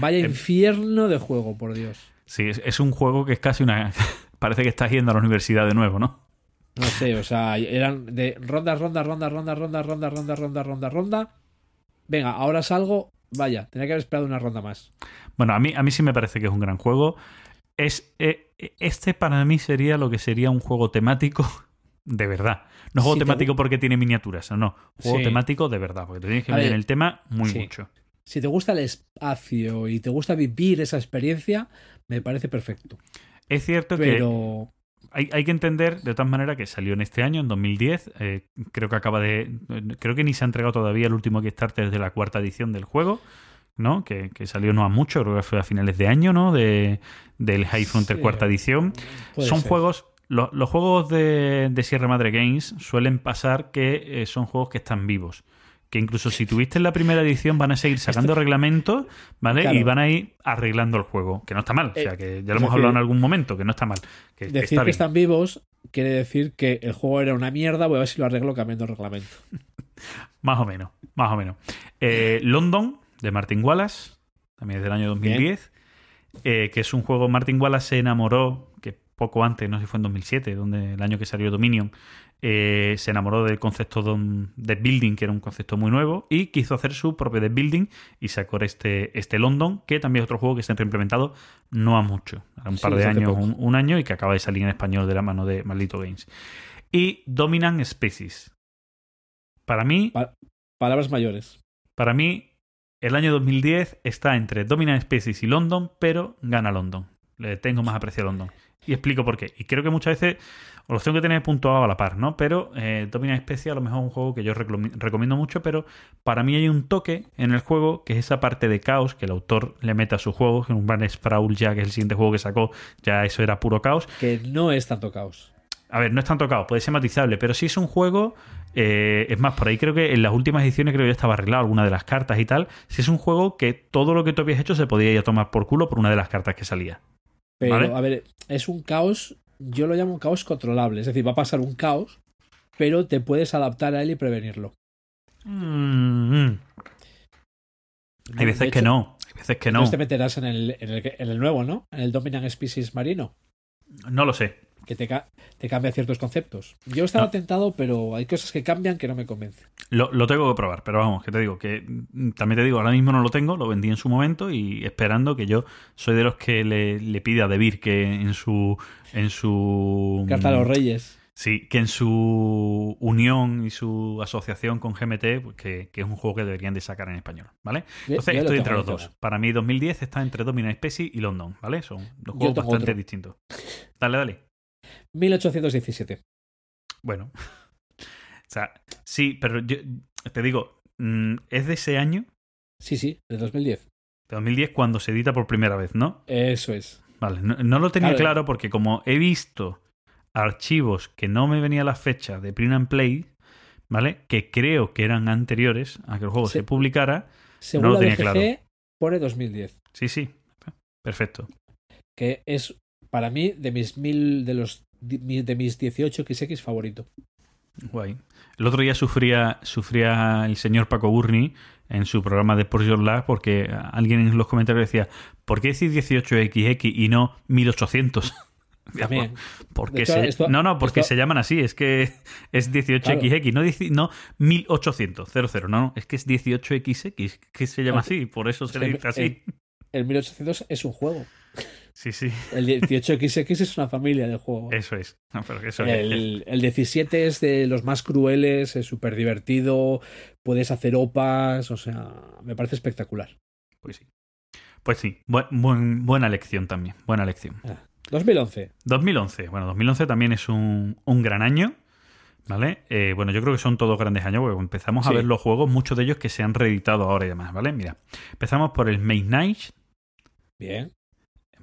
Vaya Em- infierno de juego, por Dios. Sí, es, es un juego que es casi una... Parece que estás yendo a la universidad de nuevo, ¿no? No sé, o sea, eran de ronda, ronda, ronda, ronda, ronda, ronda, ronda, ronda, ronda, ronda. Venga, ahora salgo. Vaya, tenía que haber esperado una ronda más. Bueno, a mí, a mí sí me parece que es un gran juego. Es, eh, este para mí sería lo que sería un juego temático de verdad. No juego te temático porque tiene miniaturas, no, no. Juego Sí. temático de verdad, porque te tienes que meter en el tema muy sí. mucho. Si te gusta el espacio y te gusta vivir esa experiencia, me parece perfecto. Es cierto que Pero hay, hay que entender, de todas maneras, que salió en este año, en 2010. eh, creo que acaba de. Creo que ni se ha entregado todavía el último Kickstarter de la cuarta edición del juego, ¿no? Que, que salió no a mucho, creo que fue a finales de año, ¿no? De, del High Frontier Sí, cuarta edición. puede son ser. juegos. lo- los juegos de, de Sierra Madre Games suelen pasar que eh, son juegos que están vivos. Que incluso si tuviste en la primera edición van a seguir sacando reglamentos, ¿vale? Claro. Y van a ir arreglando el juego. Que no está mal. o sea, Eh, que ya lo hemos hablado en decir, algún momento, que no está mal. Que, que decir está que están vivos quiere decir que el juego era una mierda. Voy a ver si lo arreglo cambiando el reglamento. Más o menos, más o menos. Eh, London, de Martin Wallace, también es del año 2010, eh, que es un juego, Martin Wallace se enamoró, que poco antes, no sé si fue en 2007, donde el año que salió Dominion, eh, se enamoró del concepto de, building, que era un concepto muy nuevo, y quiso hacer su propio de building y sacó este, este London, que también es otro juego que se ha reimplementado no a mucho, a un Sí, par de años, un, un año, y que acaba de salir en español de la mano de Maldito Games. Y Dominant Species. Para mí, Pa- Palabras mayores. para mí, el año 2010 está entre Dominant Species y London, pero gana London. Le tengo más aprecio a London. Y explico por qué. Y creo que muchas veces os los tengo que tener puntuado a la par, ¿no? Pero eh, Dominant Species a lo mejor es un juego que yo recomiendo mucho, pero para mí hay un toque en el juego que es esa parte de caos que el autor le mete a su juego, que un Van Sprawl ya, que es el siguiente juego que sacó, ya eso era puro caos. Que no es tanto caos. A ver, no es tanto caos, puede ser matizable, pero sí es un juego. eh, es más, por ahí creo que en las últimas ediciones creo que ya estaba arreglado alguna de las cartas y tal. Si es un juego que todo lo que tú habías hecho se podía ir a tomar por culo por una de las cartas que salía. Pero, Vale. a ver, es un caos, yo lo llamo un caos controlable. Es decir, va a pasar un caos, pero te puedes adaptar a él y prevenirlo. Mm. Hay veces que no, hay veces que no. entonces te meterás en el, en, el, que- en el nuevo, ¿no? En el Dominant Species Marino, No lo sé. Que te, ca- te cambia ciertos conceptos. Yo estaba No. tentado, pero hay cosas que cambian que no me convencen. Lo, lo tengo que probar, pero vamos, que te digo, que mm, también te digo, ahora mismo no lo tengo, lo vendí en su momento y esperando que yo soy de los que le, le pide a Debir que en su. en su. Carta a los Reyes. Sí, que en su unión y su asociación con GMT, pues que, que es un juego que deberían de sacar en español, ¿vale? Entonces yo estoy entre los dos. Para mí 2010 está entre Dominant Species y London, ¿vale? Son dos juegos bastante otro. distintos. Dale, dale. 1817. Bueno. O sea, sí, pero yo te digo, mm, es de ese año, Sí, sí, de 2010. de 2010, cuando se edita por primera vez, ¿no? Eso es. Vale, no, no lo tenía Claro. claro porque como he visto archivos que no me venía la fecha de Print and Play, ¿vale? Que creo que eran anteriores a que el juego se publicara. Según lo la tenía BGG, claro. pone 2010. Sí, sí. Perfecto. Que es, para mí, de mis mil, de los de mis 18 XX favorito. Guay. El otro día sufría, sufría el señor Paco Burni en su programa de Por Your porque alguien en los comentarios decía, ¿por qué decir 18XX y no 1800? También. Porque hecho, se- esto- no, no, porque esto- se llaman así, es que es 18XX, no, dieci- no 1800, 00, no, no, es que es 18XX, que se llama así, por eso se le el- dice así. El 1800 es un juego. Sí, sí, El 18XX es una familia de juego. eso es. No, pero es- El, el 17 es de los más crueles, es súper divertido, puedes hacer opas, o sea, me parece espectacular. Pues sí. Pues sí, buen- buen- buena lección también, buena lección. 2011. 2011. Bueno, 2011 también es un, un gran año. ¿Vale? Eh, bueno, yo creo que son todos grandes años porque empezamos a ver los juegos, muchos de ellos que se han reeditado ahora y demás, ¿vale? Mira, empezamos por el Main Knight, Bien.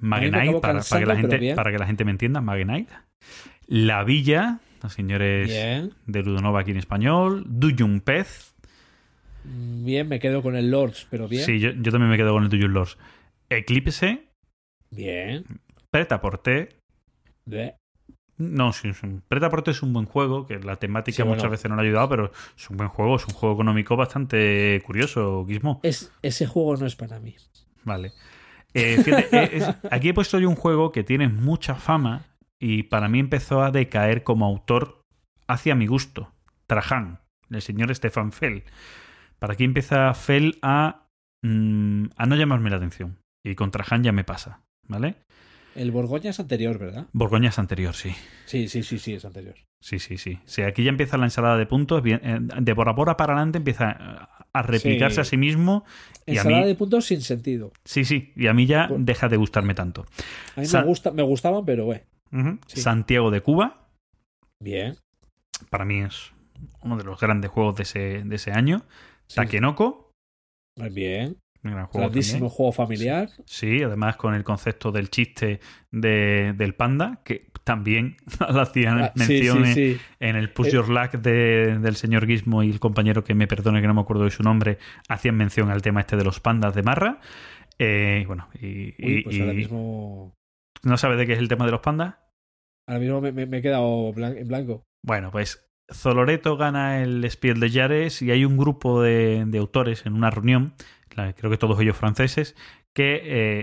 Magnite, acabó para, para que la gente, para que la gente me entienda, Magnite. La Villa, los señores Bien. de Ludonova aquí en español. Duyun Pez. Bien, me quedo con el Lords, pero bien. Sí, yo, yo también me quedo con el Duyun Lords. Eclipse, Bien. Preta Porte. De- No, sí, un- Preta Porte es un buen juego, que la temática Sí, bueno. muchas veces no le ha ayudado, pero es un buen juego, es un juego económico bastante curioso, Gizmo. Es, ese juego no es para mí. Vale. Eh, fíjate, eh, es- aquí he puesto yo un juego que tiene mucha fama y para mí empezó a decaer como autor hacia mi gusto. Trajan, el señor Stefan Fell. Para aquí empieza Fell a, mm, a no llamarme la atención. Y con Trajan ya me pasa, ¿vale? El Borgoña es anterior, ¿verdad? Borgoña es anterior, sí. Sí, sí, sí, sí, es anterior. Sí, sí, sí. Sí, aquí ya empieza la ensalada de puntos. Bien, eh, de Bora Bora para adelante empieza a- replicarse Sí. a sí mismo. Y a mí, de puntos sin sentido. sí, sí. Y a mí ya Por- deja de gustarme tanto. A mí Sa- me, gusta, me gustaban, pero. Sí. Santiago de Cuba. Bien. para mí es uno de los grandes juegos de ese, de ese año. Sí. Takenoko, Bien. un gran juego Grandísimo juego familiar. Sí, además con el concepto del chiste de- del panda, que también hacían Ah, sí, mención sí, en- sí. en el Push Eh, Your Luck de- del señor Gizmo y el compañero que me perdone que no me acuerdo de su nombre, hacían mención al tema este de los pandas de Marra. Eh, bueno, y, Uy, y- pues ahora y- mismo. ¿no sabes de qué es el tema de los pandas? Ahora mismo me, me- me he quedado blan- en blanco. Bueno, pues Zoloreto gana el Spiel de Yares y hay un grupo de, de autores en una reunión, la- creo que todos ellos franceses, que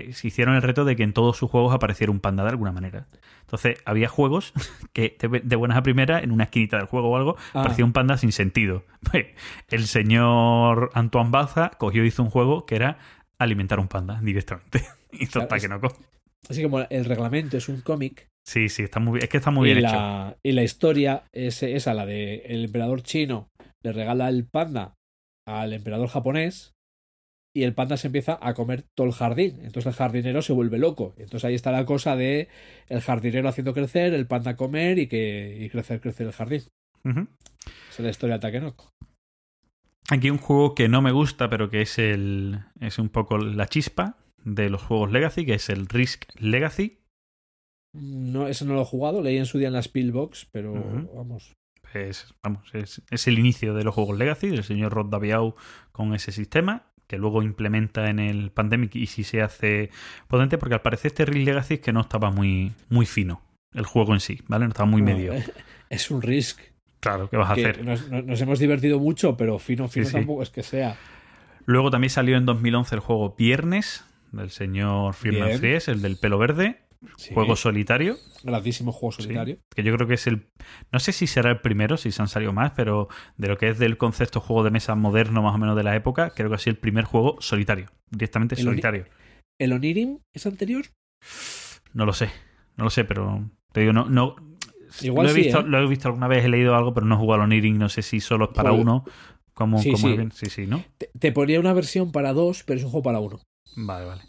eh, se hicieron el reto de que en todos sus juegos apareciera un panda de alguna manera. Entonces, había juegos que de, buenas a primeras, en una esquinita del juego o algo, Ah. aparecía un panda sin sentido. Pues, El señor Antoine Baza cogió y hizo un juego que era alimentar un panda directamente. hizo Claro, es- Takenoko. Así como el reglamento es un cómic Sí, sí, está muy. Es que está muy y, bien hecho. la, y la historia es esa, la de el emperador chino le regala el panda al emperador japonés y el panda se empieza a comer todo el jardín. Entonces el jardinero se vuelve loco. Entonces ahí está la cosa de el jardinero haciendo crecer, el panda comer y que y crecer, crecer el jardín. Esa es la historia de Takenoko. Aquí un juego que no me gusta, pero que es el es un poco la chispa de los juegos Legacy, que es el Risk Legacy. No, ese no lo he jugado, leí en su día en la Spillbox, pero vamos. Es, vamos, es, es el inicio de los juegos Legacy, del señor Rod Daviau con ese sistema, que luego implementa en el Pandemic y si se hace potente, porque al parecer este Risk Legacy es que no estaba muy, muy fino, el juego en sí, ¿vale? No estaba muy No, medio. Es un risk. Claro, ¿qué vas a hacer? nos, hemos divertido mucho, pero fino, fino sí. tampoco es que sea. Luego también salió en 2011 el juego Viernes, del señor Firman. Fries, el del pelo verde, Sí, juego solitario. grandísimo juego Sí, solitario. que yo creo que es el. No sé si será el primero, si se han salido más, pero de lo que es del concepto juego de mesa moderno, más o menos de la época, creo que ha sido el primer juego solitario. Directamente El solitario. ¿El Onirim es anterior? No lo sé, no lo sé, pero te digo, no. no Igual lo, he sí, visto, ¿eh? lo he visto alguna vez, he leído algo, pero no he jugado al Oniring, no sé si solo es para uno. Como, Sí, como sí. bien- sí, sí, ¿no? Te, te ponía una versión para dos, pero es un juego para uno. Vale, vale.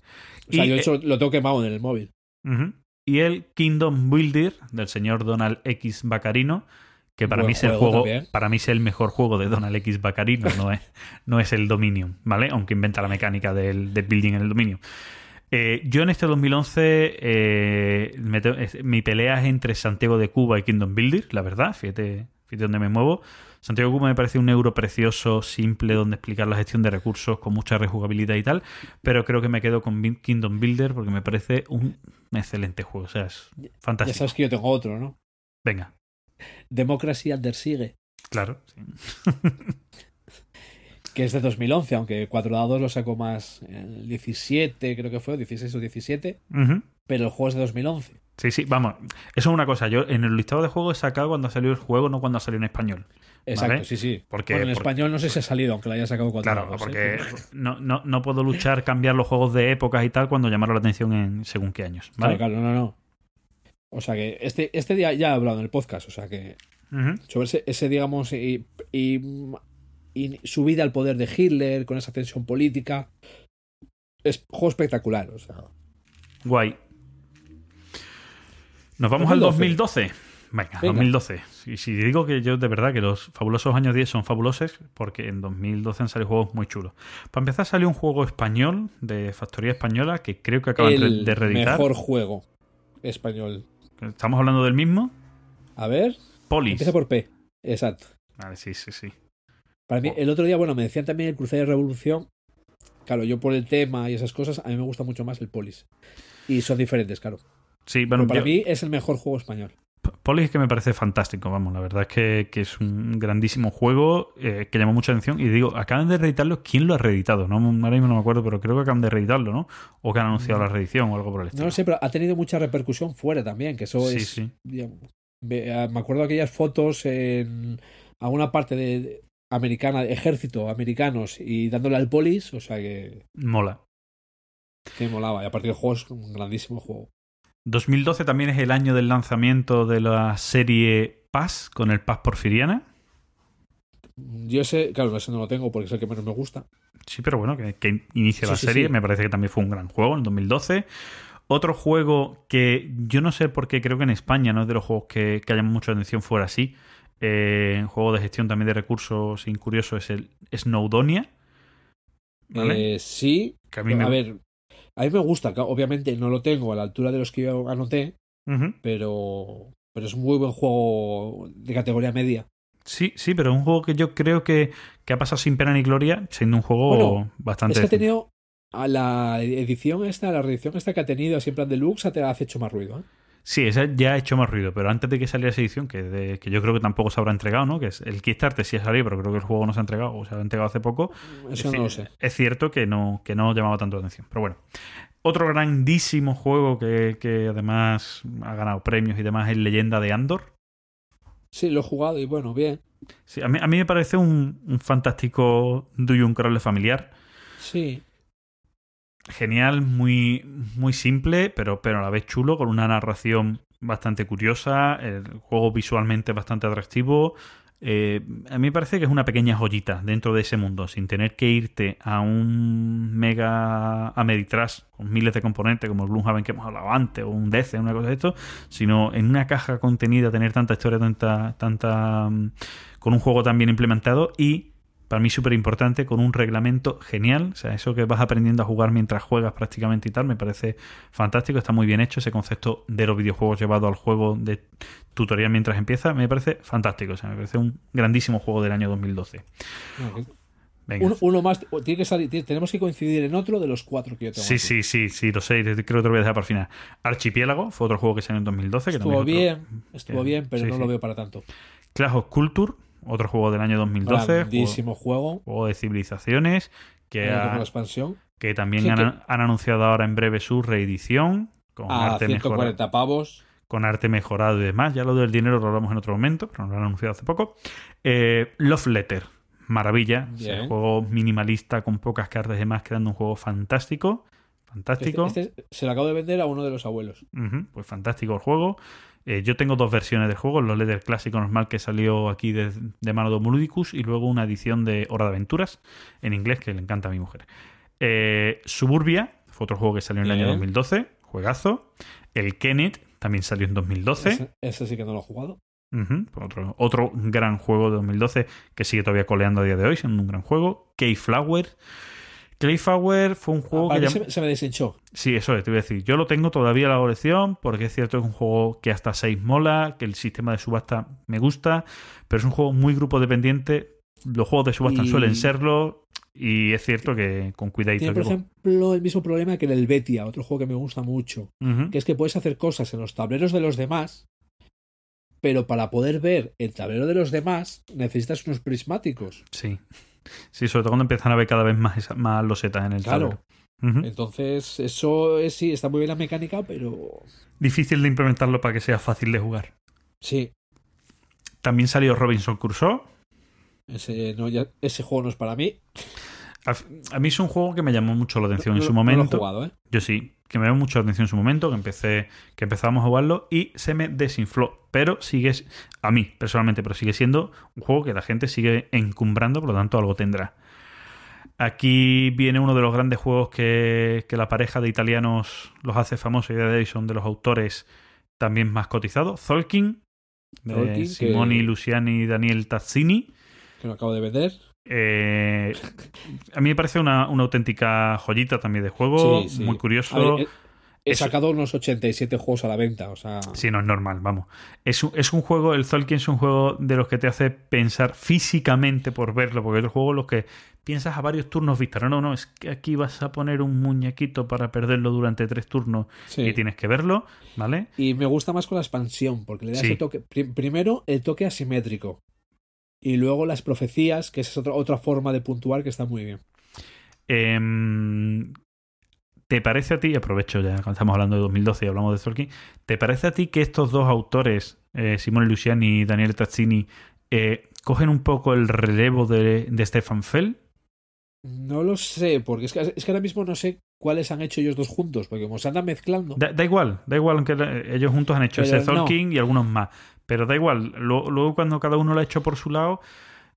O sea, Y, yo eh, hecho, lo tengo quemado en el móvil. Y el Kingdom Builder del señor Donald X Bacarino, que para Buen mí es el juego también. para mí es el mejor juego de Donald X Bacarino, no es, no es el Dominion, ¿vale? Aunque inventa la mecánica del, del building en el Dominion. Eh, yo en este 2011 eh, me mi pelea es entre Santiago de Cuba y Kingdom Builder, la verdad, fíjate, fíjate dónde me muevo. Santiago Cuba me parece un euro precioso, simple, donde explicar la gestión de recursos con mucha rejugabilidad y tal, pero creo que me quedo con Kingdom Builder porque me parece un excelente juego, o sea, es Ya fantástico. sabes que yo tengo otro, ¿no? Venga, Democracy Under Siege, claro. sí. que es de 2011, aunque 4 dados lo sacó más el 17, creo que fue, 16 o 17, Ujú. pero el juego es de 2011. Sí, sí, vamos. Eso es una cosa. Yo en el listado de juegos he sacado cuando salió el juego, no cuando salió en español. Exacto, Vale. sí, sí. Porque- bueno, en porque- español no sé si ha salido, aunque lo haya sacado 4 Claro. ¿eh? porque no, no, no puedo luchar, cambiar los juegos de épocas y tal cuando llamaron la atención en según qué años. ¿vale? Claro, claro, no, no. O sea que este, este día ya he hablado en el podcast, o sea que sobre ese, ese, digamos, y, y, y subida al poder de Hitler con esa tensión política. Es juego espectacular, o sea. Guay. Nos vamos al 2012. 2012. Venga, Venga. 2012. Y si digo que yo de verdad que los fabulosos años 10 son fabulosos, porque en 2012 han salido juegos muy chulos. Para empezar, salió un juego español de factoría española que creo que acaban el de reeditar. mejor juego español. Estamos hablando del mismo. A ver, Polis. empieza por P. Exacto. Vale, sí, sí, sí. Para mí, el otro día, bueno, me decían también el Crusader Revolución. Claro, yo por el tema y esas cosas, a mí me gusta mucho más el Polis. Y son diferentes, claro. Sí, bueno, Pero para yo- mí es el mejor juego español. Polis es que me parece fantástico, vamos, la verdad es que, que es un grandísimo juego eh, que llama mucha atención. Y digo, acaban de reeditarlo, ¿quién lo ha reeditado? No, ahora mismo no me acuerdo, pero creo que acaban de reeditarlo, ¿no? O que han anunciado la reedición o algo por el No estilo. lo sé, pero ha tenido mucha repercusión fuera también, que eso Sí, es... sí. digamos, ve- ah, me acuerdo aquellas fotos en alguna parte de, de- americana, de ejército, americanos, y dándole al polis, o sea que, Mola. que molaba. Y aparte el juego es un grandísimo juego. 2012 también es el año del lanzamiento de la serie Paz con el Paz Porfiriana. Yo ese, claro, ese no lo tengo porque es el que menos me gusta. Sí, pero bueno, que, que inicia Sí, la sí, serie. sí. Me parece que también fue un gran juego en el 2012. Otro juego que yo no sé por qué creo que en España no es de los juegos que, que llaman mucha atención fuera así. Eh, un juego de gestión también de recursos incurioso es el Snowdonia. ¿Vale? Eh, sí, que a mí me... a ver, a mí me gusta, obviamente no lo tengo a la altura de los que yo anoté, pero, pero es un muy buen juego de categoría media. Sí, sí, pero es un juego que yo creo que, que ha pasado sin pena ni gloria, siendo un juego Bueno, bastante... Es que ha tenido a la edición esta, la reedición esta que ha tenido así en plan deluxe, ha- te hace hecho más ruido. ¿eh? Sí, esa ya ha hecho más ruido, pero antes de que saliera esa edición, que, de- que yo creo que tampoco se habrá entregado, ¿no? Que es el Kickstarter sí ha salido, pero creo que el juego no se ha entregado, o se ha entregado hace poco. Eso es, no lo sé. es cierto que no, que no llamaba tanto la atención, pero bueno. Otro grandísimo juego que, que además ha ganado premios y demás es Leyenda de Andor. Sí, lo he jugado y bueno, bien. Sí, a, mí, a mí me parece un, un fantástico Dungeon Crawler familiar. Sí, Genial, muy, muy simple, pero, pero a la vez chulo, con una narración bastante curiosa. El juego visualmente bastante atractivo. eh, a mí me parece que es una pequeña joyita dentro de ese mundo, sin tener que irte a un mega Ameritrash con miles de componentes como el Gloomhaven que hemos hablado antes, o un DC, una cosa de esto, sino en una caja contenida tener tanta historia, tanta, tanta, mm, con un juego tan bien implementado y para mí súper importante, con un reglamento genial. O sea, eso que vas aprendiendo a jugar mientras juegas prácticamente y tal, me parece fantástico. Está muy bien hecho ese concepto de los videojuegos llevado al juego de tutorial mientras empieza. Me parece fantástico. O sea, me parece un grandísimo juego del año 2012. Venga. Uno, uno más, tiene que salir, tiene- tenemos que coincidir en otro de los cuatro que yo tengo. Sí, aquí. sí, sí, sí, lo sé. Creo que te lo voy a dejar para el final. Archipiélago fue otro juego que salió en 2012. Que Estuvo es bien, otro- estuvo bien, pero sí, no sí. lo veo para tanto. Clash of Culture, otro juego del año 2012. Juego, Grandísimo juego. juego de civilizaciones. Que, ha- con la expansión. que también Sí, han, que- han anunciado ahora en breve su reedición. Con A arte, mejorado, 140 pavos. con arte mejorado y demás. Ya lo del dinero lo hablamos en otro momento, pero lo han anunciado hace poco. Eh, Love Letter, maravilla. O sea, Bien. juego minimalista con pocas cartas y demás, creando un juego fantástico. Fantástico. Este, este se lo acabo de vender a uno de los abuelos. Pues fantástico el juego. Eh, yo tengo dos versiones del juego, el Love Letter clásico normal que salió aquí de, de mano de Homoludicus y luego una edición de Hora de Aventuras en inglés que le encanta a mi mujer. Eh, Suburbia fue otro juego que salió en el año Bien. 2012, juegazo. El Kenneth también salió en 2012. Ese, ese sí que no lo he jugado. Otro, otro gran juego de 2012 que sigue todavía coleando a día de hoy, siendo un gran juego. Keyflower. Keyflower fue un juego Para que llam- se, se me deshinchó. Sí, eso es, te iba a decir. Yo lo tengo todavía en la colección porque es cierto que es un juego que hasta 6 mola, que el sistema de subasta me gusta, pero es un juego muy grupo dependiente. Los juegos de subasta Y- suelen serlo y es cierto que con cuidadito. Tiene, por ejemplo, el mismo problema que en el Betia, otro juego que me gusta mucho. Que es que puedes hacer cosas en los tableros de los demás, pero para poder ver el tablero de los demás necesitas unos prismáticos. Sí. Sí, sobre todo cuando empiezan a ver cada vez más, más losetas en el Claro. tablero. Entonces, eso es, sí, está muy bien la mecánica, pero Difícil de implementarlo para que sea fácil de jugar. sí, También salió Robinson Crusoe. ese, no, ya- ese juego no es para mí. A, mí es un juego que me llamó mucho la atención en su no lo he momento. jugado, ¿eh? Yo sí, que me llamó mucho la atención en su momento, que empecé, que empezamos a jugarlo y se me desinfló. Pero sigue, a mí personalmente, pero sigue siendo un juego que la gente sigue encumbrando, por lo tanto algo tendrá. Aquí viene uno de los grandes juegos que, que la pareja de italianos los hace famosos y de hoy son de los autores también más cotizados. Zolkin, Zolkin, Simoni Luciani y Daniel Tazzini. Que lo acabo de vender. Eh, a mí me parece una, una auténtica joyita también de juego, Sí, sí. muy curioso. Ver, he, sacado unos 87 juegos a la venta, o sea, Sí, no es normal, vamos. Es un, es un juego, el Zolkin es un juego de los que te hace pensar físicamente por verlo, porque otros juegos en los que piensas a varios turnos vista. No, no, no, es que aquí vas a poner un muñequito para perderlo durante tres turnos sí. y tienes que verlo, ¿vale? Y me gusta más con la expansión, porque le das Sí. el toque. pri- primero, el toque asimétrico. Y luego las profecías, que esa es otra, otra forma de puntuar que está muy bien. Em, ¿Te parece a ti, aprovecho ya cuando estamos hablando de 2012 y hablamos de Tolkien, ¿te parece a ti que estos dos autores, eh, Simone Luciani y Daniele Tazzini, eh, cogen un poco el relevo de, de Stefan Fell? No lo sé, porque es que, es que ahora mismo no sé cuáles han hecho ellos dos juntos, porque como se andan mezclando. Da, da igual, da igual, aunque ellos juntos han hecho ese no. Tolkien y algunos más. Pero da igual, Lo- luego cuando cada uno lo ha hecho por su lado,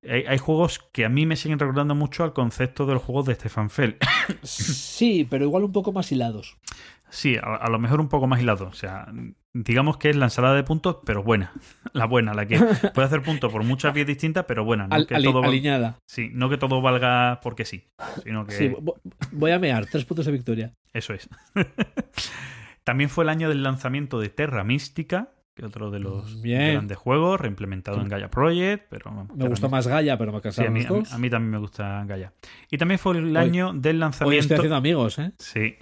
hay, hay juegos que a mí me siguen recordando mucho al concepto de los juegos de Stefan Fell. Sí, pero igual un poco más hilados. Sí, a, a lo mejor un poco más hilado. O sea, digamos que es la ensalada de puntos, pero buena. La buena, la que puede hacer puntos por muchas vías distintas, pero buena. No, Al- que, ali- todo alineada. sí, no que todo valga porque sí, sino que Sí, vo- voy a mear, tres puntos de victoria. eso es. También fue el año del lanzamiento de Terra Mística, que otro de los Bien. grandes juegos, reimplementado en Gaia Project, pero vamos, Me gustó más Gaia, pero me Sí, a mí, a mí- dos. a mí también me gusta Gaia. Y también fue el Hoy- año del Hoy lanzamiento. estoy haciendo amigos, ¿eh? Sí.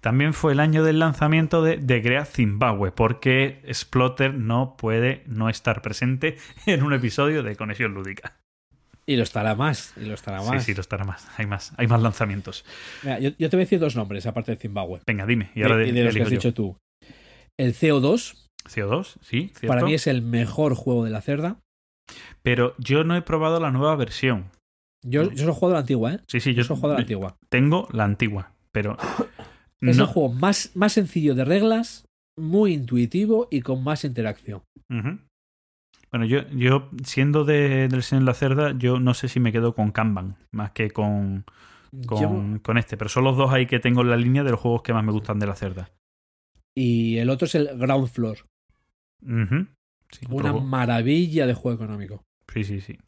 También fue el año del lanzamiento de, de Great Zimbabwe, porque Splotter no puede no estar presente en un episodio de Conexión Lúdica. Y lo estará más, y lo estará Sí, más. sí, lo estará más. Hay más, hay más lanzamientos. Mira, yo, yo te voy a decir dos nombres, aparte de Zimbabue. Venga, dime. Y ahora de, y de los que has yo. dicho tú. El CO2, CO2, sí, cierto. para mí es el mejor juego de la cerda. Pero yo no he probado la nueva versión. Yo, yo solo he jugado la antigua, ¿eh? Sí, sí, Yo yo solo he jugado la antigua. tengo la antigua, pero Es no. el juego más, más sencillo de reglas, muy intuitivo y con más interacción. Bueno, yo, yo siendo de, del Señor de la Cerda, yo no sé si me quedo con Kanban más que con, con, Yo- con este. Pero son los dos ahí que tengo en la línea de los juegos que más me gustan de la Cerda. Y el otro es el Ground Floor. Sí, Una maravilla de juego económico. Sí, sí, sí.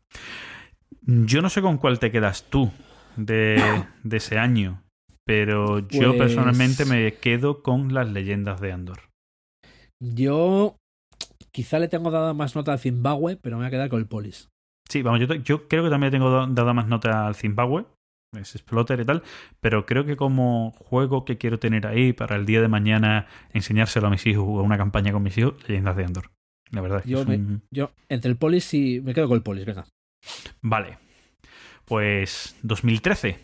Yo no sé con cuál te quedas tú de, de ese año, pero yo Pues- personalmente me quedo con las leyendas de Andor. Yo quizá le tengo dada más nota al Zimbabue, pero me voy a quedar con el Polis. Sí, vamos, yo, creo que también le tengo da- dada más nota al Zimbabue, es Exploter y tal, pero creo que como juego que quiero tener ahí para el día de mañana enseñárselo a mis hijos o una campaña con mis hijos, leyendas de Andor. La verdad es que Yo es me- un- Yo, entre el Polis y. Me quedo con el Polis, venga. Vale. Pues 2013.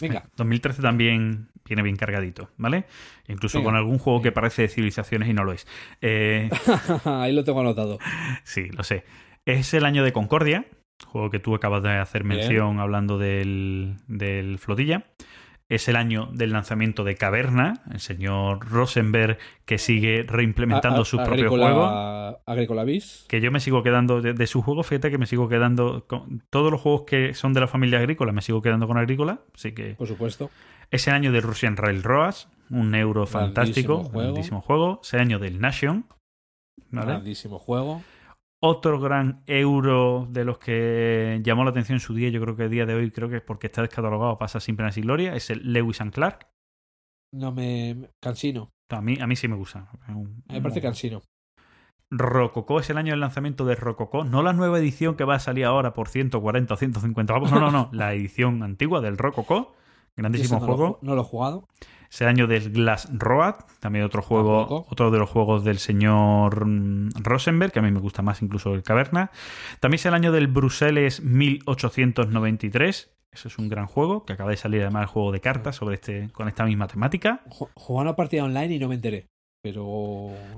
Venga. Eh, 2013 también viene bien cargadito, ¿vale? Incluso Venga. con algún juego que parece de civilizaciones y no lo es. Eh, Ahí lo tengo anotado. sí, lo sé. Es el año de Concordia, juego que tú acabas de hacer Bien. mención hablando del, del Flotilla. Es el año del lanzamiento de Caverna, el señor Rosenberg que sigue reimplementando A- a- su propio Agrícola- juego. Agrícola Bis. Que yo me sigo quedando de, de su juego, fíjate que me sigo quedando con todos los juegos que son de la familia agrícola, me sigo quedando con agrícola, así que Por supuesto. es el año del Russian Railroads, un euro fantástico, Grandísimo juego. grandísimo juego. Es el año del Nation, ¿vale? Grandísimo juego. Otro gran euro de los que llamó la atención en su día, yo creo que el día de hoy, creo que es porque está descatalogado, pasa sin pena y gloria, es el Lewis and Clark. No me. Cansino. A mí, a mí sí me gusta. Un- Me parece un- cansino. Rococó es el año del lanzamiento de Rococó, no la nueva edición que va a salir ahora por 140 o 150 pavos, no, no, no, la edición antigua del Rococó, grandísimo no juego. ju- no lo he jugado. Es el año del Glass Road, también otro juego, Tampoco. otro de los juegos del señor mm, Rosenberg, que a mí me gusta más incluso el Caverna. También es el año del Bruseles 1893. Eso es un gran juego, que acaba de salir además el juego de cartas sobre este, con esta misma temática. Ju- Jugué una partida online y no me enteré. Pero.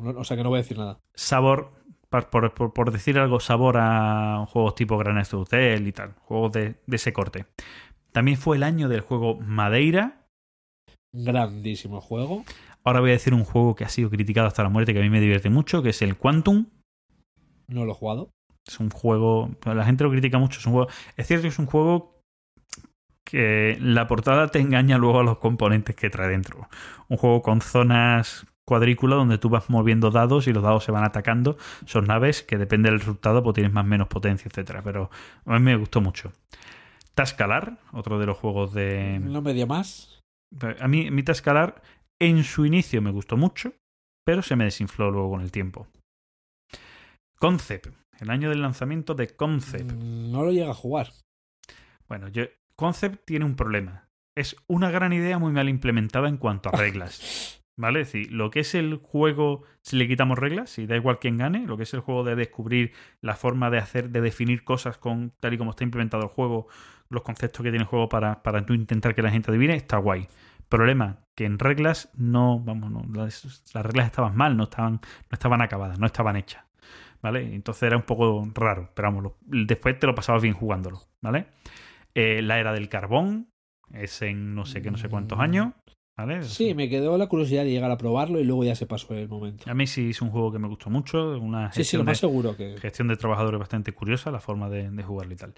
no- o sea que no voy a decir nada. Sabor, por- por decir algo, sabor a juegos tipo Gran Hotel y tal, juegos de, de ese corte. También fue el año del juego Madeira. Grandísimo juego. Ahora voy a decir un juego que ha sido criticado hasta la muerte, que a mí me divierte mucho, que es el Quantum. No lo he jugado. Es un juego. La gente lo critica mucho. Es un juego. Es cierto que es un juego que la portada te engaña luego a los componentes que trae dentro. Un juego con zonas cuadrícula donde tú vas moviendo dados y los dados se van atacando. Son naves que depende del resultado, pues tienes más o menos potencia, etcétera. Pero a mí me gustó mucho. Tascalar, otro de los juegos de. No me dio más. A mí, mi Tascalar en su inicio me gustó mucho, pero se me desinfló luego con el tiempo. Concept, el año del lanzamiento de Concept. Mm, No lo llega a jugar. Bueno, yo, Concept tiene un problema. Es una gran idea muy mal implementada en cuanto a reglas. ¿Vale? Es decir, lo que es el juego, si le quitamos reglas, si da igual quién gane, lo que es el juego de descubrir la forma de hacer, de definir cosas con tal y como está implementado el juego, los conceptos que tiene el juego para, para tú intentar que la gente adivine, está guay. Problema, que en reglas no, vamos, no, las, las reglas estaban mal, no estaban, no estaban acabadas, no estaban hechas. ¿Vale? Entonces era un poco raro, pero vamos, lo- después te lo pasabas bien jugándolo, ¿vale? Eh, la era del carbón es en no sé qué, no sé cuántos Mm. años, ¿vale? Sí, me quedó la curiosidad de llegar a probarlo y luego ya se pasó el momento. A mí sí es un juego que me gustó mucho, una Sí, sí, gestión, lo más de, seguro que. gestión de trabajadores bastante curiosa, la forma de, de jugarlo y tal.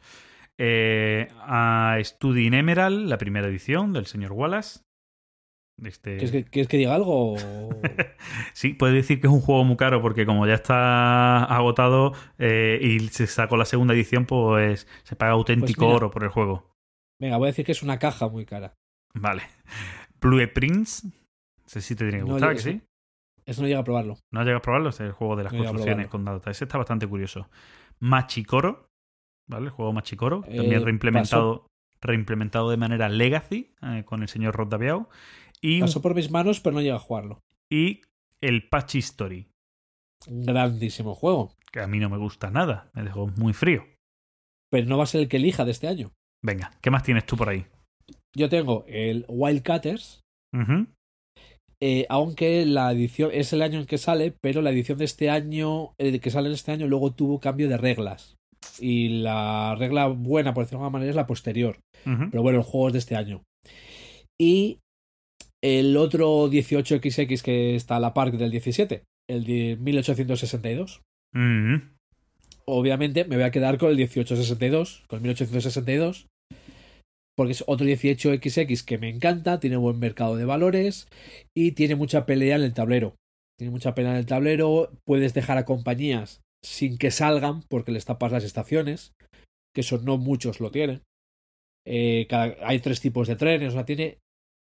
Eh, a Study in Emerald, la primera edición del señor Wallace. Este... ¿Quieres que, quieres que diga algo? Sí, puede decir que es un juego muy caro porque como ya está agotado eh, y se sacó la segunda edición, pues se paga auténtico Pues mira. oro por el juego. Venga, voy a decir que es una caja muy cara. Vale. Blue Prince. No sé si te tiene que No, gustar, que sí. Eso no llega a probarlo. ¿No has llegado a probarlo? Es el juego de las No construcciones con dados. Ese está bastante curioso. Machicoro. ¿Vale? El juego Machicoro. Eh, También reimplementado, reimplementado de manera legacy eh, con el señor Rod Daviau. Y, Pasó por mis manos, pero no llega a jugarlo. y el Patch History. Grandísimo juego. Que a mí no me gusta nada. Me dejó muy frío. Pero no va a ser el que elija de este año. Venga, ¿qué más tienes tú por ahí? Yo tengo el Wildcatters, Ujú. eh, aunque la edición es el año en que sale, pero la edición de este año, el que sale en este año, luego tuvo cambio de reglas. Y la regla buena, por decirlo de alguna manera, es la posterior. Ujú. Pero bueno, el juego es de este año. Y el otro 18XX que está a la par del 17, el de 1862. Mm. Obviamente me voy a quedar con el 1862, con el 1862, porque es otro 18XX que me encanta, tiene buen mercado de valores y tiene mucha pelea en el tablero. Tiene mucha pelea en el tablero, puedes dejar a compañías sin que salgan porque les tapas las estaciones, que eso no muchos lo tienen. Eh, cada- hay tres tipos de trenes, o sea, tiene,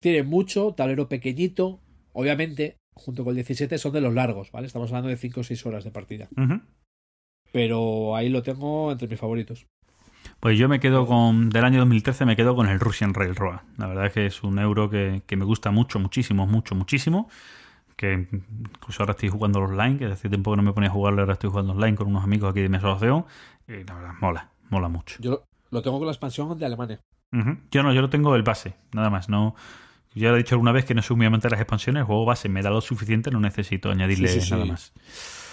tiene mucho, tablero pequeñito, obviamente, junto con el 17 son de los largos, ¿vale? Estamos hablando de 5 o 6 horas de partida. Pero ahí lo tengo entre mis favoritos. Pues yo me quedo con, del año 2013 me quedo con el Russian Railroad. La verdad es que es un euro que, que me gusta mucho, muchísimo, mucho, muchísimo. Que incluso ahora estoy jugando online, que hace tiempo que no me ponía a jugarlo, ahora estoy jugando online con unos amigos aquí de mi asociación. Y la verdad, mola, mola mucho. Yo lo, lo tengo con la expansión de Alemania. Yo no, yo lo tengo el base, nada más. No, ya he dicho alguna vez que no soy muy amante de las expansiones, el juego base me da lo suficiente, no necesito añadirle Sí, sí, sí. nada más.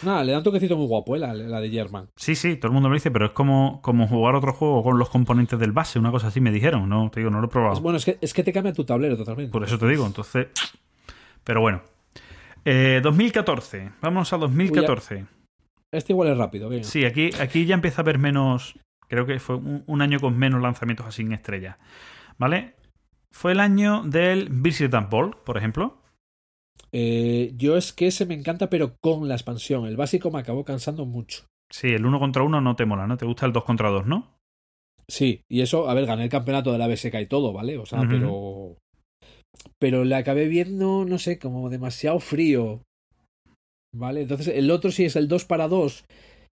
Nada, le da un toquecito muy guapo, ¿eh? la, la de German. Sí, sí, todo el mundo me lo dice, pero es como, como jugar otro juego con los componentes del base, una cosa así me dijeron, no, te digo, no lo he probado. Es, bueno, es que, es que te cambia tu tablero totalmente. Por eso te digo, entonces. Pero bueno. Eh, 2014. Vámonos a 2014. Este igual es rápido, venga. Sí, aquí, aquí ya empieza a haber menos. Creo que fue un, un año con menos lanzamientos así en estrella. ¿Vale? Fue el año del Visit and Ball, por ejemplo. Eh, yo es que ese me encanta, pero con la expansión. El básico me acabó cansando mucho. Sí, el uno contra uno no te mola, ¿no? Te gusta el 2 contra 2, ¿no? Sí, y eso, a ver, gané el campeonato de la BSK y todo, ¿vale? O sea, pero. Pero le acabé viendo, no sé, como demasiado frío. ¿Vale? Entonces, el otro sí es el 2 para 2.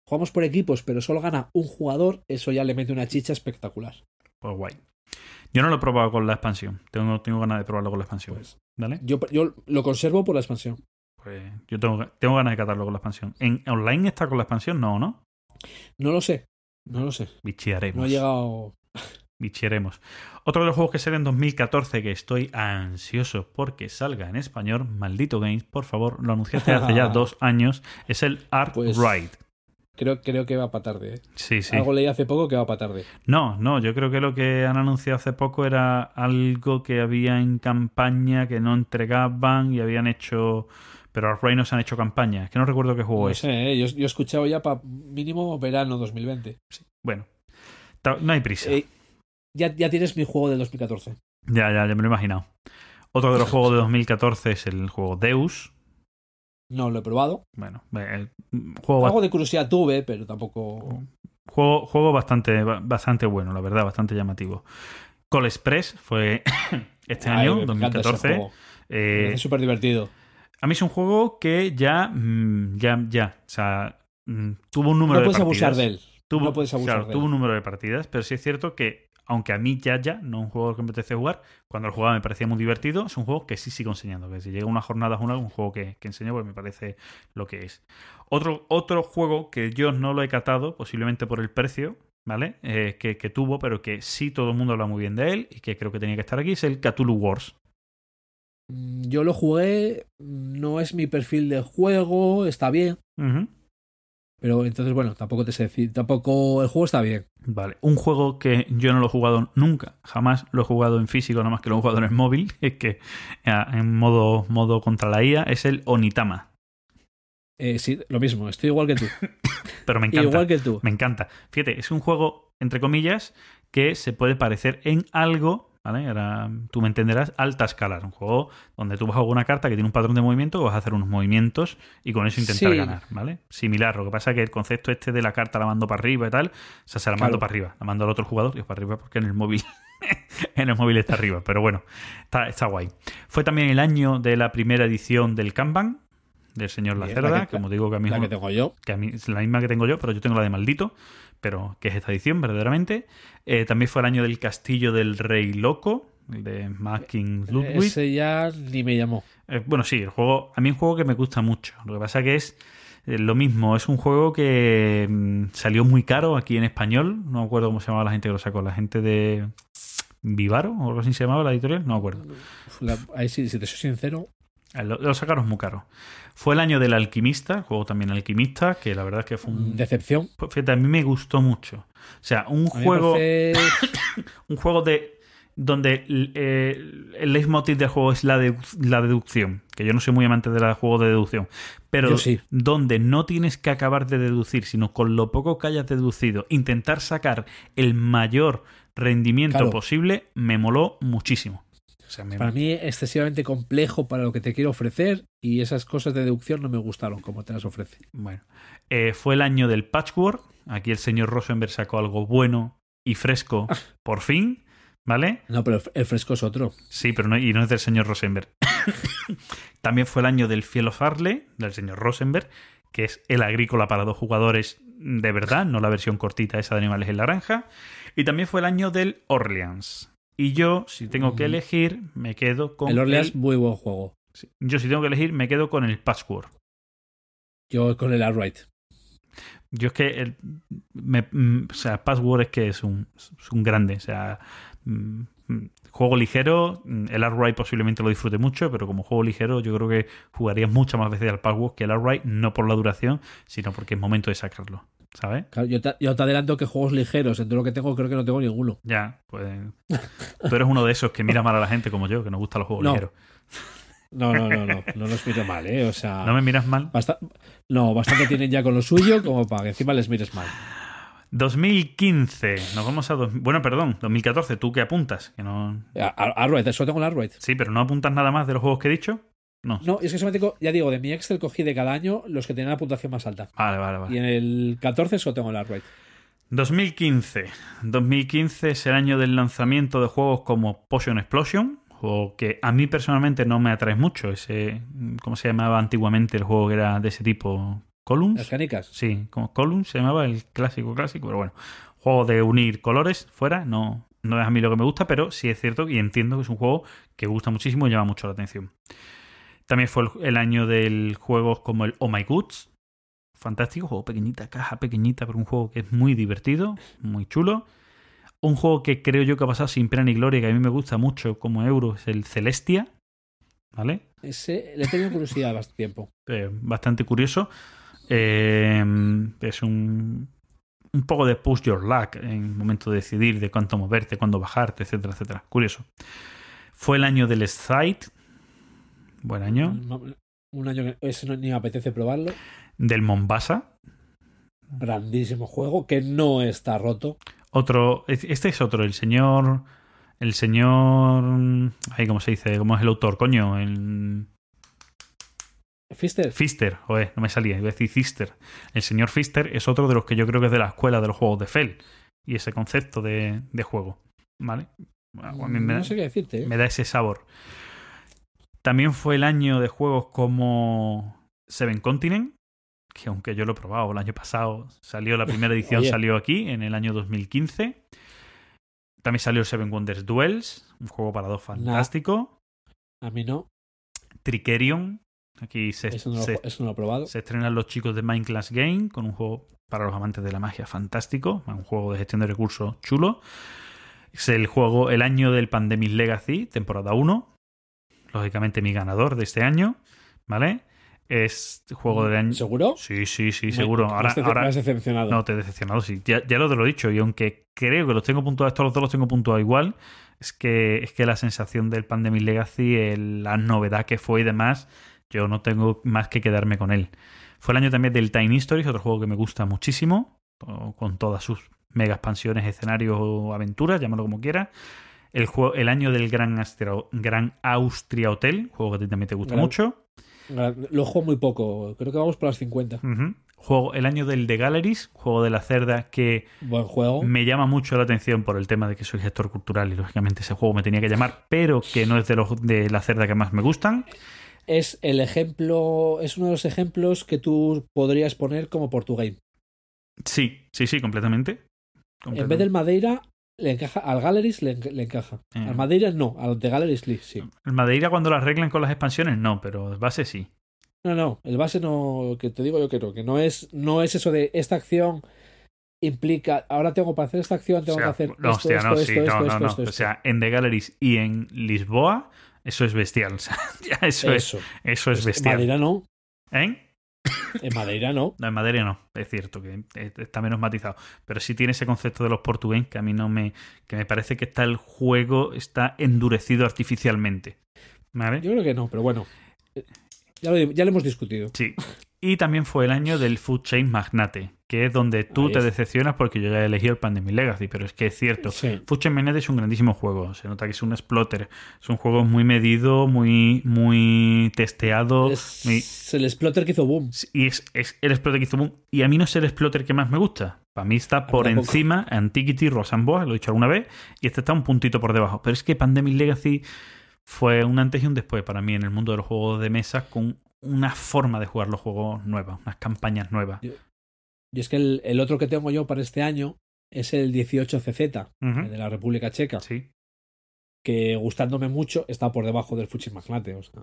Jugamos por equipos, pero solo gana un jugador. Eso ya le mete una chicha espectacular. Pues guay. Yo no lo he probado con la expansión. Tengo, tengo ganas de probarlo con la expansión. Pues ¿Vale? yo, yo lo conservo por la expansión. Pues yo tengo, tengo ganas de catarlo con la expansión. ¿En online está con la expansión? No, ¿no? No lo sé. No lo sé. Bichearemos. No he llegado. Bicheremos. Otro de los juegos que sale en 2014 que estoy ansioso porque salga en español, maldito Games, por favor, lo anunciaste hace ya dos años, es el Ark Pues- Ride. Creo, creo que va para tarde. ¿eh? Sí, sí. Algo leí hace poco que va para tarde. No, no, yo creo que lo que han anunciado hace poco era algo que había en campaña que no entregaban y habían hecho... Pero Ark Ride no se han hecho campaña. Es que no recuerdo qué juego No es. sé, ¿eh? yo, yo he escuchado ya para mínimo verano 2020. Bueno, no hay prisa. Eh, ya, ya tienes mi juego del 2014. Ya, ya, ya me lo he imaginado. Otro de los juegos de 2014 es el juego Deus. No lo he probado. Bueno, juego, Algo de curiosidad tuve, pero tampoco. juego, juego bastante, ba- bastante bueno, la verdad, bastante llamativo. Call Express fue este Ay, año, me encanta ese 2014. juego. Me Eh, parece súper divertido. a mí es un juego que ya, mm, ya, ya, o sea, mm, tuvo un No número de puedes partidas. abusar de él. Tuvo, no puedes abusar claro, de tuvo él. un número de partidas, pero sí es cierto que, aunque a mí ya, ya, no es un juego que me apetece jugar, cuando lo jugaba me parecía muy divertido, es un juego que sí sigo enseñando. Que si llega una jornada una, un juego que, que enseño, pues me parece lo que es. Otro, otro juego que yo no lo he catado, posiblemente por el precio, ¿vale? Eh, que, que tuvo, pero que sí todo el mundo habla muy bien de él y que creo que tenía que estar aquí, es el Cthulhu Wars. Mm, Yo lo jugué. No es mi perfil de juego. Está bien. Pero entonces, bueno, tampoco te sé decir. Tampoco. El juego está bien. Vale, un juego que yo no lo he jugado nunca, jamás lo he jugado en físico, nada más que lo he jugado en el móvil, es que eh, en modo, modo contra la IA, es el Onitama. Eh, sí, lo mismo. Estoy igual que tú. Pero me encanta. igual que tú. Me encanta. Fíjate, es un juego, entre comillas, que se puede parecer en algo, ¿vale? Ahora tú me entenderás, alta escala. Un juego donde tú vas a jugar una carta que tiene un patrón de movimiento, vas a hacer unos movimientos y con eso intentar Sí. ganar, ¿vale? Similar. Lo que pasa es que el concepto este de la carta la mando para arriba y tal, o sea, se la mando Claro. para arriba, la mando al otro jugador y es para arriba porque en el móvil. en el móvil está arriba, pero bueno, está, está guay. Fue también el año de la primera edición del Kanban, del señor La Bien, Cerda, la que- como digo que a mí es La que tengo yo. que a mí es la misma que tengo yo, pero yo tengo la de maldito, pero que es esta edición verdaderamente. Eh, también fue el año del Castillo del Rey Loco, el de Macking Ludwig. Ese ya ni me llamó. Eh, bueno, sí, el juego, a mí es un juego que me gusta mucho. Lo que pasa que es eh, lo mismo, es un juego que mm, salió muy caro aquí en español. No me acuerdo cómo se llamaba la gente que lo sacó, la gente de Vivaro o algo así se llamaba la editorial, no me acuerdo. La- ahí sí, si te soy sincero. Lo, lo sacaron muy caro. Fue el año del Alquimista, el juego también Alquimista, que la verdad es que fue un, Decepción. Pues Fíjate, a mí me gustó mucho. O sea, un A juego, parece- un juego de donde eh, el leitmotiv del juego es la, la deducción, que yo no soy muy amante de los juegos de deducción, pero sí. donde no tienes que acabar de deducir, sino con lo poco que hayas deducido, intentar sacar el mayor rendimiento Claro. posible, me moló muchísimo. O sea, me- Para mí excesivamente complejo para lo que te quiero ofrecer y esas cosas de deducción no me gustaron como te las ofrece. Bueno, Eh, fue el año del patchwork. Aquí el señor Rosenberg sacó algo bueno y fresco, por fin, ¿vale? No, pero el fresco es otro. Sí, pero no, y no es del señor Rosenberg. También fue el año del Fiel of Arle, del señor Rosenberg, que es el agrícola para dos jugadores de verdad, no la versión cortita esa de Animales en Naranja. Y también fue el año del Orleans. Y yo, si tengo que elegir, me quedo con el Orleans, el- muy buen juego. Yo, si tengo que elegir, me quedo con el Patchwork. Yo con el Outright. Yo es que el, me- mm, o sea, Password es que es un, es un grande. O sea, mm, mm, juego ligero. El Outright posiblemente lo disfrute mucho, pero como juego ligero, yo creo que jugaría muchas más veces al Password que el Outright, no por la duración, sino porque es momento de sacarlo. ¿Sabes? Claro, yo, te, yo te adelanto que juegos ligeros, entre lo que tengo, creo que no tengo ninguno. Ya, pues. Tú eres uno de esos que mira mal a la gente como yo, que nos gustan los juegos No. ligeros. No, no, no, no. No los miro mal, ¿eh? O sea. ¿No me miras mal? basta- no, bastante tienen ya con lo suyo como para que encima les mires mal. 2015. Nos vamos a. dos- bueno, perdón, 2014. ¿Tú qué apuntas? Que no. Eso tengo el Outright. Sí, pero no apuntas nada más de los juegos que he dicho. No. No, es que solamente, co- ya digo, de mi Excel cogí de cada año los que tenían la puntuación más alta. Vale, vale, vale. Y en el 14 solo tengo el Outright. 2015. 2015 es el año del lanzamiento de juegos como Potion Explosion, juego que a mí personalmente no me atrae mucho. Ese, ¿Cómo se llamaba antiguamente el juego que era de ese tipo? Las ¿Columns? canicas. Sí, como Columns se llamaba el clásico clásico, pero bueno. Juego de unir colores fuera, no, no es a mí lo que me gusta, pero sí es cierto y entiendo que es un juego que gusta muchísimo y llama mucho la atención. También fue el, el año del juegos como el Oh My Goods. Fantástico, juego pequeñita, caja pequeñita, pero un juego que es muy divertido, muy chulo. Un juego que creo yo que ha pasado sin pena ni gloria, que a mí me gusta mucho como euro, es el Celestia. ¿Vale? Ese le he tenido curiosidad bastante tiempo. Eh, bastante curioso. Eh, es un, un poco de push your luck en el momento de decidir de cuánto moverte, cuándo bajarte, etcétera, etcétera. Curioso. Fue el año del Site. Buen año. Un año que ese no, ni me apetece probarlo. Del Mombasa. Grandísimo juego que no está roto. Otro. Este es otro, el señor. El señor. Ay, ¿Cómo se dice? ¿Cómo es el autor? Coño, el. Fister. Fister, joder, no me salía, iba a decir Cister. El señor Fister es otro de los que yo creo que es de la escuela de los juegos de Fell y ese concepto de, de juego. ¿Vale? Bueno, a mí me, no sé qué decirte. ¿eh? me da ese sabor. También fue el año de juegos como Seven Continent, que aunque yo lo he probado el año pasado, salió la primera edición, salió aquí en el año 2015. También salió Seven Wonders Duels, un juego para dos fantástico. A mí no. Trickerion, aquí se, Eso no, lo, se- eso no lo he probado. se estrenan los chicos de Mind Class Game con un juego para los amantes de la magia fantástico, un juego de gestión de recursos chulo. Es el juego El año del Pandemic Legacy, temporada 1. Lógicamente mi ganador de este año, ¿vale? Es juego del año... ¿Seguro? Sí, sí, sí, seguro. me Ahora, ahora me has decepcionado. no te he decepcionado, sí. Ya, ya lo te lo he dicho. Y aunque creo que los tengo puntuados, estos los dos los tengo puntuados igual, es que, es que la sensación del Pandemic Legacy, el- la novedad que fue y demás, yo no tengo más que quedarme con él. Fue el año también del Time Stories, otro juego que me gusta muchísimo, con todas sus mega expansiones, escenarios o aventuras, llámalo como quieras. El, juego, el año del Gran, Gran Austria Hotel, juego que a ti también te gusta Gran- mucho. Lo juego muy poco. Creo que vamos por las 50. Ujú. Juego, el año del The Galleries, juego de la cerda que Buen juego. me llama mucho la atención por el tema de que soy gestor cultural y lógicamente ese juego me tenía que llamar, pero que no es de los de la cerda que más me gustan. Es el ejemplo. Es uno de los ejemplos que tú podrías poner como Portugame. Sí, sí, sí, completamente. En vez del Madeira, le encaja. Al Galleries le, le encaja. Eh. Al Madeira no. Al de Galleries sí, sí. El Madeira cuando lo arreglan con las expansiones, no, pero de base sí. No, no. El base no. Que te digo yo que no. Que no es, no es eso de esta acción implica. Ahora tengo para hacer esta acción, tengo O sea, que hacer no, esto, hostia, esto, no, esto, sí, esto, no, esto, no, no. O sea, en The Galleries y en Lisboa, eso es bestial. O sea, ya eso, Eso. es, eso es Pues bestial. Madeira no. ¿Eh? En Madeira no. No, en Madeira no, es cierto que eh, está menos matizado. Pero sí tiene ese concepto de los portugueses que a mí no me. que me parece que está el juego está endurecido artificialmente. ¿Vale? Yo creo que no, pero bueno. Ya lo, ya lo hemos discutido. Sí. Y también fue el año del Food Chain Magnate, que es donde tú Ahí te es. decepcionas porque yo ya he elegido el Pandemic Legacy, pero es que es cierto. Sí. Magnate es un grandísimo juego. Se nota que es un exploter. Es un juego muy medido, muy, muy testeado. Es muy- el exploter que hizo boom. y es, es el exploter que hizo boom. Y a mí no es el exploter que más me gusta. Para mí está por encima Antiquity, Rosamboa, lo he dicho alguna vez, y este está un puntito por debajo. Pero es que Pandemic Legacy fue un antes y un después para mí en el mundo de los juegos de mesa con una forma de jugar los juegos nueva, unas campañas nuevas. Y es que el, el otro que tengo yo para este año es el 18CZ, Ujú. el de la República Checa, Sí. que gustándome mucho está por debajo del Fuchi Magnate. O sea,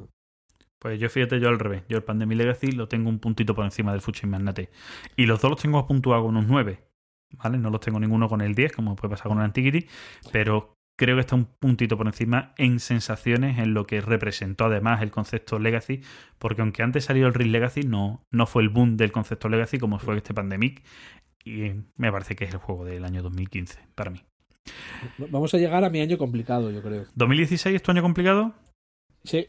Pues yo fíjate, yo al revés. Yo el Pandemic Legacy lo tengo un puntito por encima del Fuchin Magnate. Y los dos los tengo puntuados con un 9. ¿Vale? No los tengo ninguno con el 10, como puede pasar con el Antiquity. Pero creo que está un puntito por encima en sensaciones, en lo que representó además el concepto Legacy. Porque aunque antes salió el Risk Legacy, no, no fue el boom del concepto Legacy como fue este Pandemic. Y me parece que es el juego del año 2015 para mí. vamos a llegar a mi año complicado, yo creo. ¿2016 es tu año complicado? Sí,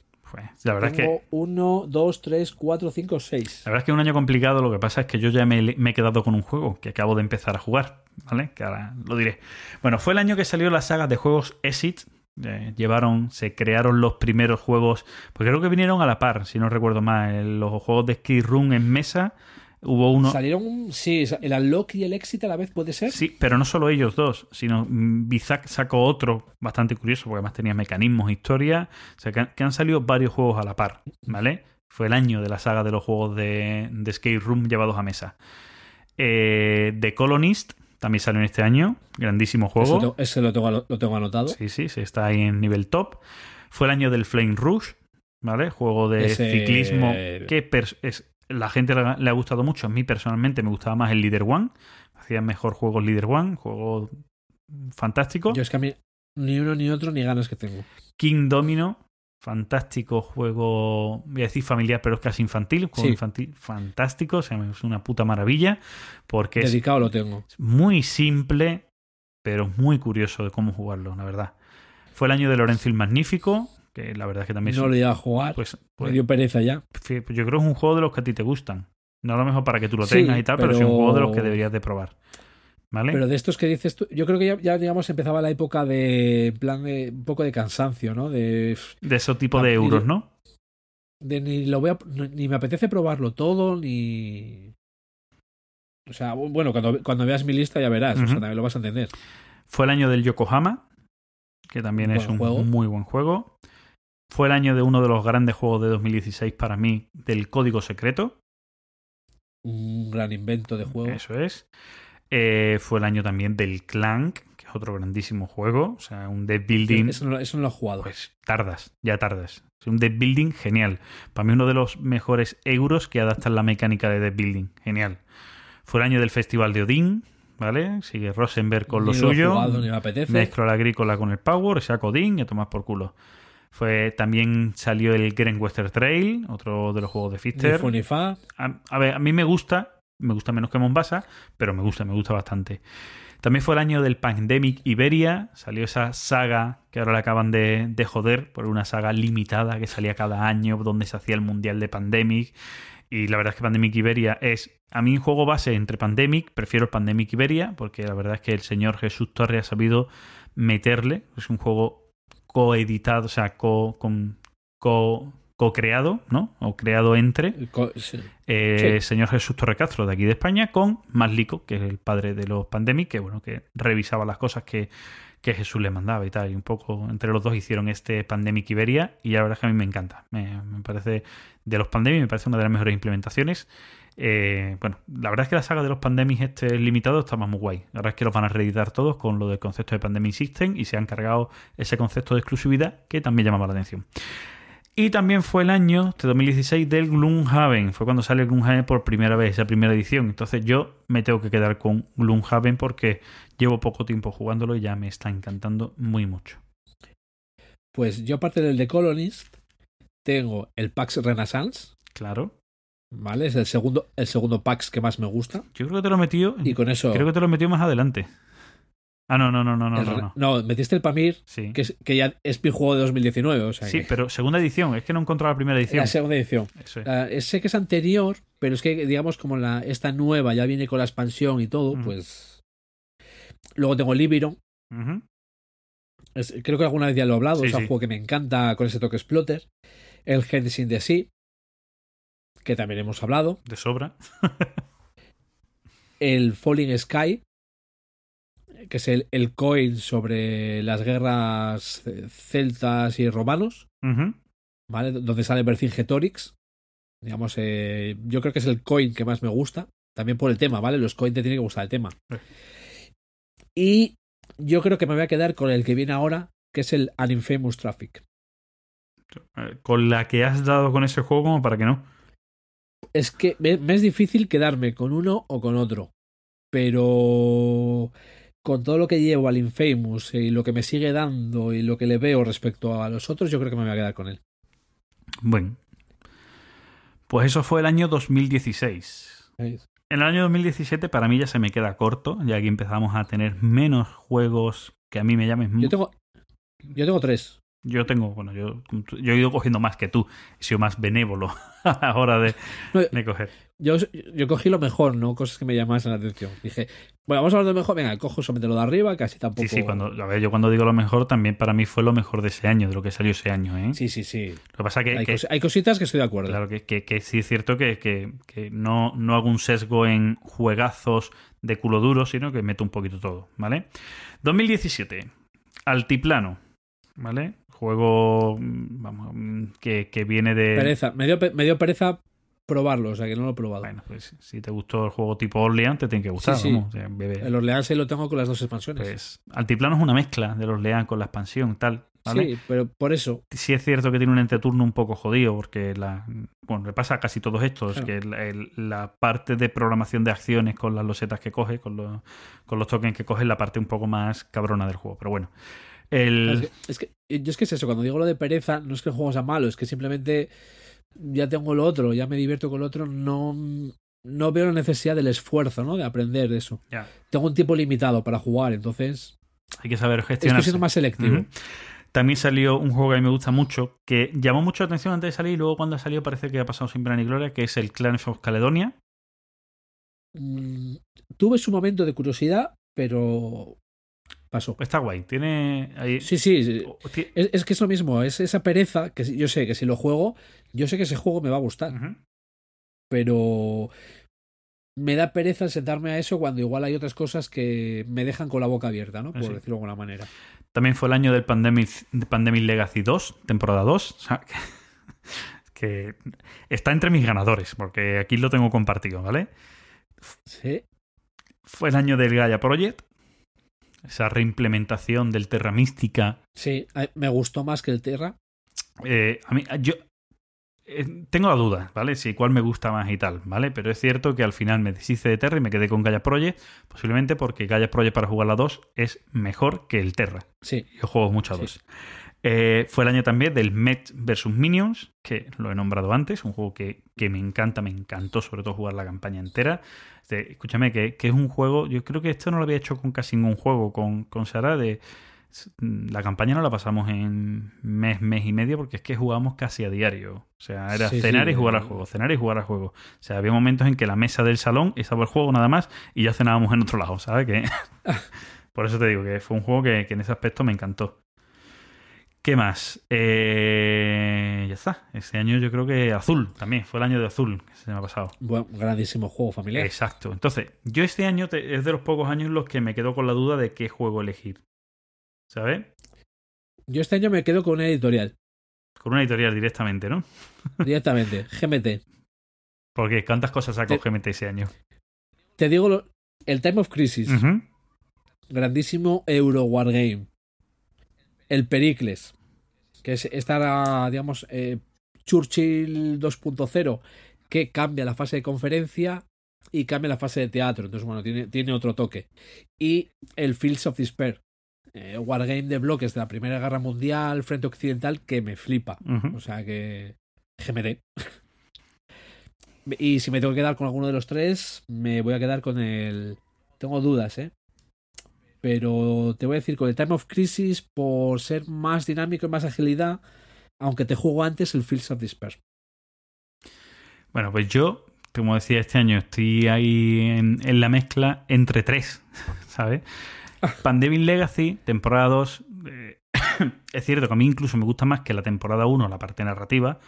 la verdad es que tengo uno, dos, tres, cuatro, cinco, seis. La verdad es que es un año complicado, lo que pasa es que yo ya me, me he quedado con un juego que acabo de empezar a jugar, ¿vale? Que ahora lo diré. Bueno, fue el año que salió la saga de juegos Exit. Eh, llevaron, se crearon los primeros juegos, porque creo que vinieron a la par, si no recuerdo mal, los juegos de Ski Room en mesa. Hubo uno. Salieron, sí, el Unlock y el Exit a la vez, ¿puede ser? Sí, pero no solo ellos dos, sino mm, Bizak sacó otro bastante curioso, porque además tenía mecanismos, historia. O sea, que han, que han salido varios juegos a la par, ¿vale? Fue el año de la saga de los juegos de, de Escape Room llevados a mesa. Eh, The Colonist también salió en este año, grandísimo juego. ese lo, tengo, lo tengo anotado. Sí, sí, sí, está ahí en nivel top. Fue el año del Flame Rush, ¿vale? Juego de Ese- ciclismo que es, la gente le ha, gustado mucho. A mí personalmente me gustaba más el Leader One. Hacía mejor juegos Leader One, juego fantástico. Yo es que a mí ni uno ni otro ni ganas que tengo. King Domino, fantástico juego, voy a decir familiar, pero es casi infantil. Juego Sí. infantil fantástico, o sea, es una puta maravilla. Porque es Dedicado lo tengo. muy simple, pero muy curioso de cómo jugarlo, la verdad. Fue el año de Lorenzo el Magnífico, que la verdad es que también No lo iba a jugar. pues, me pues, dio pereza ya. fi- yo creo que es un juego de los que a ti te gustan. No a lo mejor para que tú lo Sí, tengas y tal, pero, sí un pero- juego de los que deberías de probar. ¿Vale? Pero de estos que dices tú, yo creo que ya, ya, digamos empezaba la época de plan de un poco de cansancio, ¿no? De, de ese tipo de euros, de- ¿no? de ni lo voy a, ni me apetece probarlo todo ni o sea, bueno, cuando, cuando veas mi lista ya verás, o sea, también lo vas a entender. Fue el año del Yokohama, que también es un juego. muy buen juego. Fue el año de uno de los grandes juegos de 2016 para mí, del Código Secreto. Un gran invento de juego. Eso es. Eh, fue el año también del Clank, que es otro grandísimo juego. O sea, un deck building. Eso no, eso no lo he jugado. Pues tardas, ya tardas. Es un deck building genial. Para mí uno de los mejores euros que adaptan la mecánica de deck building. Genial. Fue el año del Festival de Odín, ¿vale? Sigue Rosenberg con lo suyo. jugado, ni me apetece. Mezclo la agrícola con el Power, saco Odín y a tomar por culo. Fue, también salió el Gren Western Trail, otro de los juegos de Fister. A, a ver, a mí me gusta, me gusta menos que Mombasa, pero me gusta, me gusta bastante. También fue el año del Pandemic Iberia, salió esa saga que ahora le acaban de, de joder por una saga limitada que salía cada año donde se hacía el Mundial de Pandemic. Y la verdad es que Pandemic Iberia es, a mí un juego base entre Pandemic, prefiero el Pandemic Iberia, porque la verdad es que el señor Jesús Torre ha sabido meterle, es un juego coeditado, o sea, co, con, co, co-creado, ¿no? O creado entre El co- sí. eh, Sí. señor Jesús Torre Castro de aquí de España con Maslico, que es el padre de los Pandemic, que bueno, que revisaba las cosas que, que Jesús le mandaba y tal. Y un poco entre los dos hicieron este Pandemic Iberia y la verdad es que a mí me encanta. Me, me parece, de los Pandemic, me parece una de las mejores implementaciones. Eh, bueno, la verdad es que la saga de los Pandemic este limitado está más muy guay. La verdad es que los van a reeditar todos con lo del concepto de Pandemic System y se han cargado ese concepto de exclusividad que también llamaba la atención. Y también fue el año de 2016 del Gloomhaven. Fue cuando sale Gloomhaven por primera vez, esa primera edición. Entonces yo me tengo que quedar con Gloomhaven porque llevo poco tiempo jugándolo y ya me está encantando muy mucho. Pues yo aparte del The Colonist tengo el Pax Renaissance, Claro. ¿Vale? Es el segundo, el segundo PAX que más me gusta. Yo creo que te lo he metido. Y con eso. Creo que te lo he metido más adelante. Ah, no, no, no, no, no. el no, no. metiste el Pamir, Sí. que, es- que ya es mi juego de 2019. O sea, Sí, que- pero segunda edición. Es que no he encontrado la primera edición. la segunda edición. Eso es. Ah, sé que es anterior, pero es que, digamos, como la, esta nueva ya viene con la expansión y todo, pues. Luego tengo el Ibiron. Ujú. Es- creo que alguna vez ya lo he hablado. Sí, es un sí. juego que me encanta con ese toque exploter. El Hades in the Sea, que también hemos hablado. De sobra. El Falling Sky, que es el, el coin sobre las guerras celtas y romanos. ¿vale? Donde sale Vercingetorix. Digamos, eh, yo creo que es el coin que más me gusta. También por el tema, ¿vale? Los coins te tiene que gustar el tema. Y yo creo que me voy a quedar con el que viene ahora, que es el An Infamous Traffic. Eh, Con la que has dado con ese juego, como para que no. Es que me, me es difícil quedarme con uno o con otro. Pero con todo lo que llevo al Infamous y lo que me sigue dando y lo que le veo respecto a los otros, yo creo que me voy a quedar con él. Bueno. Pues eso fue el año 2016. En el año 2017 para mí ya se me queda corto, ya que empezamos a tener menos juegos que a mí me llamen Yo tengo, yo tengo tres. Yo tengo, bueno, yo, yo he ido cogiendo más que tú. He sido más benévolo a la hora de, No, de coger. Yo, yo cogí lo mejor, ¿no? Cosas que me llamasen la atención. Dije, bueno, vamos a hablar de lo mejor. Venga, cojo solamente lo de arriba, casi tampoco. Sí, sí, cuando, a ver, yo cuando digo lo mejor, también para mí fue lo mejor de ese año, de lo que salió ese año, ¿eh? Sí, sí, sí. Lo que pasa que, Hay, que- cos- hay cositas que estoy de acuerdo. claro, que, que- que sí es cierto que, que- que no, no hago un sesgo en juegazos de culo duro, sino que meto un poquito todo, ¿vale? 2017, Altiplano, ¿vale? Juego, mm, vamos, mm, que, que viene de... Pereza. Me dio, pe- me dio pereza probarlo, o sea que no lo he probado. Bueno, pues si te gustó el juego tipo Orleans, te tiene que gustar, Sí, sí. vamos, o sea, bebé. El Orleans sí lo tengo con las dos expansiones. Pues Altiplano es una mezcla de los Lean con la expansión, tal. ¿vale? Sí, pero por eso. Sí. es cierto que tiene un entreturno un poco jodido, porque la, bueno, le pasa a casi todos estos, Claro. que el- el- la parte de programación de acciones con las losetas que coge, con los, con los tokens que coge, es la parte un poco más cabrona del juego. Pero bueno. El, Es que, es que- yo es que es eso, cuando digo lo de pereza, no es que el juego sea malo, es que simplemente ya tengo lo otro, ya me divierto con lo otro, no, no veo la necesidad del esfuerzo, ¿no? De aprender eso. Tengo un tiempo limitado para jugar, entonces hay que saber estoy gestionar. siendo más selectivo. También salió un juego que a mí me gusta mucho, que llamó mucho la atención antes de salir y luego cuando ha salido parece que ha pasado sin pena ni gloria, que es el Clans of Caledonia. Mm, tuve su momento de curiosidad, pero pasó. Está guay, tiene... Ahí, Sí, sí, sí. Es, es que es lo mismo, es esa pereza que yo sé que si lo juego, yo sé que ese juego me va a gustar, pero me da pereza sentarme a eso cuando igual hay otras cosas que me dejan con la boca abierta, ¿no? Por Sí. decirlo de alguna manera. También fue el año del Pandemic, de Pandemic Legacy 2, temporada 2. O sea, que, que está entre mis ganadores, porque aquí lo tengo compartido, ¿vale? Sí. Fue el año del Gaia Project, esa reimplementación del Terra Mística. Sí, me gustó más que el Terra. Eh, a mí, yo eh, tengo la duda, ¿vale? Si cuál me gusta más y tal, ¿vale? Pero es cierto que al final me deshice de Terra y me quedé con Gaia Project, posiblemente porque Gaia Project para jugar la 2 es mejor que el Terra. Sí, Yo juego mucho a Sí. dos. Eh, fue el año también del Met vs Minions, que lo he nombrado antes, un juego que, que me encanta, me encantó sobre todo jugar la campaña entera. Este, escúchame, que, que es un juego, yo creo que esto no lo había hecho con casi ningún juego, con, con Sara, de la campaña no la pasamos en mes, mes y medio, porque es que jugábamos casi a diario. O sea, era Sí, sí, cenar y jugar al eh. juego, cenar y jugar al juego. O sea, había momentos en que la mesa del salón estaba el juego nada más y ya cenábamos en otro lado, ¿sabes? Que... Por eso te digo que fue un juego que, que en ese aspecto me encantó. ¿Qué más? Eh, ya está. Ese año yo creo que Azul también. Fue el año de Azul que se me ha pasado. buen, grandísimo juego familiar. Exacto. Entonces, yo este año te- es de los pocos años en los que me quedo con la duda de qué juego elegir. ¿Sabes? Yo este año me quedo con una editorial, Con una editorial directamente, ¿no? directamente, GMT. Porque cuántas cosas sacó Te- GMT ese año. Te digo, lo- el Time of Crisis, grandísimo Euro Wargame. El Pericles, que es esta, digamos, eh, Churchill 2.0, que cambia la fase de conferencia y cambia la fase de teatro. Entonces, bueno, tiene, tiene otro toque. Y el Fields of Despair, eh, Wargame de bloques de la Primera Guerra Mundial, Frente Occidental, que me flipa. O sea que. GMT. Y si me tengo que quedar con alguno de los tres, me voy a quedar con el. Tengo dudas, ¿eh? Pero te voy a decir con el Time of Crisis por ser más dinámico y más agilidad, aunque te juego antes el Fields of Despair. Bueno, pues yo, como decía este año, estoy ahí en, en la mezcla entre tres, ¿sabes? Pandemic Legacy, temporada 2. eh, es cierto que a mí incluso me gusta más que la temporada 1, la parte narrativa.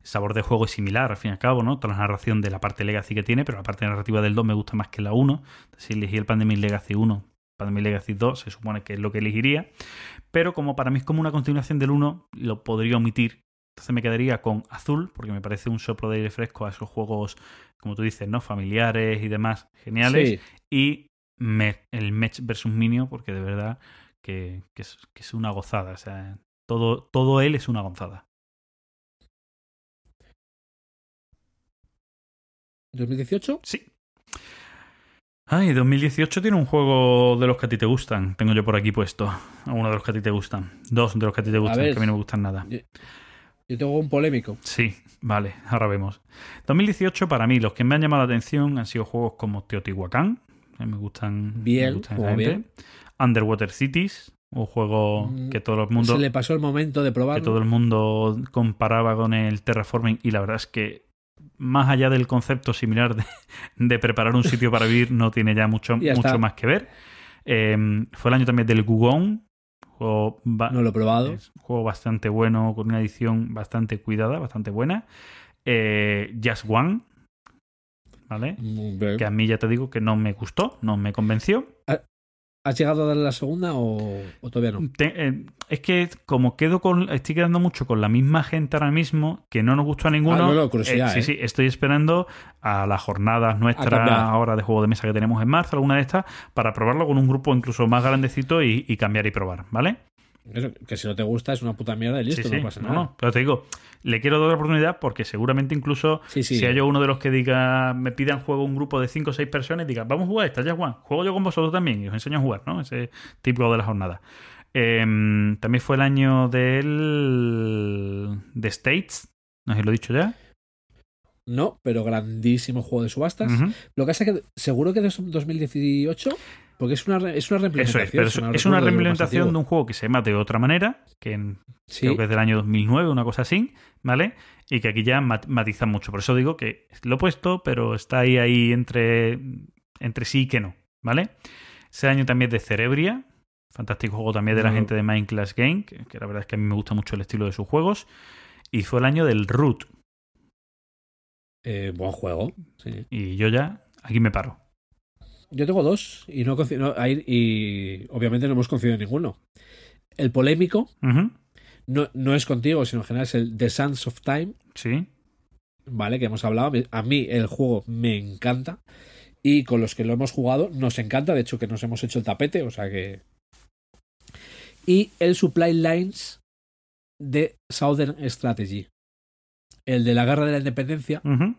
El sabor de juego es similar, al fin y al cabo, ¿no? Toda la narración de la parte Legacy que tiene, pero la parte narrativa del 2 me gusta más que la 1. Si elegí el Pandemic Legacy 1, Pandemic Legacy 2 se supone que es lo que elegiría. Pero como para mí es como una continuación del 1, lo podría omitir. Entonces me quedaría con Azul, porque me parece un soplo de aire fresco a esos juegos, como tú dices, ¿no? Familiares y demás, geniales. Sí. Y Me- el Mech versus Minio, porque de verdad que, que es, que es una gozada. O sea, todo, todo él es una gozada. ¿2018? Sí. Ay, 2018 tiene un juego de los que a ti te gustan. Tengo yo por aquí puesto. Uno de los que a ti te gustan. Dos de los que a ti te gustan, ver. que a mí no me gustan nada. Yo tengo un polémico. Sí, vale, ahora vemos. 2018 para mí, los que me han llamado la atención han sido juegos como Teotihuacán, que me gustan, Bien, me gustan bien. Underwater Cities, un juego Mm, que todo el mundo Se le pasó el momento de que probarlo. todo el mundo comparaba con el terraforming y la verdad es que más allá del concepto similar de, de preparar un sitio para vivir no tiene ya mucho, Ya mucho más que ver. Eh, fue el año también del Gugón, juego, No lo he probado. es un juego bastante bueno, con una edición bastante cuidada, bastante buena. Eh, Just One, ¿vale? Mm. Que a mí ya te digo que no me gustó, no me convenció. ¿Has llegado a darle la segunda o, o todavía no? Te- eh, es que como quedo con, estoy quedando mucho con la misma gente ahora mismo, que no nos gustó a ninguno. Ah, no, no, curiosidad, sí, ¿eh? sí, estoy esperando a las jornadas nuestras ahora de juego de mesa que tenemos en marzo, alguna de estas, para probarlo con un grupo incluso más grandecito y, y cambiar y probar, ¿vale? Eso, que si no te gusta es una puta mierda y listo, sí, sí, no pasa no, nada. no, pero te digo, le quiero dar la oportunidad porque seguramente incluso Sí, si hay uno de los que diga, me pidan juego un grupo de 5 o 6 personas y diga, vamos a jugar esta, ya Juan, juego yo con vosotros también y os enseño a jugar, ¿no? Ese típico de la jornada. Em, también fue el año del The States, no sé si lo he dicho ya. No, pero grandísimo juego de subastas. Lo que pasa es que seguro que es 2018, porque es una, es una Eso reimplementación. es, pero si es, no es una de reimplementación de un juego que se llama de otra manera, que en- Sí, creo que es del año 2009, una cosa así, ¿vale? Y que aquí ya mat- matiza mucho. Por eso digo que lo he puesto, pero está ahí, ahí entre, entre sí y que no, ¿vale? Ese año también de Cerebria, fantástico juego también de la No. gente de Mind Class Game, que, que la verdad es que a mí me gusta mucho el estilo de sus juegos. Y fue el año del Root. eh, buen juego. sí. Y yo ya, aquí me paro. Yo tengo dos y no, no- ahí- y obviamente no hemos coincidido en ninguno. El polémico no, no es contigo, sino en general es el The Sands of Time, Sí. ¿vale? Que hemos hablado. A mí el juego me encanta. Y con los que lo hemos jugado nos encanta. De hecho, que nos hemos hecho el tapete, o sea que. Y el Supply Lines de Southern Strategy. El de la guerra de la independencia, Ujú.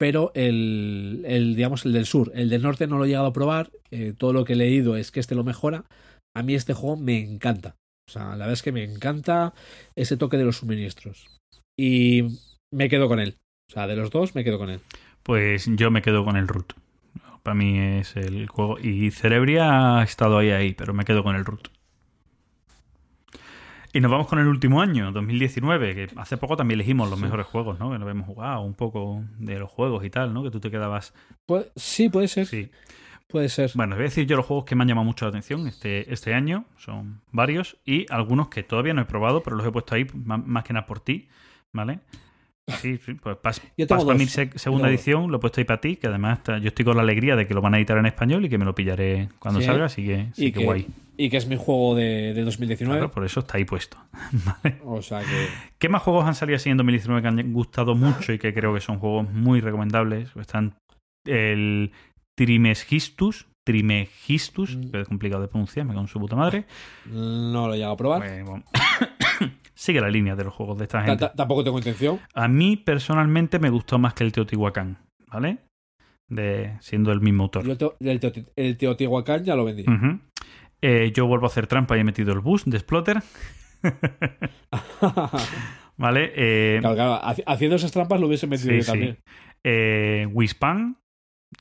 Pero el, el digamos, el del sur. El del norte no lo he llegado a probar. eh, todo lo que he leído es que este lo mejora. A mí este juego me encanta. O sea, la verdad es que me encanta ese toque de los suministros. Y me quedo con él. O sea, de los dos me quedo con él. Pues yo me quedo con el Root. Para mí es el juego. Y Cerebria ha estado ahí, ahí, pero me quedo con el Root. Y nos vamos con el último año, 2019, que hace poco también elegimos los mejores juegos, ¿no? Que nos hemos jugado un poco de los juegos y tal, ¿no? Que tú te quedabas. Puede- sí, puede ser. Sí. Puede ser. Bueno, os voy a decir yo los juegos que me han llamado mucho la atención este, este año. Son varios. Y algunos que todavía no he probado, pero los he puesto ahí má- más que nada por ti, ¿vale? Sí, sí, pues Yo tengo para mí segunda edición, lo he puesto ahí para ti, que además está- yo estoy con la alegría de que lo van a editar en español y que me lo pillaré cuando Sí. salga, así que, sí y, que que, guay. y que es mi juego de, de 2019. Claro, por eso está ahí puesto. O sea que. ¿Qué más juegos han salido así en 2019 que han gustado mucho y que creo que son juegos muy recomendables? Están el Trimesgistus, Trimegistus, Mm. que es complicado de pronunciar, me cago en su puta madre. No lo he llegado a probar. Bueno, sigue la línea de los juegos de esta Ta- gente. ta- Tampoco tengo intención. A mí personalmente me gustó más que el Teotihuacán, ¿vale? De, siendo el mismo autor. Yo te- el, Teo- el Teotihuacán ya lo vendí. Eh, yo vuelvo a hacer trampa y he metido el bus de Splotter, ¿vale? Eh, Claro, claro, haci- haciendo esas trampas lo hubiese metido Sí, yo sí. también. Eh, Wispan,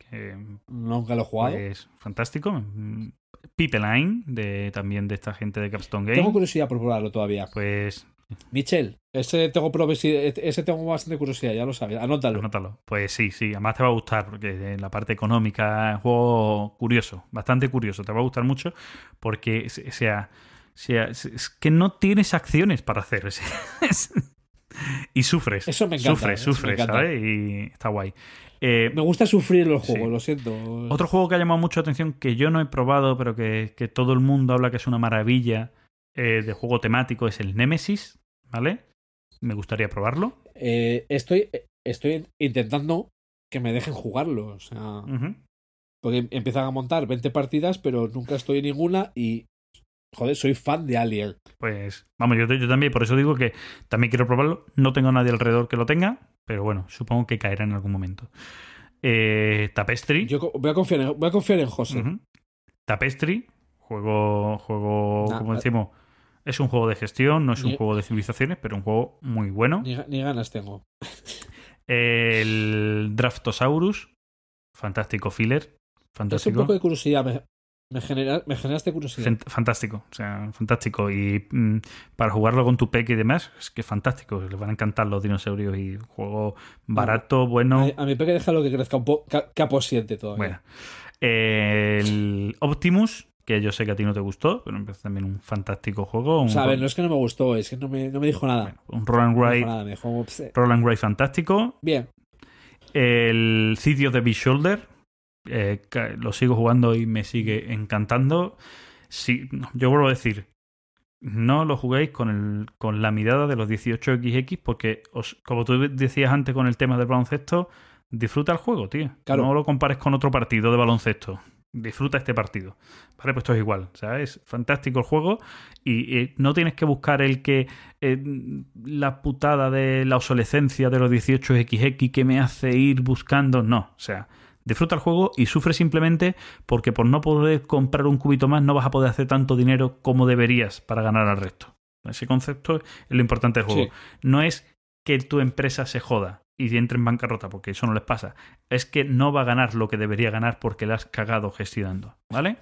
que Nunca lo he jugado. es fantástico. Pipeline, de, también de esta gente de Capstone Game. Tengo curiosidad por probarlo todavía. Pues Michel, ese tengo, provi- ese tengo bastante curiosidad, ya lo sabes. Anótalo. Anótalo. Pues sí, sí, además te va a gustar, porque en la parte económica es un juego curioso, bastante curioso, te va a gustar mucho, porque o sea, o sea, es, que no tienes acciones para hacer. es- y sufres. Eso me encanta, Sufres, sufres. ¿sabes? Y está guay. Eh, Me gusta sufrir los Sí. juegos, lo siento. otro juego que ha llamado mucho la atención, que yo no he probado, pero que, que todo el mundo habla que es una maravilla eh, de juego temático, es el Nemesis, ¿vale? Me gustaría probarlo. Eh, estoy, estoy intentando que me dejen jugarlo. O sea, porque empiezan a montar 20 partidas, pero nunca estoy en ninguna y. Joder, soy fan de Alien. Pues vamos, yo, yo también, por eso digo que también quiero probarlo. No tengo a nadie alrededor que lo tenga, pero bueno, supongo que caerá en algún momento. Eh, Tapestry. Yo voy a confiar en, voy a confiar en José. Ujú. Tapestry, juego, juego, Nah, como eh. decimos, es un juego de gestión, no es un Ni- juego de civilizaciones, pero un juego muy bueno. Ni, ga- ni ganas tengo. El Draftosaurus, fantástico filler, Es un poco de curiosidad. Me, me, genera, me generaste curiosidad. Fant- Fantástico, o sea, fantástico. Y mm, para jugarlo con tu peque y demás, es que es fantástico. Les van a encantar los dinosaurios y juego barato, bueno. A, a mi peque déjalo que crezca un poco. Que aposiente todavía. bueno. El Optimus, que yo sé que a ti no te gustó, pero es también un fantástico juego. Un, O sea, a ver, no es que no me gustó, es que no me, no me dijo nada. bueno, un roll and No me ride, dijo nada, me dijo, "Pse". roll and ride fantástico. Bien, El sitio de Big Shoulder, eh, lo sigo jugando y me sigue encantando. Sí, no, yo vuelvo a decir, no lo juguéis con, el, con la mirada de los 18XX porque, os, como tú decías antes con el tema del baloncesto, disfruta el juego, tío. Claro. No lo compares con otro partido de baloncesto. Disfruta este partido. Vale, pues esto es igual. O sea, es fantástico el juego y eh, no tienes que buscar el que eh, la putada de la obsolescencia de los 18XX que me hace ir buscando. No, o sea, disfruta el juego y sufre simplemente porque por no poder comprar un cubito más no vas a poder hacer tanto dinero como deberías para ganar al resto. Ese concepto es lo importante del juego. Sí. No es que tu empresa se joda y entre en bancarrota, porque eso no les pasa. Es que no va a ganar lo que debería ganar porque la has cagado gestionando. ¿Vale?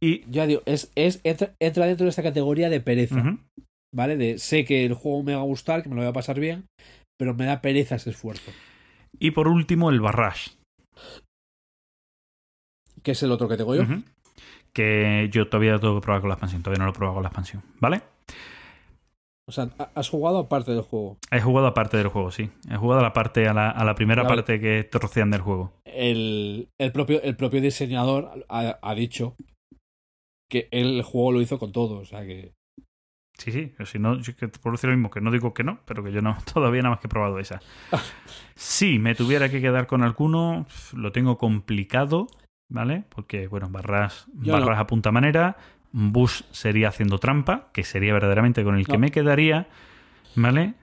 Y. ya digo, es, es, entra, entra dentro de esta categoría de pereza. ¿vale? De sé que el juego me va a gustar, que me lo voy a pasar bien, pero me da pereza ese esfuerzo. Y por último, el Barrage. Que es el otro que tengo yo. Que yo todavía tengo que probar con la expansión. Todavía no lo he probado con la expansión. ¿Vale? O sea, ha- has jugado aparte del juego. He jugado aparte del juego, sí. He jugado a la parte, a la, a la primera parte que te rocian del juego. El, el, propio, el propio diseñador ha, ha dicho que el juego lo hizo con todo. O sea que. Sí, sí, si no, yo que por decir lo mismo, que no digo que no, pero que yo no, todavía nada más que he probado esa. Si me tuviera que quedar con alguno, lo tengo complicado, ¿vale? Porque, bueno, barras, Yo barras no. a punta manera, Bush sería haciendo trampa, que sería verdaderamente con el que No. me quedaría, ¿vale?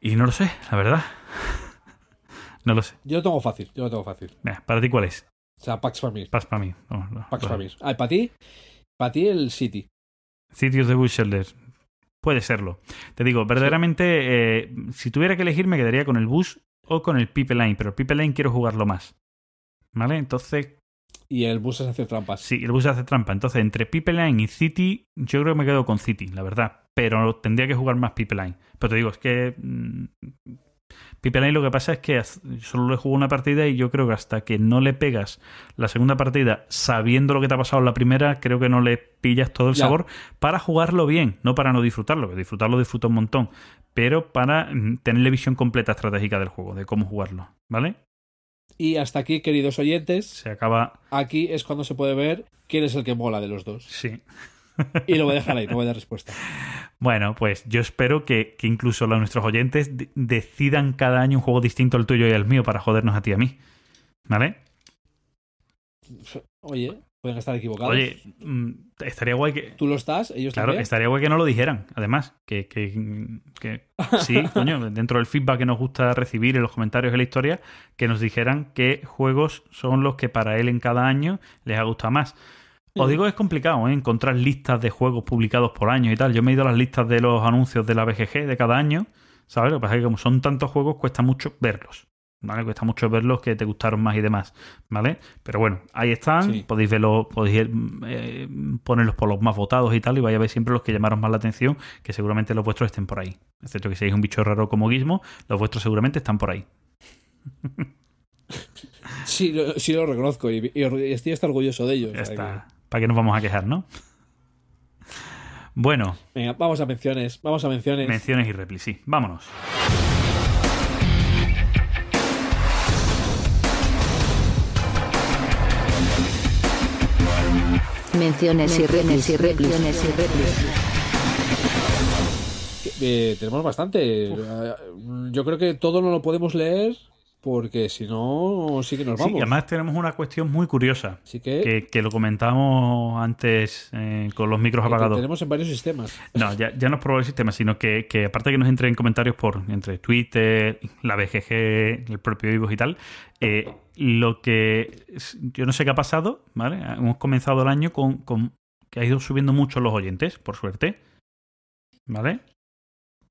Y no lo sé, la verdad. no lo sé. Yo lo tengo fácil, yo lo tengo fácil. Venga, ¿Para ti cuál es? O sea, Pax Famir. Pax mí. No, no, Pax. Famir. Ah, para ti, para ti el City. Sitios de Bush Shelter. Puede serlo. Te digo, verdaderamente, eh, si tuviera que elegir, me quedaría con el Bush o con el Pipeline, pero el Pipeline quiero jugarlo más. ¿Vale? Entonces, Y el bus es hacer trampas. sí, el Bush hace trampa. Entonces, entre Pipeline y City, yo creo que me quedo con City, la verdad. Pero tendría que jugar más Pipeline. Pero te digo, es que. mm, Pipeline lo que pasa es que solo le juego una partida y yo creo que hasta que no le pegas la segunda partida sabiendo lo que te ha pasado en la primera, creo que no le pillas todo el Ya. sabor para jugarlo bien, no para no disfrutarlo, que disfrutarlo disfruto un montón, pero para mm, tener la visión completa estratégica del juego, de cómo jugarlo, ¿vale? Y hasta aquí, queridos oyentes, Se acaba... aquí es cuando se puede ver quién es el que mola de los dos. Sí. Y lo voy a dejar ahí, no voy a dar respuesta. Bueno, pues yo espero que, que incluso los, nuestros oyentes de- decidan cada año un juego distinto al tuyo y al mío para jodernos a ti y a mí, ¿vale? Oye, pueden estar equivocados. Oye, mm, estaría guay que... Tú lo estás, ellos Claro, también. estaría guay que no lo dijeran, además. Que, que, que- sí, coño, dentro del feedback que nos gusta recibir en los comentarios de la historia, que nos dijeran qué juegos son los que para él en cada año les ha gustado más. Os digo que es complicado ¿eh? encontrar listas de juegos publicados por año y tal. Yo me he ido a las listas de los anuncios de la BGG de cada año, ¿Sabes? Lo que pasa es que como son tantos juegos, cuesta mucho verlos. ¿Vale? Cuesta mucho verlos que te gustaron más y demás, ¿vale? Pero bueno, ahí están, Sí. podéis verlos, podéis eh, ponerlos por los más votados y tal, y vais a ver siempre los que llamaron más la atención, que seguramente los vuestros estén por ahí. Excepto que seáis un bicho raro como Gizmo, los vuestros seguramente están por ahí. Sí, lo, sí lo reconozco y, estoy hasta orgulloso de ellos. Ya está. ¿Para qué nos vamos a quejar, no? Bueno, venga, vamos a menciones, vamos a menciones. menciones y replis, sí. Vámonos. Menciones y replis y replis. Menciones y replis. Eh, tenemos bastante. Eh, Yo creo que todo no lo podemos leer porque si no, sí que nos Sí, vamos. y además tenemos una cuestión muy curiosa, Así que, que, que lo comentamos antes eh, con los micros que apagados. tenemos en varios sistemas. No, ya, ya no es por el sistema, sino que, que aparte que nos entre en comentarios por entre Twitter, la BGG, el propio Vivos y tal, eh, lo que yo no sé qué ha pasado, ¿vale? Hemos comenzado el año con, con que ha ido subiendo mucho los oyentes, por suerte, ¿vale?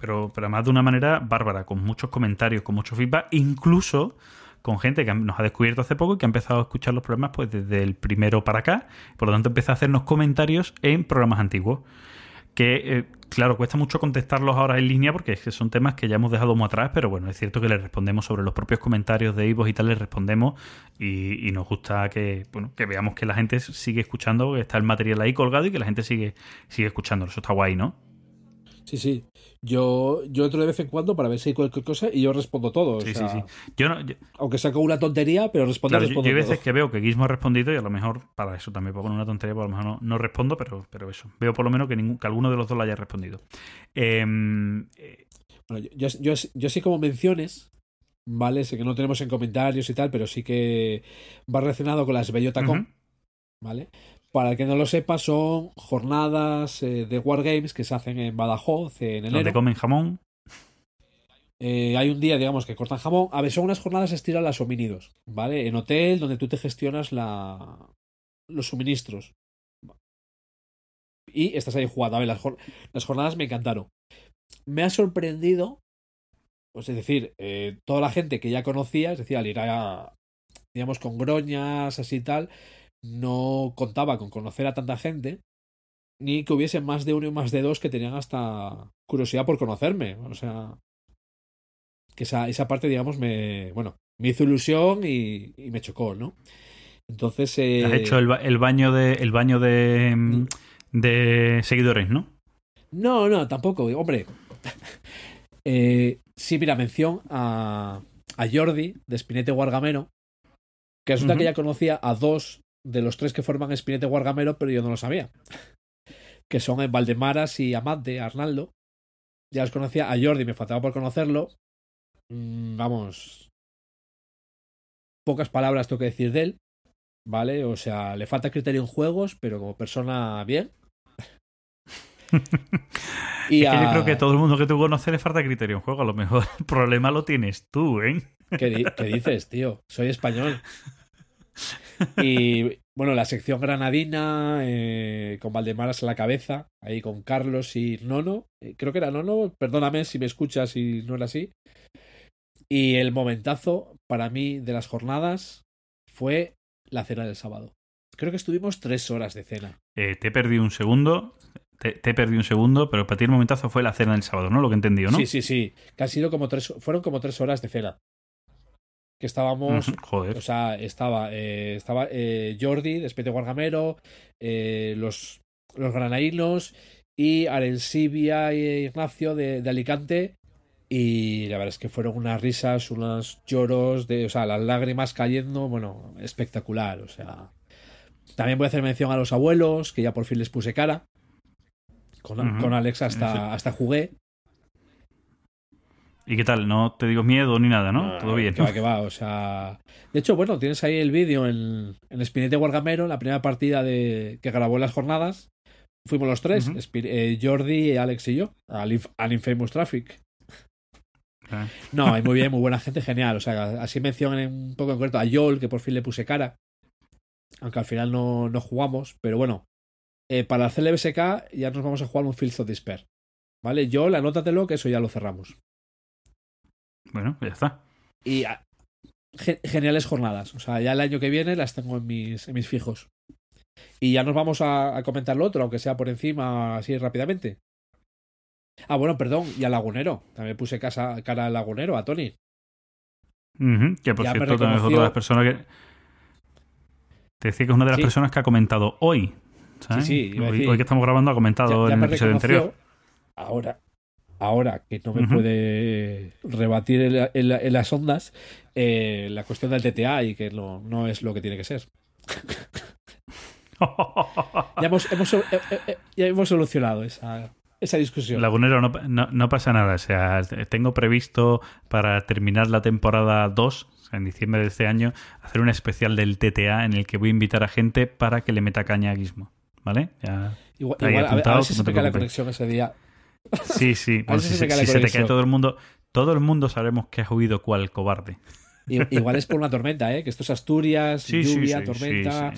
Pero, pero además de una manera bárbara, con muchos comentarios, con mucho feedback, incluso con gente que nos ha descubierto hace poco y que ha empezado a escuchar los programas pues desde el primero para acá, por lo tanto empieza a hacernos comentarios en programas antiguos que, eh, claro, cuesta mucho contestarlos ahora en línea porque es que son temas que ya hemos dejado muy atrás, pero bueno, es cierto que les respondemos sobre los propios comentarios de Ivos y tal, les respondemos y, y nos gusta que, bueno, que veamos que la gente sigue escuchando, que está el material ahí colgado y que la gente sigue, sigue escuchándolo. Eso está guay, ¿no? Sí, sí. Yo, yo entro de vez en cuando para ver si hay cualquier cosa y yo respondo todo. o Sí, sea, sí, sí. Yo no, yo- Aunque saco una tontería, pero respondo, claro, respondo yo hay todo. veces que veo que Gizmo ha respondido y a lo mejor para eso también, para poner una tontería, pues a lo mejor no, no respondo, pero, pero eso. Veo por lo menos que, ningún, que alguno de los dos lo haya respondido. Eh, Bueno, yo, yo, yo, sí como menciones, ¿vale? Sé que no tenemos en comentarios y tal, pero sí que va relacionado con las Bellotacon, ujú. ¿vale? Para el que no lo sepa, son jornadas eh, de Wargames que se hacen en Badajoz en donde enero. comen jamón. Eh, hay un día, digamos, que cortan jamón. A ver, son unas jornadas estilo las homínidos, ¿vale? En hotel donde tú te gestionas la... los suministros. Y estás ahí jugando. A ver, las, jor- las jornadas me encantaron. Me ha sorprendido, pues es decir, eh, toda la gente que ya conocía, es decir, al ir a, digamos, con groñas, así y tal, no contaba con conocer a tanta gente, ni que hubiese más de uno y más de dos que tenían hasta curiosidad por conocerme. O sea, que esa, esa parte, digamos, me, bueno, me hizo ilusión y, y me chocó, ¿no? Entonces, eh, Has hecho el, el baño de el baño de, mm, de seguidores, ¿no? No, no, tampoco, hombre. Eh, sí, mira, mención a, a Jordi de Espinete Guargamero, que resulta Ujú. que ya conocía a dos de los tres que forman Espinete Guargamero, pero yo no lo sabía. Que son Valdemaras y Amate, Arnaldo. Ya los conocía a Jordi, me faltaba por conocerlo. Mm, vamos. Pocas palabras tengo que decir de él. ¿Vale? O sea, le falta criterio en juegos, pero como persona bien. Y es que yo a- creo que todo el mundo que tú conoces le falta criterio en juego. A lo mejor el problema lo tienes tú, ¿eh? ¿Qué, di- qué dices, tío? Soy español. Y bueno, la sección granadina, eh, con Valdemaras a la cabeza, ahí con Carlos y Nono. eh, creo que era Nono, perdóname si me escuchas y no era así. Y el momentazo para mí de las jornadas fue la cena del sábado. Creo que estuvimos tres horas de cena. Eh, te he perdido un segundo. Te, perdido un segundo, pero para ti el momentazo fue la cena del sábado, ¿no? Lo que he entendido, ¿no? Sí, sí, sí. Que han sido como tres, fueron como tres horas de cena. Que estábamos Joder. O sea, estaba, eh, estaba eh, Jordi, de Espete Guargamero, eh, los, los granainos y Arensibia y Ignacio de, de Alicante. Y la verdad es que fueron unas risas, unos lloros, de, o sea, las lágrimas cayendo, bueno, espectacular. O sea, también voy a hacer mención a los abuelos, que ya por fin les puse cara. Con, con Alex Sí. hasta, hasta jugué. ¿Y qué tal? No te digo miedo ni nada, ¿no? Ah, Todo bien. Que va, que va, o sea. De hecho, bueno, tienes ahí el vídeo en, en Espinete Guargamero, la primera partida de que grabó en las jornadas. Fuimos los tres, eh, Jordi, Alex y yo, al, Inf- al Infamous Traffic. Ah. No, muy bien, muy buena gente, genial. O sea, así mencionan un poco en concreto a Joel, que por fin le puse cara. Aunque al final no, no jugamos, pero bueno. eh, para hacer el BSK ya nos vamos a jugar un Fields of Despair. ¿Vale? Joel, anótatelo, que eso ya lo cerramos. Bueno, ya está. Y ah, ge- geniales jornadas. O sea, ya el año que viene las tengo en mis, en mis fijos. Y ya nos vamos a, a comentar lo otro, aunque sea por encima, así rápidamente. Ah, bueno, perdón, y al lagunero. También puse casa, cara al lagunero, a Tony. Que por Ya cierto, también es otra de las personas que. Te decía que es una de las Sí. personas que ha comentado hoy. ¿sabes? Sí, sí, a hoy, que estamos grabando ha comentado Ya, ya en el episodio anterior. Ahora, ahora que no me puede rebatir en, la- en la- en las ondas eh, la cuestión del TTA y que no, no es lo que tiene que ser. Ya hemos, hemos, eh, eh, ya hemos solucionado esa, esa discusión. Lagunero, no, no, no pasa nada. O sea, tengo previsto para terminar la temporada 2, o sea, en diciembre de este año, hacer un especial del TTA en el que voy a invitar a gente para que le meta caña a Gizmo. ¿Vale? Ya. Igual, igual, a, ver, a apuntado, ver si no se cae la conexión ese día. Sí, sí. Bueno, si se si te cae todo el mundo, todo el mundo sabremos que has oído cual cobarde. Igual es por una tormenta, ¿eh? Que esto es Asturias, Sí, sí, lluvia, sí, tormenta.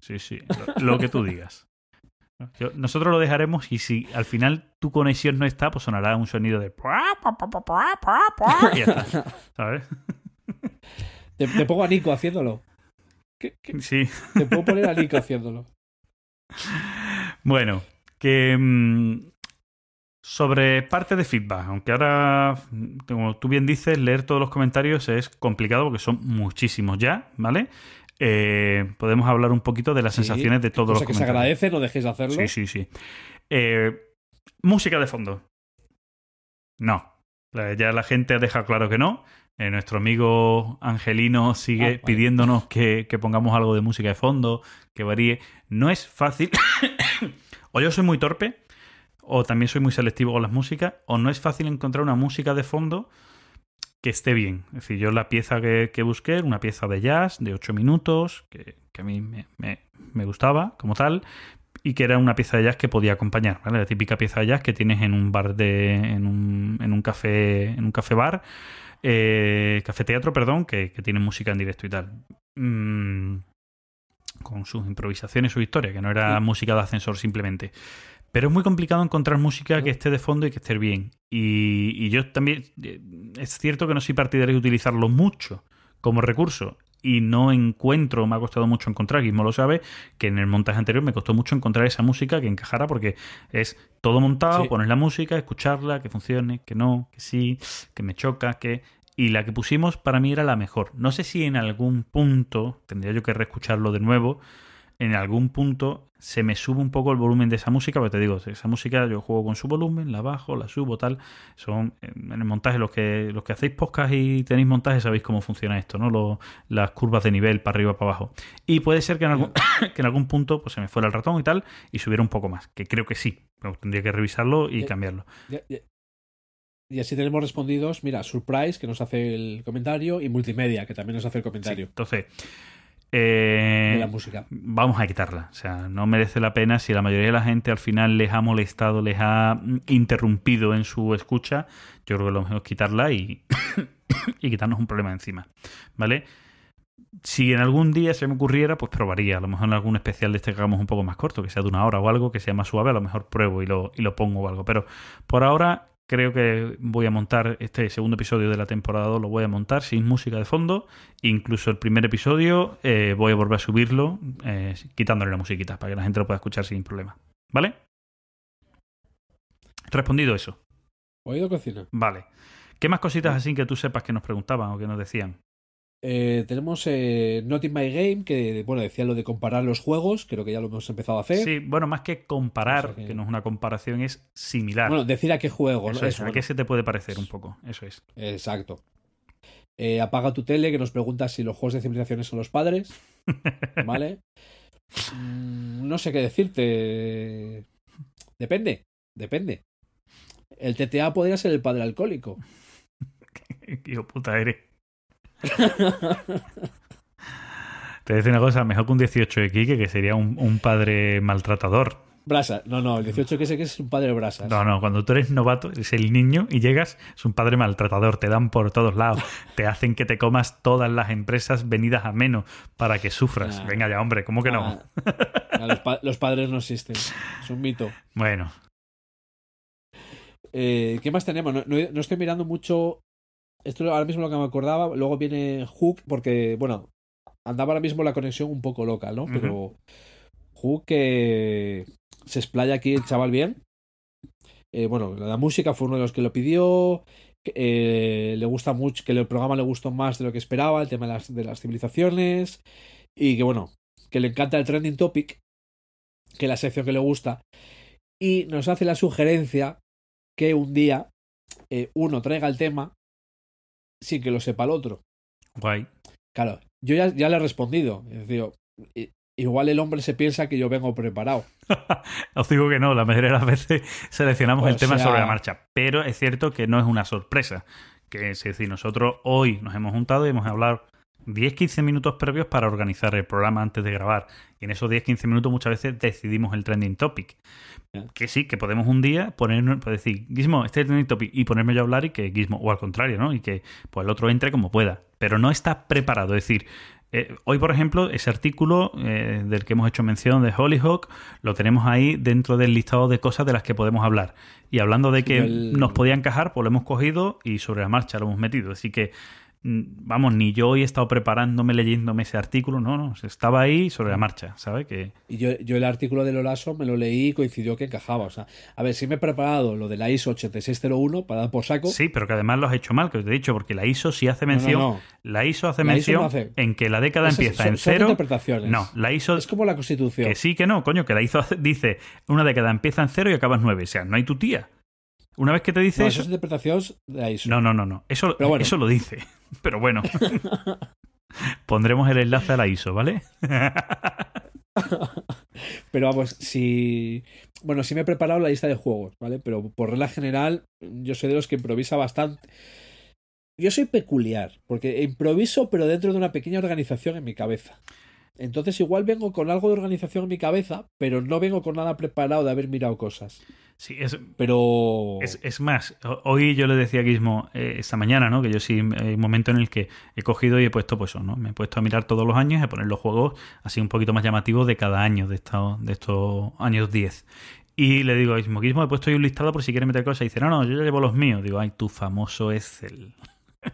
Sí, sí, Lo, lo que tú digas. Yo- nosotros lo dejaremos y si al final tu conexión no está, pues sonará un sonido de... Y ya está, ¿sabes? Te, te pongo a Nico haciéndolo. ¿Qué- qué? Sí. Te puedo poner a Nico haciéndolo. Bueno, que mm, sobre parte de feedback, aunque ahora, como tú bien dices, leer todos los comentarios es complicado porque son muchísimos ya, ¿vale? Eh, podemos hablar un poquito de las Sí, sensaciones de todos cosa los que se comentarios. agradece, no dejéis de hacerlo. Sí, sí, sí. Eh, música de fondo. No. Ya la gente ha dejado claro que no. Eh, nuestro amigo Angelino sigue Ah, vale. pidiéndonos que, que pongamos algo de música de fondo, que varíe. No es fácil. O yo soy muy torpe, o también soy muy selectivo con las músicas, o no es fácil encontrar una música de fondo que esté bien. Es decir, yo la pieza que, que busqué una pieza de jazz de 8 minutos, que, a mí me, gustaba como tal, y que era una pieza de jazz que podía acompañar, ¿vale? La típica pieza de jazz que tienes en un bar de. en un, en un café. en un café bar. Eh, café teatro, perdón, que, que tiene música en directo y tal. Mm, con sus improvisaciones, su historia, que no era Sí. música de ascensor simplemente. Pero es muy complicado encontrar música que esté de fondo y que esté bien. Y, y yo también. eh, Es cierto que no soy partidario de utilizarlo mucho como recurso. Y no encuentro, me ha costado mucho encontrar, Gizmo lo sabe, que en el montaje anterior me costó mucho encontrar esa música que encajara porque es todo montado, Sí. pones la música, escucharla, que funcione, que no, que sí, que me choca, que... Y la que pusimos para mí era la mejor. No sé si en algún punto, tendría yo que reescucharlo de nuevo, en algún punto se me sube un poco el volumen de esa música, porque te digo, esa música yo juego con su volumen, la bajo, la subo, tal. Son en el montaje, los que, los que hacéis podcast y tenéis montaje sabéis cómo funciona esto, ¿no? Lo- las curvas de nivel para arriba, para abajo. Y puede ser que en algún, que en algún punto pues, se me fuera el ratón y tal, y subiera un poco más, que creo que sí. Pero tendría que revisarlo y cambiarlo. Ya- ya- Y así tenemos respondidos, mira, Surprise, que nos hace el comentario, y Multimedia, que también nos hace el Sí, comentario entonces, eh, de la música. vamos a quitarla. O sea, no merece la pena si la mayoría de la gente al final les ha molestado, les ha interrumpido en su escucha. Yo creo que lo mejor es quitarla y, y quitarnos un problema encima. ¿Vale? Si en algún día se me ocurriera, pues probaría. A lo mejor en algún especial de este que hagamos un poco más corto, que sea de una hora o algo, que sea más suave, a lo mejor pruebo y lo, y lo pongo o algo. Pero por ahora creo que voy a montar este segundo episodio de la temporada 2, lo voy a montar sin música de fondo. Incluso el primer episodio eh, voy a volver a subirlo eh, quitándole la musiquita para que la gente lo pueda escuchar sin problema. ¿Vale? Respondido eso. Oído cocina. Vale. ¿Qué más cositas así que tú sepas que nos preguntaban o que nos decían? Eh, tenemos eh, Not in My Game, que bueno, decía lo de comparar los juegos, creo que ya lo hemos empezado a hacer. Sí, bueno, más que comparar, O sea que- que no es una comparación, es similar. Bueno, decir a qué juego, ¿no? eso es, Eso, ¿A bueno. qué se te puede parecer un poco? Eso es. Exacto. Eh, apaga tu tele, que nos pregunta si los juegos de civilizaciones son los padres. ¿Vale? Mm, no sé qué decirte. Depende, depende. El TTA podría ser el padre alcohólico. Hijo puta eres. Te voy a decir una cosa, mejor que un 18 de Quique, que sería un, un padre maltratador. Brasa, no, no, el 18 que sé que es un padre brasas. No, no, cuando tú eres novato, eres el niño y llegas, es un padre maltratador, te dan por todos lados, te hacen que te comas todas las empresas venidas a menos para que sufras. Nah. Venga ya, hombre, ¿cómo que no? Los, pa- los padres no existen. Es un mito. Bueno, Eh, ¿Qué más tenemos? No, no- no estoy mirando mucho. Esto ahora mismo lo que me acordaba. Luego viene Hook, porque, bueno, andaba ahora mismo la conexión un poco loca, ¿no? Pero Hook que se explaya aquí el chaval bien. Eh, bueno, la música fue uno de los que lo pidió. eh, le gusta mucho, que el programa le gustó más de lo que esperaba, el tema de las, de las civilizaciones. Y que, bueno, que le encanta el trending topic, que es la sección que le gusta. Y nos hace la sugerencia que un día eh, uno traiga el tema sin que lo sepa el otro. Guay. Claro, yo ya, ya le he respondido. Es decir, igual el hombre se piensa que yo vengo preparado. Os digo que no, la mayoría de las veces seleccionamos O el tema sobre la marcha, pero es cierto que no es una sorpresa. Que es decir, nosotros hoy nos hemos juntado y hemos hablado 10-15 minutos previos para organizar el programa antes de grabar. Y en esos 10-15 minutos muchas veces decidimos el trending topic. Que sí, que podemos un día ponernos, pues decir, Gizmo, este es el trending topic, y ponerme yo a hablar y que Gizmo, o al contrario, ¿no? Y que pues el otro entre como pueda. Pero no está preparado. Es decir, eh, hoy, por ejemplo, ese artículo eh, del que hemos hecho mención de Hollyhock lo tenemos ahí dentro del listado de cosas de las que podemos hablar. Y hablando de que el- nos podía encajar, pues lo hemos cogido y sobre la marcha lo hemos metido. Así que, vamos, ni yo hoy he estado preparándome, leyéndome ese artículo, no, no, estaba ahí sobre la marcha, ¿sabes? Que Y yo, yo el artículo de Lolaso me lo leí y coincidió que encajaba. O sea, a ver, si me he preparado lo de la ISO 8601 para dar por saco. sí, pero que además lo has hecho mal, que os he dicho, porque la ISO sí hace No, no, mención, no. la ISO hace La ISO mención hace- en que la década Esas empieza son- en son cero. interpretaciones. No, la ISO Es como la Constitución. Que sí, que no, coño, que la hizo dice una década empieza en cero y acaba en nueve. O sea, no hay tu tía. Una vez que te dice No, eso. de. No, no, no, no. Eso, bueno. eso lo dice. Pero bueno. Pondremos el enlace a la ISO, ¿vale? Pero vamos, si. Bueno, sí me he preparado la lista de juegos, ¿vale? Pero por regla general, yo soy de los que improvisa bastante. Yo soy peculiar, porque improviso, pero dentro de una pequeña organización en mi cabeza. Entonces, igual vengo con algo de organización en mi cabeza, pero no vengo con nada preparado de haber mirado cosas. Sí, es, Pero. es, es más, ho- hoy yo le decía a Gizmo eh, esta mañana, ¿no? Que yo sí hay un momento en el que he cogido y he puesto, pues eso, ¿no? Me he puesto a mirar todos los años y a poner los juegos así un poquito más llamativos de cada año, de estos, de estos años 10. Y le digo a Gizmo, Gizmo, he puesto ahí un listado por si quieres meter cosas. Y dice, no, no, yo ya llevo los míos. Digo, ay, tu famoso Excel.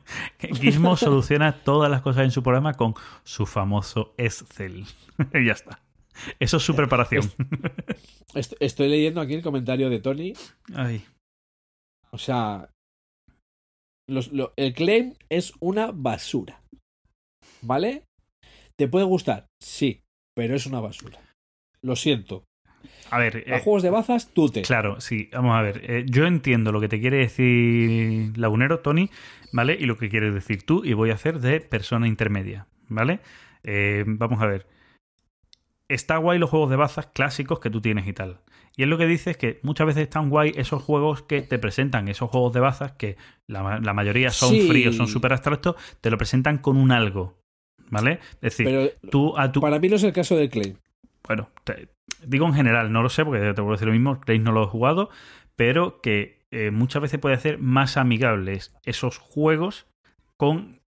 Gizmo soluciona todas las cosas en su programa con su famoso Excel. y ya está. Eso es su preparación. est- estoy leyendo aquí el comentario de Tony. Ay, O sea. los- lo- el claim es una basura. ¿Vale? ¿Te puede gustar? Sí, pero es una basura. Lo siento. A ver, A eh, juegos de bazas, tú te. Claro, sí, vamos a ver. eh, yo entiendo lo que te quiere decir Lagunero, Tony, ¿vale? Y lo que quieres decir tú, y voy a hacer de persona intermedia, ¿vale? Eh, vamos a ver. Está guay los juegos de bazas clásicos que tú tienes y tal. Y es lo que dices que muchas veces están guay esos juegos que te presentan, esos juegos de bazas que la, ma- la mayoría son Sí. fríos, son súper abstractos, te lo presentan con un algo, ¿vale? Es decir, Pero tú a tu para mí no es el caso del claim. bueno, te- digo en general, no lo sé porque te puedo decir lo mismo, Craig no lo he jugado, pero que eh, muchas veces puede hacer más amigables esos juegos con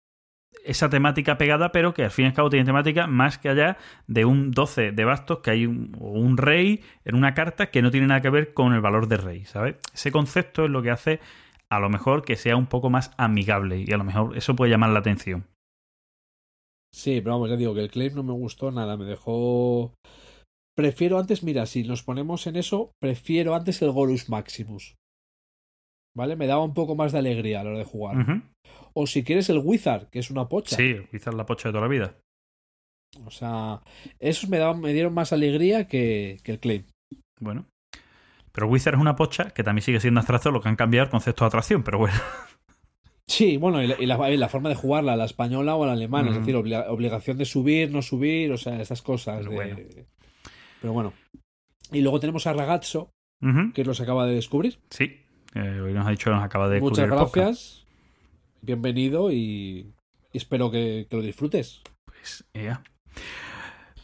esa temática pegada, pero que al fin y al cabo tiene temática más que allá de un 12 de bastos que hay un, un rey en una carta que no tiene nada que ver con el valor de rey, ¿sabes? Ese concepto es lo que hace a lo mejor que sea un poco más amigable y a lo mejor eso puede llamar la atención. Sí, pero vamos, ya digo que el claim no me gustó nada. Me dejó. Prefiero antes, mira, si nos ponemos en eso, prefiero antes el Gorus Maximus. ¿Vale? Me daba un poco más de alegría a la hora de jugar. O si quieres el Wizard, que es una pocha. Sí, quizás la pocha de toda la vida. O sea, esos me, daban, me dieron más alegría que, que el claim. Bueno. Pero Wizard es una pocha que también sigue siendo abstracto, lo que han cambiado el concepto de atracción, pero bueno. Sí, bueno, y la, y la- y la forma de jugarla, la española o la alemana, es decir, obliga- obligación de subir, no subir, o sea, esas cosas. de- Bueno. Pero bueno. Y luego tenemos a Ragazzo, que nos acaba de descubrir. Sí. Eh, hoy nos ha dicho, nos acaba de Muchas descubrir podcast. gracias. Bienvenido y, y espero que, que lo disfrutes. Pues, ea.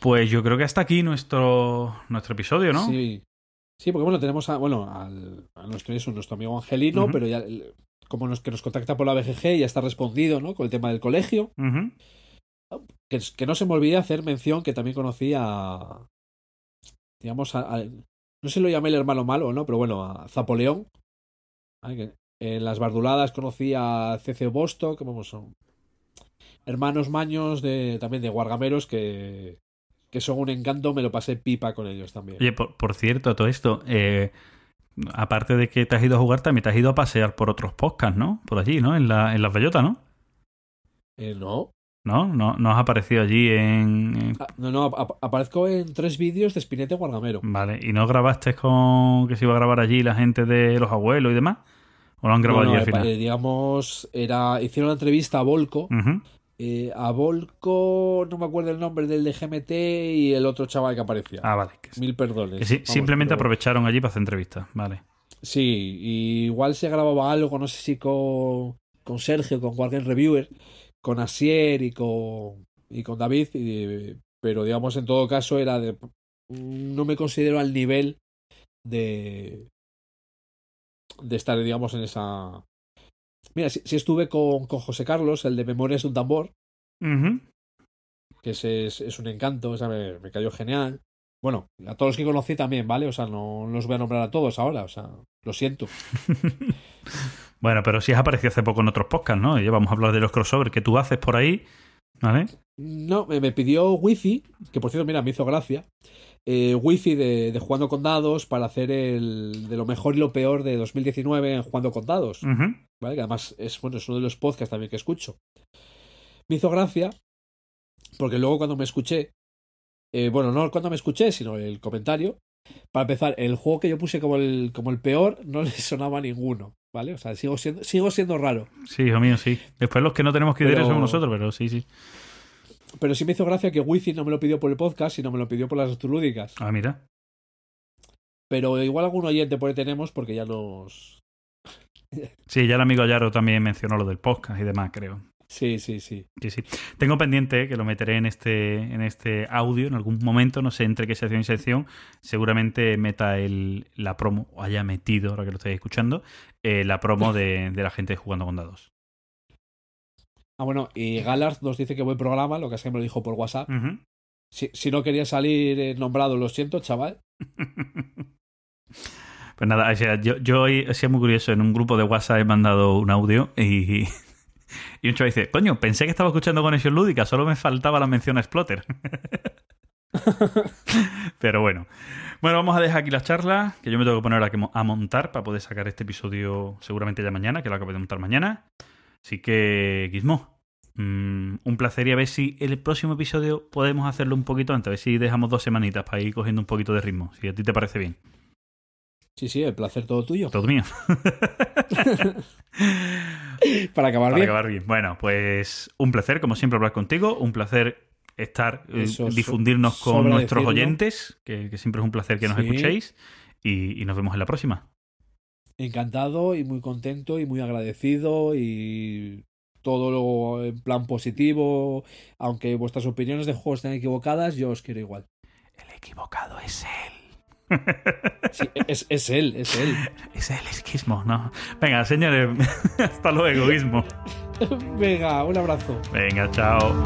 Pues yo creo que hasta aquí nuestro, nuestro episodio, ¿no? Sí. Sí, porque bueno, tenemos a, bueno, al, a nuestro, eso, nuestro amigo Angelino, pero ya el- como nos, que nos contacta por la BGG ya está respondido, ¿no? Con el tema del colegio. Que, que no se me olvide hacer mención que también conocí a. Digamos, a, a- no sé si lo llamé el hermano malo o no, pero bueno, a Zapoleón. ¿vale? Que en las barduladas conocí a CC Bosto, que vamos, son hermanos maños de, también de Guargameros que, que son un encanto, me lo pasé pipa con ellos también. Oye, por, por cierto, todo esto, eh, aparte de que te has ido a jugar, también te has ido a pasear por otros podcasts, ¿no? Por allí, ¿no? En, la, en las bellotas, ¿no? Eh, no, ¿No? ¿No, no has aparecido allí en, Ah, no, no, ap- aparezco en tres vídeos de Spinete Guargamero. Vale, ¿y no grabaste con que se iba a grabar allí la gente de los abuelos y demás? ¿O lo han grabado No, no, allí al eh, final? eh, digamos, era, hicieron una entrevista a Volco. Ujú. eh, a Volco, no me acuerdo el nombre del de GMT y el otro chaval que aparecía. Ah, vale. Que, Mil perdones. que sí- Vamos, simplemente pero- aprovecharon allí para hacer entrevistas. Vale. Sí, y igual se grababa algo, no sé si con, con Sergio, con cualquier reviewer, con Asier y con, y con David, y- pero digamos en todo caso era de... No me considero al nivel de... de estar, digamos, en esa... Mira, si, estuve con, con José Carlos, el de Memorias de un tambor, que ese es, es un encanto, o sea, me, me cayó genial. Bueno, a todos los que conocí también, ¿vale? O sea, no, los voy a nombrar a todos ahora, o sea, lo siento. Bueno, pero sí has aparecido hace poco en otros podcasts, ¿no? Y ya vamos a hablar de los crossovers que tú haces por ahí. ¿Vale? No, me, me pidió wifi, que por cierto, mira, me hizo gracia. Eh, wifi de, de Jugando con Dados para hacer el de lo mejor y lo peor de 2019 en Jugando con Dados. ¿Vale? Que además es, bueno, es uno de los podcasts también que escucho. Me hizo gracia porque luego cuando me escuché, eh, bueno, no cuando me escuché, sino el comentario, para empezar, el juego que yo puse como el, como el peor no le sonaba a ninguno, ¿vale? O sea, sigo siendo, sigo siendo raro. Sí, hijo mío, sí. Después los que no tenemos criterios Pero- somos nosotros, pero sí, sí. Pero sí me hizo gracia que Wifi no me lo pidió por el podcast, sino me lo pidió por las astulúdicas. Ah, mira. Pero igual algún oyente por ahí tenemos porque ya nos... Sí, ya el amigo Yaro también mencionó lo del podcast y demás, creo. Sí, sí, sí. Sí, sí. Tengo pendiente que lo meteré en este, en este audio en algún momento, no sé entre qué sección y sección. Seguramente meta el, la promo, o haya metido, ahora que lo estáis escuchando, eh, la promo de, de la gente jugando con dados. Ah, bueno, y Gallard nos dice que buen programa, lo que es que me lo dijo por WhatsApp. Si, si no quería salir eh, nombrado, lo siento, chaval. Pues nada, o sea, yo, yo hoy sido muy curioso. En un grupo de WhatsApp he mandado un audio y, y un chaval dice: Coño, pensé que estaba escuchando Conexión Lúdica, solo me faltaba la mención a Exploter. Pero bueno. Bueno, vamos a dejar aquí la charla, que yo me tengo que poner a montar para poder sacar este episodio seguramente ya mañana, que lo acabo de montar mañana. Así que, Gizmo, mm, un placer y a ver si el próximo episodio podemos hacerlo un poquito antes, a ver si dejamos dos semanitas para ir cogiendo un poquito de ritmo, si a ti te parece bien. Sí, sí, el placer todo tuyo. Todo mío. Para acabar Para bien. acabar bien. Bueno, pues un placer, como siempre, hablar contigo. Un placer estar, eh, so- difundirnos con nuestros decirlo. oyentes, que, que siempre es un placer que nos Sí. escuchéis. Y, y nos vemos en la próxima. Encantado y muy contento y muy agradecido y todo lo en plan positivo. Aunque vuestras opiniones de juegos estén equivocadas, yo os quiero igual. El equivocado es él. Sí, es, es él, es él. Es él, es Gizmo, ¿no? Venga, señores, hasta luego, Gizmo. Venga, un abrazo. Venga, chao.